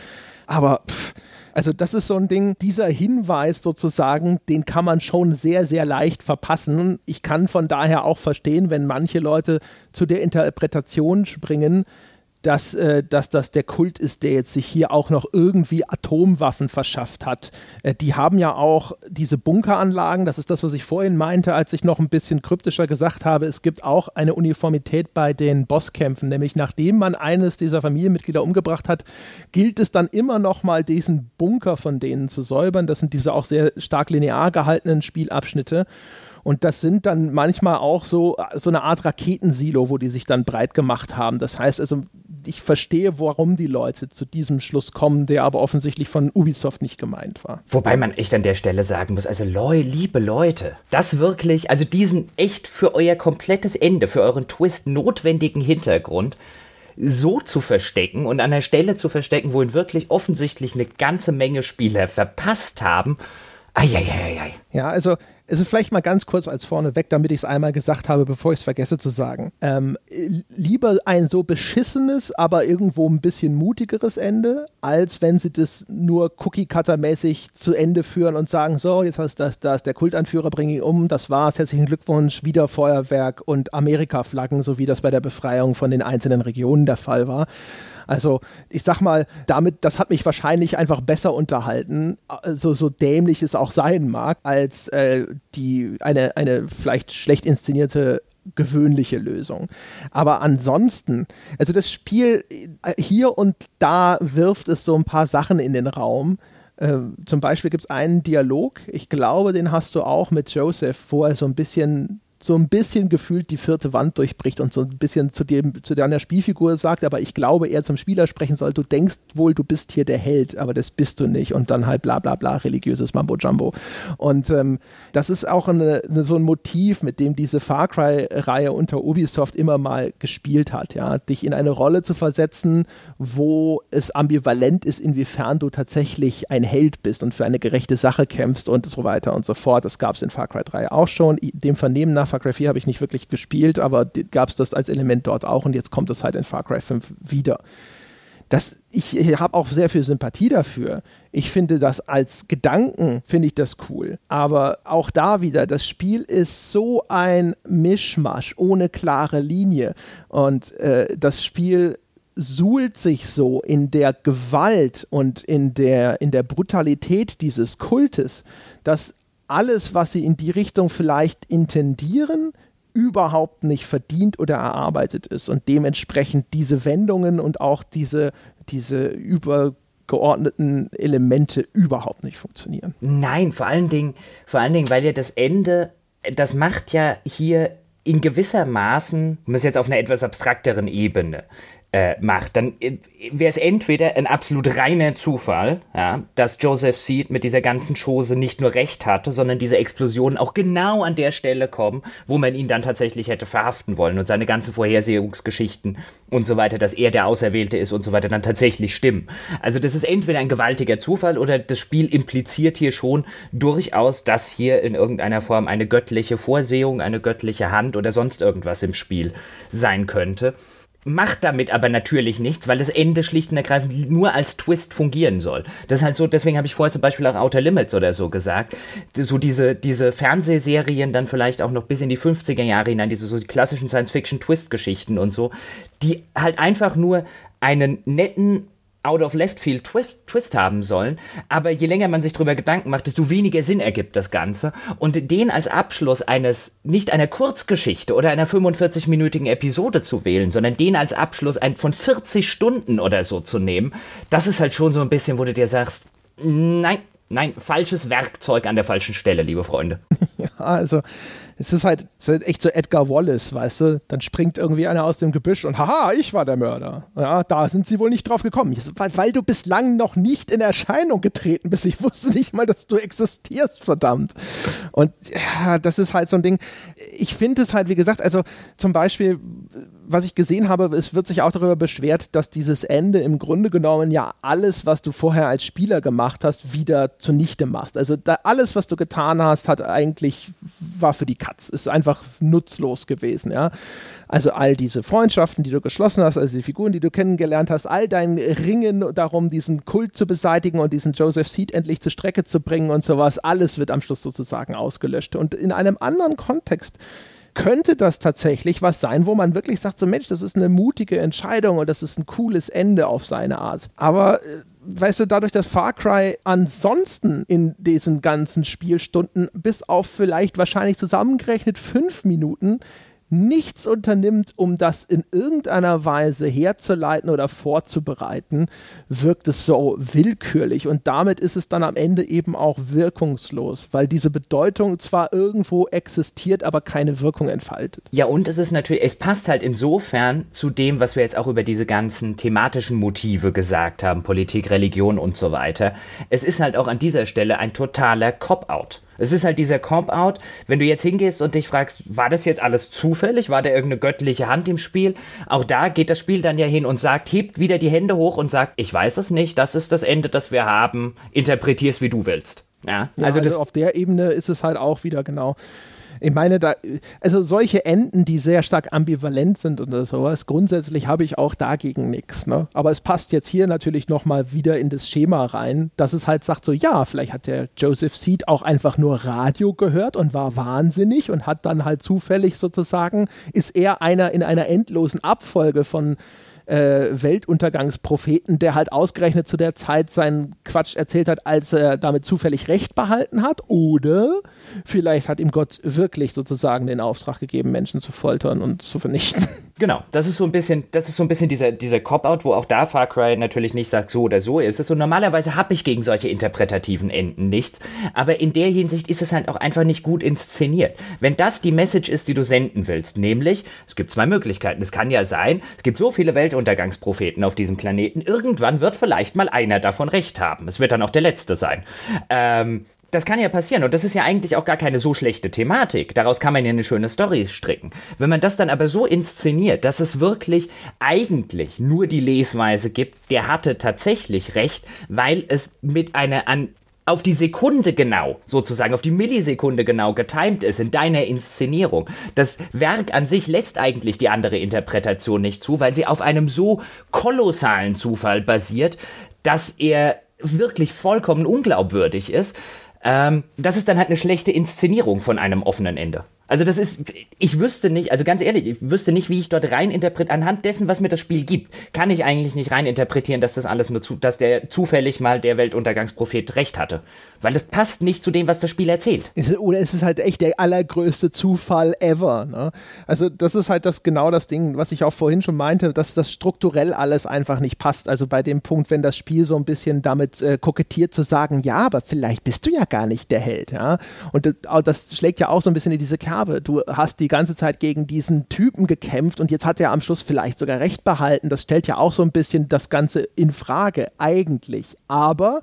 Aber pff, also das ist so ein Ding, dieser Hinweis sozusagen, den kann man schon sehr, sehr leicht verpassen. Ich kann von daher auch verstehen, wenn manche Leute zu der Interpretation springen, dass, äh, dass das der Kult ist, der jetzt sich hier auch noch irgendwie Atomwaffen verschafft hat. Äh, die haben ja auch diese Bunkeranlagen, das ist das, was ich vorhin meinte, als ich noch ein bisschen kryptischer gesagt habe, es gibt auch eine Uniformität bei den Bosskämpfen, nämlich nachdem man eines dieser Familienmitglieder umgebracht hat, gilt es dann immer noch mal diesen Bunker von denen zu säubern. Das sind diese auch sehr stark linear gehaltenen Spielabschnitte. Und das sind dann manchmal auch so, so eine Art Raketensilo, wo die sich dann breit gemacht haben. Das heißt also, ich verstehe, warum die Leute zu diesem Schluss kommen, der aber offensichtlich von Ubisoft nicht gemeint war. Wobei man echt an der Stelle sagen muss, also Leu, liebe Leute, das wirklich, also diesen echt für euer komplettes Ende, für euren Twist notwendigen Hintergrund, so zu verstecken und an der Stelle zu verstecken, wo ihn wirklich offensichtlich eine ganze Menge Spieler verpasst haben. Eieieiei. Ja, also also vielleicht mal ganz kurz als vorneweg, damit ich es einmal gesagt habe, bevor ich es vergesse zu sagen. Ähm, lieber ein so beschissenes, aber irgendwo ein bisschen mutigeres Ende, als wenn sie das nur Cookie-Cutter-mäßig zu Ende führen und sagen, so, jetzt hast das, das, der Kultanführer bringt ihn um, das war's, herzlichen Glückwunsch, wieder Feuerwerk und Amerika-Flaggen, so wie das bei der Befreiung von den einzelnen Regionen der Fall war. Also ich sag mal, damit, das hat mich wahrscheinlich einfach besser unterhalten, so, so dämlich es auch sein mag, als äh, die, eine, eine vielleicht schlecht inszenierte gewöhnliche Lösung. Aber ansonsten, also das Spiel äh, hier und da wirft es so ein paar Sachen in den Raum. Äh, zum Beispiel gibt es einen Dialog, ich glaube, den hast du auch mit Joseph, wo er so ein bisschen so ein bisschen gefühlt die vierte Wand durchbricht und so ein bisschen zu dem zu deiner Spielfigur sagt, aber ich glaube, er zum Spieler sprechen soll, du denkst wohl, du bist hier der Held, aber das bist du nicht und dann halt bla bla bla, religiöses Mambo-Jumbo. Und ähm, das ist auch eine, eine, so ein Motiv, mit dem diese Far Cry-Reihe unter Ubisoft immer mal gespielt hat, ja, dich in eine Rolle zu versetzen, wo es ambivalent ist, inwiefern du tatsächlich ein Held bist und für eine gerechte Sache kämpfst und so weiter und so fort. Das gab es in Far Cry 3 auch schon. Dem Vernehmen nach Far Cry 4 habe ich nicht wirklich gespielt, aber gab es das als Element dort auch und jetzt kommt es halt in Far Cry 5 wieder. Das, ich habe auch sehr viel Sympathie dafür. Ich finde das als Gedanken, finde ich das cool. Aber auch da wieder, das Spiel ist so ein Mischmasch ohne klare Linie. Und äh, das Spiel suhlt sich so in der Gewalt und in der, in der Brutalität dieses Kultes, dass alles, was sie in die Richtung vielleicht intendieren, überhaupt nicht verdient oder erarbeitet ist und dementsprechend diese Wendungen und auch diese, diese übergeordneten Elemente überhaupt nicht funktionieren. Nein, vor allen Dingen, vor allen Dingen, weil ja das Ende, das macht ja hier in gewisser Maßen, um es jetzt auf einer etwas abstrakteren Ebene äh, macht, dann äh, wäre es entweder ein absolut reiner Zufall, ja, dass Joseph Seed mit dieser ganzen Chose nicht nur recht hatte, sondern diese Explosionen auch genau an der Stelle kommen, wo man ihn dann tatsächlich hätte verhaften wollen und seine ganzen Vorhersehungsgeschichten und so weiter, dass er der Auserwählte ist und so weiter, dann tatsächlich stimmen. Also das ist entweder ein gewaltiger Zufall oder das Spiel impliziert hier schon durchaus, dass hier in irgendeiner Form eine göttliche Vorsehung, eine göttliche Hand oder sonst irgendwas im Spiel sein könnte macht damit aber natürlich nichts, weil das Ende schlicht und ergreifend nur als Twist fungieren soll. Das ist halt so, deswegen habe ich vorher zum Beispiel auch Outer Limits oder so gesagt. So diese, diese Fernsehserien dann vielleicht auch noch bis in die 50er Jahre hinein, diese so klassischen Science-Fiction-Twist-Geschichten und so, die halt einfach nur einen netten out of left field twist, twist haben sollen, aber je länger man sich darüber Gedanken macht, desto weniger Sinn ergibt das Ganze und den als Abschluss eines nicht einer Kurzgeschichte oder einer 45-minütigen Episode zu wählen, sondern den als Abschluss ein, von 40 Stunden oder so zu nehmen, das ist halt schon so ein bisschen, wo du dir sagst, nein, nein, falsches Werkzeug an der falschen Stelle, liebe Freunde. (laughs) Ja, also es ist halt, es ist halt echt so Edgar Wallace, weißt du? Dann springt irgendwie einer aus dem Gebüsch und haha, ich war der Mörder. Ja, da sind sie wohl nicht drauf gekommen. Weil, weil du bislang noch nicht in Erscheinung getreten bist. Ich wusste nicht mal, dass du existierst, verdammt. Und ja, das ist halt so ein Ding. Ich finde es halt, wie gesagt, also zum Beispiel, was ich gesehen habe, es wird sich auch darüber beschwert, dass dieses Ende im Grunde genommen ja alles, was du vorher als Spieler gemacht hast, wieder zunichte machst. Also da, alles, was du getan hast, hat eigentlich, war für die Katz, ist einfach nutzlos gewesen, ja. Also all diese Freundschaften, die du geschlossen hast, also die Figuren, die du kennengelernt hast, all dein Ringen darum, diesen Kult zu beseitigen und diesen Joseph Seed endlich zur Strecke zu bringen und sowas, alles wird am Schluss sozusagen ausgelöscht. Und in einem anderen Kontext könnte das tatsächlich was sein, wo man wirklich sagt, so Mensch, das ist eine mutige Entscheidung und das ist ein cooles Ende auf seine Art. Aber äh, weißt du, dadurch, dass Far Cry ansonsten in diesen ganzen Spielstunden bis auf vielleicht wahrscheinlich zusammengerechnet fünf Minuten nichts unternimmt, um das in irgendeiner Weise herzuleiten oder vorzubereiten, wirkt es so willkürlich und damit ist es dann am Ende eben auch wirkungslos, weil diese Bedeutung zwar irgendwo existiert, aber keine Wirkung entfaltet. Ja, und es ist natürlich, es passt halt insofern zu dem, was wir jetzt auch über diese ganzen thematischen Motive gesagt haben, Politik, Religion und so weiter. Es ist halt auch an dieser Stelle ein totaler Cop-out. Es ist halt dieser Comp-Out, wenn du jetzt hingehst und dich fragst, war das jetzt alles zufällig? War da irgendeine göttliche Hand im Spiel? Auch da geht das Spiel dann ja hin und sagt, hebt wieder die Hände hoch und sagt, ich weiß es nicht, das ist das Ende, das wir haben, interpretier's wie du willst. Ja, also, ja, also auf der Ebene ist es halt auch wieder genau ich meine, da, also solche Enden, die sehr stark ambivalent sind oder sowas, grundsätzlich habe ich auch dagegen nichts. Ne? Aber es passt jetzt hier natürlich nochmal wieder in das Schema rein, dass es halt sagt, so ja, vielleicht hat der Joseph Seed auch einfach nur Radio gehört und war wahnsinnig und hat dann halt zufällig sozusagen, ist er einer in einer endlosen Abfolge von äh, Weltuntergangspropheten, der halt ausgerechnet zu der Zeit seinen Quatsch erzählt hat, als er damit zufällig Recht behalten hat. Oder vielleicht hat ihm Gott wirklich sozusagen den Auftrag gegeben, Menschen zu foltern und zu vernichten. Genau, das ist so ein bisschen, das ist so ein bisschen dieser, dieser Cop-Out, wo auch da Far Cry natürlich nicht sagt, so oder so ist es. Und normalerweise habe ich gegen solche interpretativen Enden nichts. Aber in der Hinsicht ist es halt auch einfach nicht gut inszeniert. Wenn das die Message ist, die du senden willst, nämlich, es gibt zwei Möglichkeiten. Es kann ja sein, es gibt so viele Weltuntergangspropheten auf diesem Planeten, irgendwann wird vielleicht mal einer davon recht haben. Es wird dann auch der letzte sein. Ähm, das kann ja passieren und das ist ja eigentlich auch gar keine so schlechte Thematik. Daraus kann man ja eine schöne Story stricken. Wenn man das dann aber so inszeniert, dass es wirklich eigentlich nur die Lesweise gibt, der hatte tatsächlich recht, weil es mit einer an auf die Sekunde genau, sozusagen, auf die Millisekunde genau getimt ist in deiner Inszenierung. Das Werk an sich lässt eigentlich die andere Interpretation nicht zu, weil sie auf einem so kolossalen Zufall basiert, dass er wirklich vollkommen unglaubwürdig ist. Ähm, das ist dann halt eine schlechte Inszenierung von einem offenen Ende. Also das ist, ich wüsste nicht, also ganz ehrlich, ich wüsste nicht, wie ich dort rein interpretiere, anhand dessen, was mir das Spiel gibt, kann ich eigentlich nicht rein interpretieren, dass das alles nur zu, dass der zufällig mal der Weltuntergangsprophet recht hatte. Weil das passt nicht zu dem, was das Spiel erzählt. Oder es ist halt echt der allergrößte Zufall ever. Ne? Also das ist halt das genau das Ding, was ich auch vorhin schon meinte, dass das strukturell alles einfach nicht passt. Also bei dem Punkt, wenn das Spiel so ein bisschen damit äh, kokettiert zu sagen, ja, aber vielleicht bist du ja gar nicht der Held. Ja? Und das, das schlägt ja auch so ein bisschen in diese Kerne habe. Du hast die ganze Zeit gegen diesen Typen gekämpft und jetzt hat er am Schluss vielleicht sogar recht behalten. Das stellt ja auch so ein bisschen das Ganze in Frage, eigentlich. Aber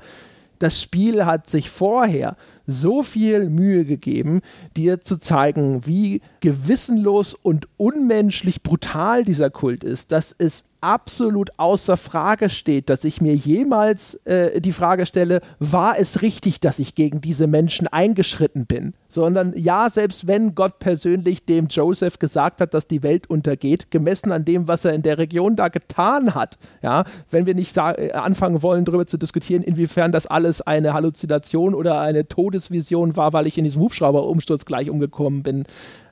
das Spiel hat sich vorher so viel Mühe gegeben, dir zu zeigen, wie gewissenlos und unmenschlich brutal dieser Kult ist, dass es absolut außer Frage steht, dass ich mir jemals äh, die Frage stelle, war es richtig, dass ich gegen diese Menschen eingeschritten bin? Sondern ja, selbst wenn Gott persönlich dem Joseph gesagt hat, dass die Welt untergeht, gemessen an dem, was er in der Region da getan hat, ja, wenn wir nicht äh, anfangen wollen, darüber zu diskutieren, inwiefern das alles eine Halluzination oder eine Todesvision war, weil ich in diesem Hubschrauberumsturz gleich umgekommen bin,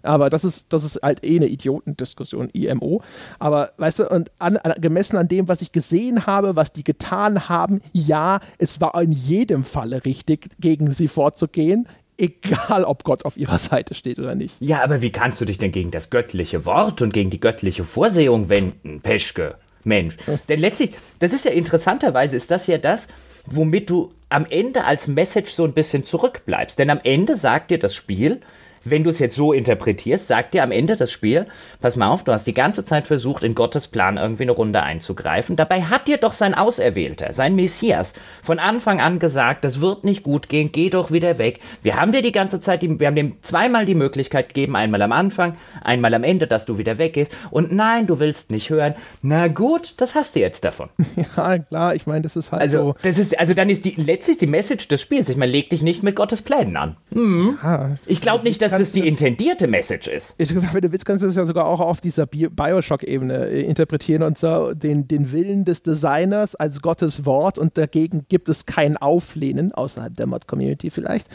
aber das ist, das ist halt eh eine Idiotendiskussion, IMO. Aber weißt du, und an, an, gemessen an dem, was ich gesehen habe, was die getan haben, ja, es war in jedem Falle richtig, gegen sie vorzugehen. Egal, ob Gott auf ihrer Seite steht oder nicht. Ja, aber wie kannst du dich denn gegen das göttliche Wort und gegen die göttliche Vorsehung wenden, Peschke? Mensch. Denn letztlich, das ist ja interessanterweise, ist das ja das, womit du am Ende als Message so ein bisschen zurückbleibst. Denn am Ende sagt dir das Spiel, wenn du es jetzt so interpretierst, sagt dir am Ende das Spiel, pass mal auf, du hast die ganze Zeit versucht, in Gottes Plan irgendwie eine Runde einzugreifen. Dabei hat dir doch sein Auserwählter, sein Messias, von Anfang an gesagt, das wird nicht gut gehen, geh doch wieder weg. Wir haben dir die ganze Zeit, die, wir haben dem zweimal die Möglichkeit gegeben, einmal am Anfang, einmal am Ende, dass du wieder weggehst. Und nein, du willst nicht hören. Na gut, das hast du jetzt davon. (laughs) Ja, klar, ich meine, das ist halt also, so. Das ist, also dann ist die, letztlich die Message des Spiels. Ich meine, leg dich nicht mit Gottes Plänen an. Hm. Ja, ich glaube nicht, dass dass das die intendierte Message ist. Ich, wenn du willst, kannst du das ja sogar auch auf dieser Bioshock-Ebene äh, interpretieren und so den, den Willen des Designers als Gottes Wort und dagegen gibt es kein Auflehnen, außerhalb der Mod-Community vielleicht.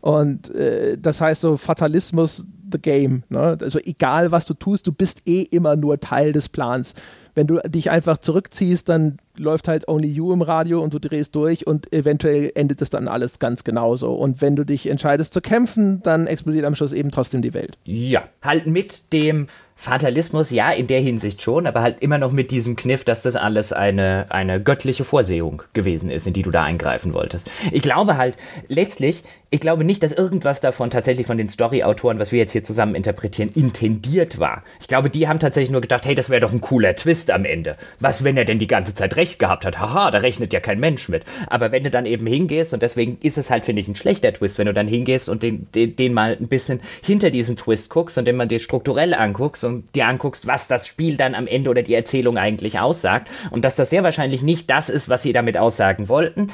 Und äh, das heißt so Fatalismus, the game. Ne? Also egal, was du tust, du bist eh immer nur Teil des Plans. Wenn du dich einfach zurückziehst, dann läuft halt Only You im Radio und du drehst durch und eventuell endet es dann alles ganz genauso. Und wenn du dich entscheidest zu kämpfen, dann explodiert am Schluss eben trotzdem die Welt. Ja, halt mit dem Fatalismus, ja, in der Hinsicht schon, aber halt immer noch mit diesem Kniff, dass das alles eine, eine göttliche Vorsehung gewesen ist, in die du da eingreifen wolltest. Ich glaube halt, letztlich, ich glaube nicht, dass irgendwas davon tatsächlich von den Story-Autoren, was wir jetzt hier zusammen interpretieren, intendiert war. Ich glaube, die haben tatsächlich nur gedacht, hey, das wäre doch ein cooler Twist am Ende. Was, wenn er denn die ganze Zeit recht gehabt hat? Haha, da rechnet ja kein Mensch mit. Aber wenn du dann eben hingehst, und deswegen ist es halt, finde ich, ein schlechter Twist, wenn du dann hingehst und den, den, den mal ein bisschen hinter diesen Twist guckst und den mal dir strukturell anguckst und dir anguckst, was das Spiel dann am Ende oder die Erzählung eigentlich aussagt und dass das sehr wahrscheinlich nicht das ist, was sie damit aussagen wollten,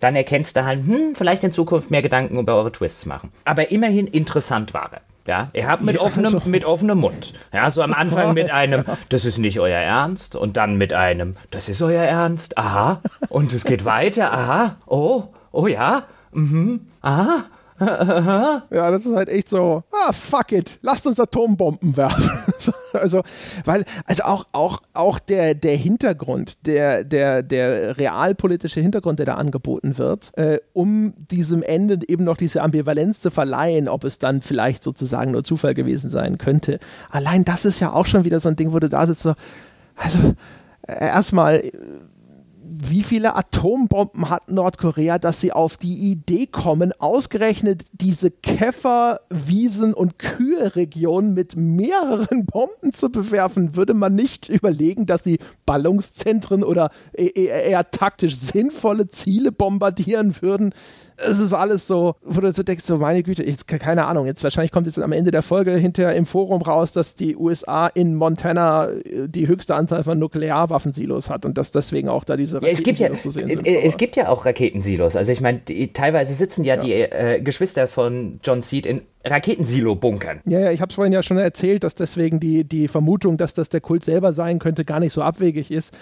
dann erkennst du halt, hm, vielleicht in Zukunft mehr Gedanken über eure Twists machen. Aber immerhin interessant war er. Ja, ihr habt mit, ja, offenem, also. mit offenem Mund. Ja, so am Anfang mit (laughs) einem, das ist nicht euer Ernst. Und dann mit einem, das ist euer Ernst. Aha. Und es geht weiter. Aha. Oh, oh ja. Mhm. Aha. (laughs) ja, das ist halt echt so, ah, fuck it, lasst uns Atombomben werfen. (laughs) also, weil, also auch, auch, auch der, der Hintergrund, der, der, der realpolitische Hintergrund, der da angeboten wird, äh, um diesem Ende eben noch diese Ambivalenz zu verleihen, ob es dann vielleicht sozusagen nur Zufall gewesen sein könnte. Allein das ist ja auch schon wieder so ein Ding, wo du da sitzt, so, also, äh, erstmal, wie viele Atombomben hat Nordkorea, dass sie auf die Idee kommen, ausgerechnet diese Käfer, Wiesen und Kühe-Region mit mehreren Bomben zu bewerfen? Würde man nicht überlegen, dass sie Ballungszentren oder eher, eher taktisch sinnvolle Ziele bombardieren würden? Es ist alles so, wo du so denkst, so meine Güte, ich, keine Ahnung, jetzt wahrscheinlich kommt jetzt am Ende der Folge hinterher im Forum raus, dass die USA in Montana äh, die höchste Anzahl von Nuklearwaffensilos hat und dass deswegen auch da diese ja, es gibt ja, zu sehen sind. Es gibt ja auch Raketensilos. Also ich meine, teilweise sitzen ja, ja. die äh, Geschwister von John Seed in Raketensilo-Bunkern. Ja, ja, ich habe es vorhin ja schon erzählt, dass deswegen die, die Vermutung, dass das der Kult selber sein könnte, gar nicht so abwegig ist.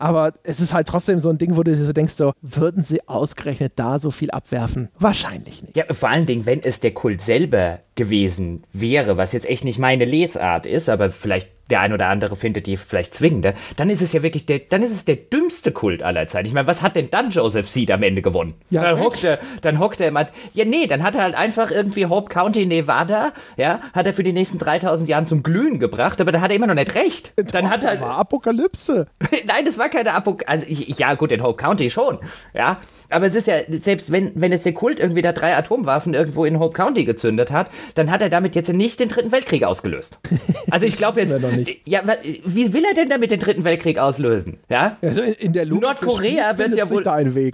Aber es ist halt trotzdem so ein Ding, wo du dir so denkst, so, würden sie ausgerechnet da so viel abwerfen? Wahrscheinlich nicht. Ja, vor allen Dingen, wenn es der Kult selber gewesen wäre, was jetzt echt nicht meine Lesart ist, aber vielleicht der ein oder andere findet die vielleicht zwingender, dann ist es ja wirklich der, dann ist es der dümmste Kult aller Zeiten. Ich meine, was hat denn dann Joseph Seed am Ende gewonnen? Ja, dann hockt er, dann hockt er immer, ja nee, dann hat er halt einfach irgendwie Hope County, Nevada, ja, hat er für die nächsten 3000 Jahre zum Glühen gebracht, aber da hat er immer noch nicht recht. Dann Doch, hat er, war Apokalypse. (laughs) Nein, das war keine Apokalypse, also ja gut, in Hope County schon, ja, aber es ist ja, selbst wenn, wenn es der Kult irgendwie da drei Atomwaffen irgendwo in Hope County gezündet hat, dann hat er damit jetzt nicht den dritten Weltkrieg ausgelöst. (laughs) Also ich glaube jetzt, ja, wie will er denn damit den dritten Weltkrieg auslösen? Ja? Also in der Logik Nordkorea wird ja wohl,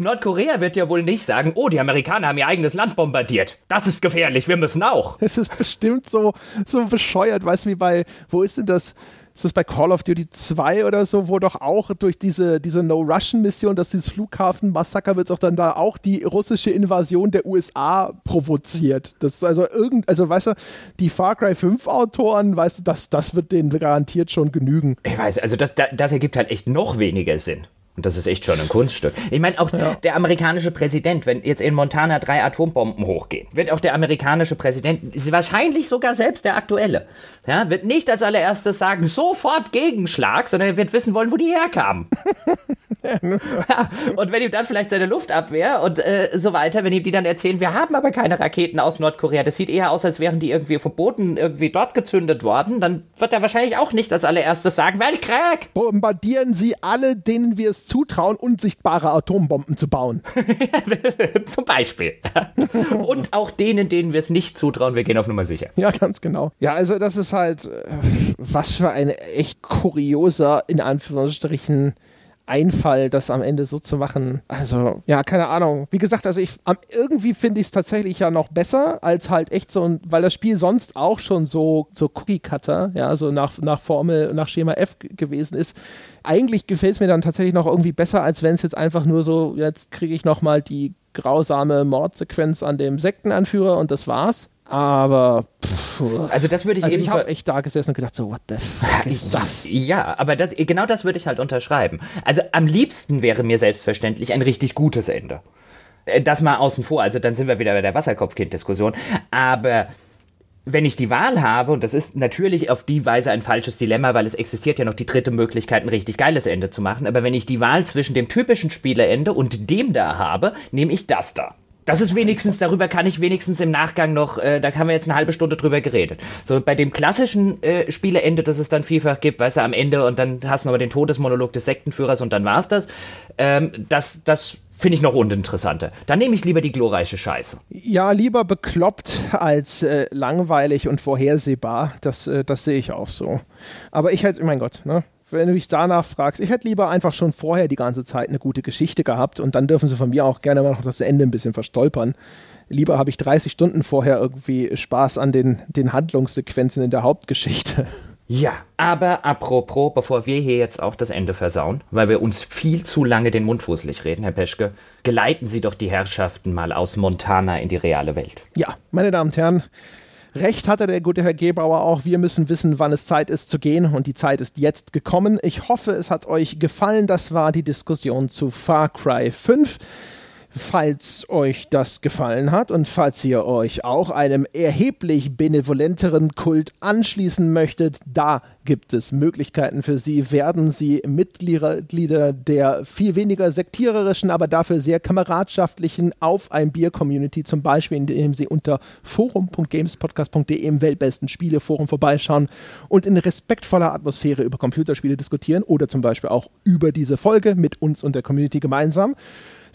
Nordkorea wird ja wohl nicht sagen, oh, die Amerikaner haben ihr eigenes Land bombardiert. Das ist gefährlich, wir müssen auch. Es ist bestimmt so, so bescheuert, weißt du, wie bei, wo ist denn das? Ist das bei Call of Duty 2 oder so, wo doch auch durch diese, diese No-Russian-Mission, dass dieses Flughafen-Massaker wird auch dann da auch die russische Invasion der USA provoziert. Das ist also irgend, also weißt du, die Far Cry 5 Autoren, weißt du, das, das wird denen garantiert schon genügen. Ich weiß, also das, das ergibt halt echt noch weniger Sinn. Und das ist echt schon ein Kunststück. Ich meine, auch ja. der amerikanische Präsident, wenn jetzt in Montana drei Atombomben hochgehen, wird auch der amerikanische Präsident, wahrscheinlich sogar selbst der aktuelle, ja, wird nicht als allererstes sagen, sofort Gegenschlag, sondern er wird wissen wollen, wo die herkamen. (laughs) ja, und wenn ihm dann vielleicht seine Luftabwehr und äh, so weiter, wenn ihm die dann erzählen, wir haben aber keine Raketen aus Nordkorea, das sieht eher aus, als wären die irgendwie verboten, irgendwie dort gezündet worden, dann wird er wahrscheinlich auch nicht als allererstes sagen, Weltkrieg! Bombardieren Sie alle, denen wir es zutrauen, unsichtbare Atombomben zu bauen. (laughs) Zum Beispiel. (laughs) Und auch denen, denen wir es nicht zutrauen, wir gehen auf Nummer sicher. Ja, ganz genau. Ja, also das ist halt, äh, was für ein echt kurioser, in Anführungsstrichen, Einfall, das am Ende so zu machen. Also, ja, keine Ahnung. Wie gesagt, also ich irgendwie finde ich es tatsächlich ja noch besser, als halt echt so ein, weil das Spiel sonst auch schon so, so Cookie-Cutter, ja, so nach, nach Formel, nach Schema F gewesen ist. Eigentlich gefällt es mir dann tatsächlich noch irgendwie besser, als wenn es jetzt einfach nur so, jetzt kriege ich nochmal die grausame Mordsequenz an dem Sektenanführer und das war's. Aber pff, also das würde ich also ich habe echt da gesessen und gedacht so what the fuck ist das? Ja, aber das, genau das würde ich halt unterschreiben. Also am liebsten wäre mir selbstverständlich ein richtig gutes Ende. Äh, das mal außen vor, also dann sind wir wieder bei der Wasserkopfkind-Diskussion. Aber wenn ich die Wahl habe, und das ist natürlich auf die Weise ein falsches Dilemma, weil es existiert ja noch die dritte Möglichkeit, ein richtig geiles Ende zu machen, aber wenn ich die Wahl zwischen dem typischen Spielerende und dem da habe, nehme ich das da. Das ist wenigstens, darüber kann ich wenigstens im Nachgang noch, äh, da haben wir jetzt eine halbe Stunde drüber geredet. So bei dem klassischen äh, Spieleende, das es dann vielfach gibt, weißt du, am Ende und dann hast du nochmal den Todesmonolog des Sektenführers und dann war's das. Ähm, das, das finde ich noch uninteressanter. Dann nehme ich lieber die glorreiche Scheiße. Ja, lieber bekloppt als äh, langweilig und vorhersehbar. Das, äh, das sehe ich auch so. Aber ich hätte, mein Gott, ne? Wenn du mich danach fragst, ich hätte lieber einfach schon vorher die ganze Zeit eine gute Geschichte gehabt und dann dürfen sie von mir auch gerne mal noch das Ende ein bisschen verstolpern. Lieber habe ich 30 Stunden vorher irgendwie Spaß an den, den Handlungssequenzen in der Hauptgeschichte. Ja, aber apropos, bevor wir hier jetzt auch das Ende versauen, weil wir uns viel zu lange den Mund fußlich reden, Herr Peschke, geleiten Sie doch die Herrschaften mal aus Montana in die reale Welt. Ja, meine Damen und Herren, Recht hatte der gute Herr Gebauer auch. Wir müssen wissen, wann es Zeit ist zu gehen und die Zeit ist jetzt gekommen. Ich hoffe, es hat euch gefallen. Das war die Diskussion zu Far Cry 5. Falls euch das gefallen hat und falls ihr euch auch einem erheblich benevolenteren Kult anschließen möchtet, da gibt es Möglichkeiten für Sie. Werden Sie Mitglieder der viel weniger sektiererischen, aber dafür sehr kameradschaftlichen Auf ein Bier Community, zum Beispiel, indem Sie unter forum.gamespodcast.de im weltbesten Spieleforum vorbeischauen und in respektvoller Atmosphäre über Computerspiele diskutieren oder zum Beispiel auch über diese Folge mit uns und der Community gemeinsam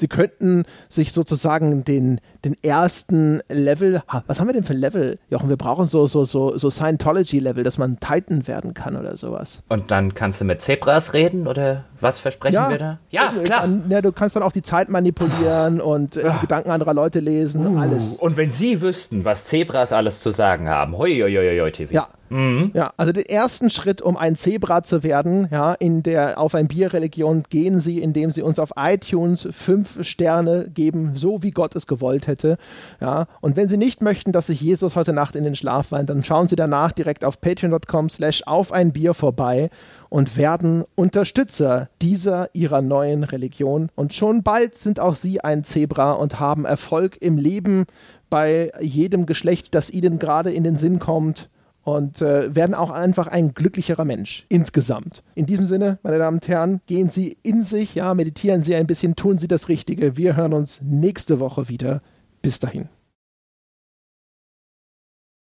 sie könnten sich sozusagen den, den ersten Level, was haben wir denn für Level, Jochen? Wir brauchen so, so, so, so Scientology-Level, dass man Titan werden kann oder sowas. Und dann kannst du mit Zebras reden oder Was versprechen Ja. wir da? Ja, Äh, klar. Dann, ja, du kannst dann auch die Zeit manipulieren und äh, die Gedanken anderer Leute lesen, alles. Und wenn Sie wüssten, was Zebras alles zu sagen haben, hoi, hoi, hoi, hoi, TV. Ja. Ja, also den ersten Schritt, um ein Zebra zu werden, ja, in der Auf ein Bier-Religion gehen sie, indem sie uns auf iTunes fünf Sterne geben, so wie Gott es gewollt hätte. Ja, und wenn sie nicht möchten, dass sich Jesus heute Nacht in den Schlaf weint, dann schauen sie danach direkt auf patreon.com slash auf ein Bier vorbei und werden Unterstützer dieser ihrer neuen Religion. Und schon bald sind auch sie ein Zebra und haben Erfolg im Leben bei jedem Geschlecht, das ihnen gerade in den Sinn kommt und äh, werden auch einfach ein glücklicherer Mensch insgesamt. In diesem Sinne, meine Damen und Herren, gehen Sie in sich, ja, meditieren Sie ein bisschen, tun Sie das Richtige. Wir hören uns nächste Woche wieder. Bis dahin.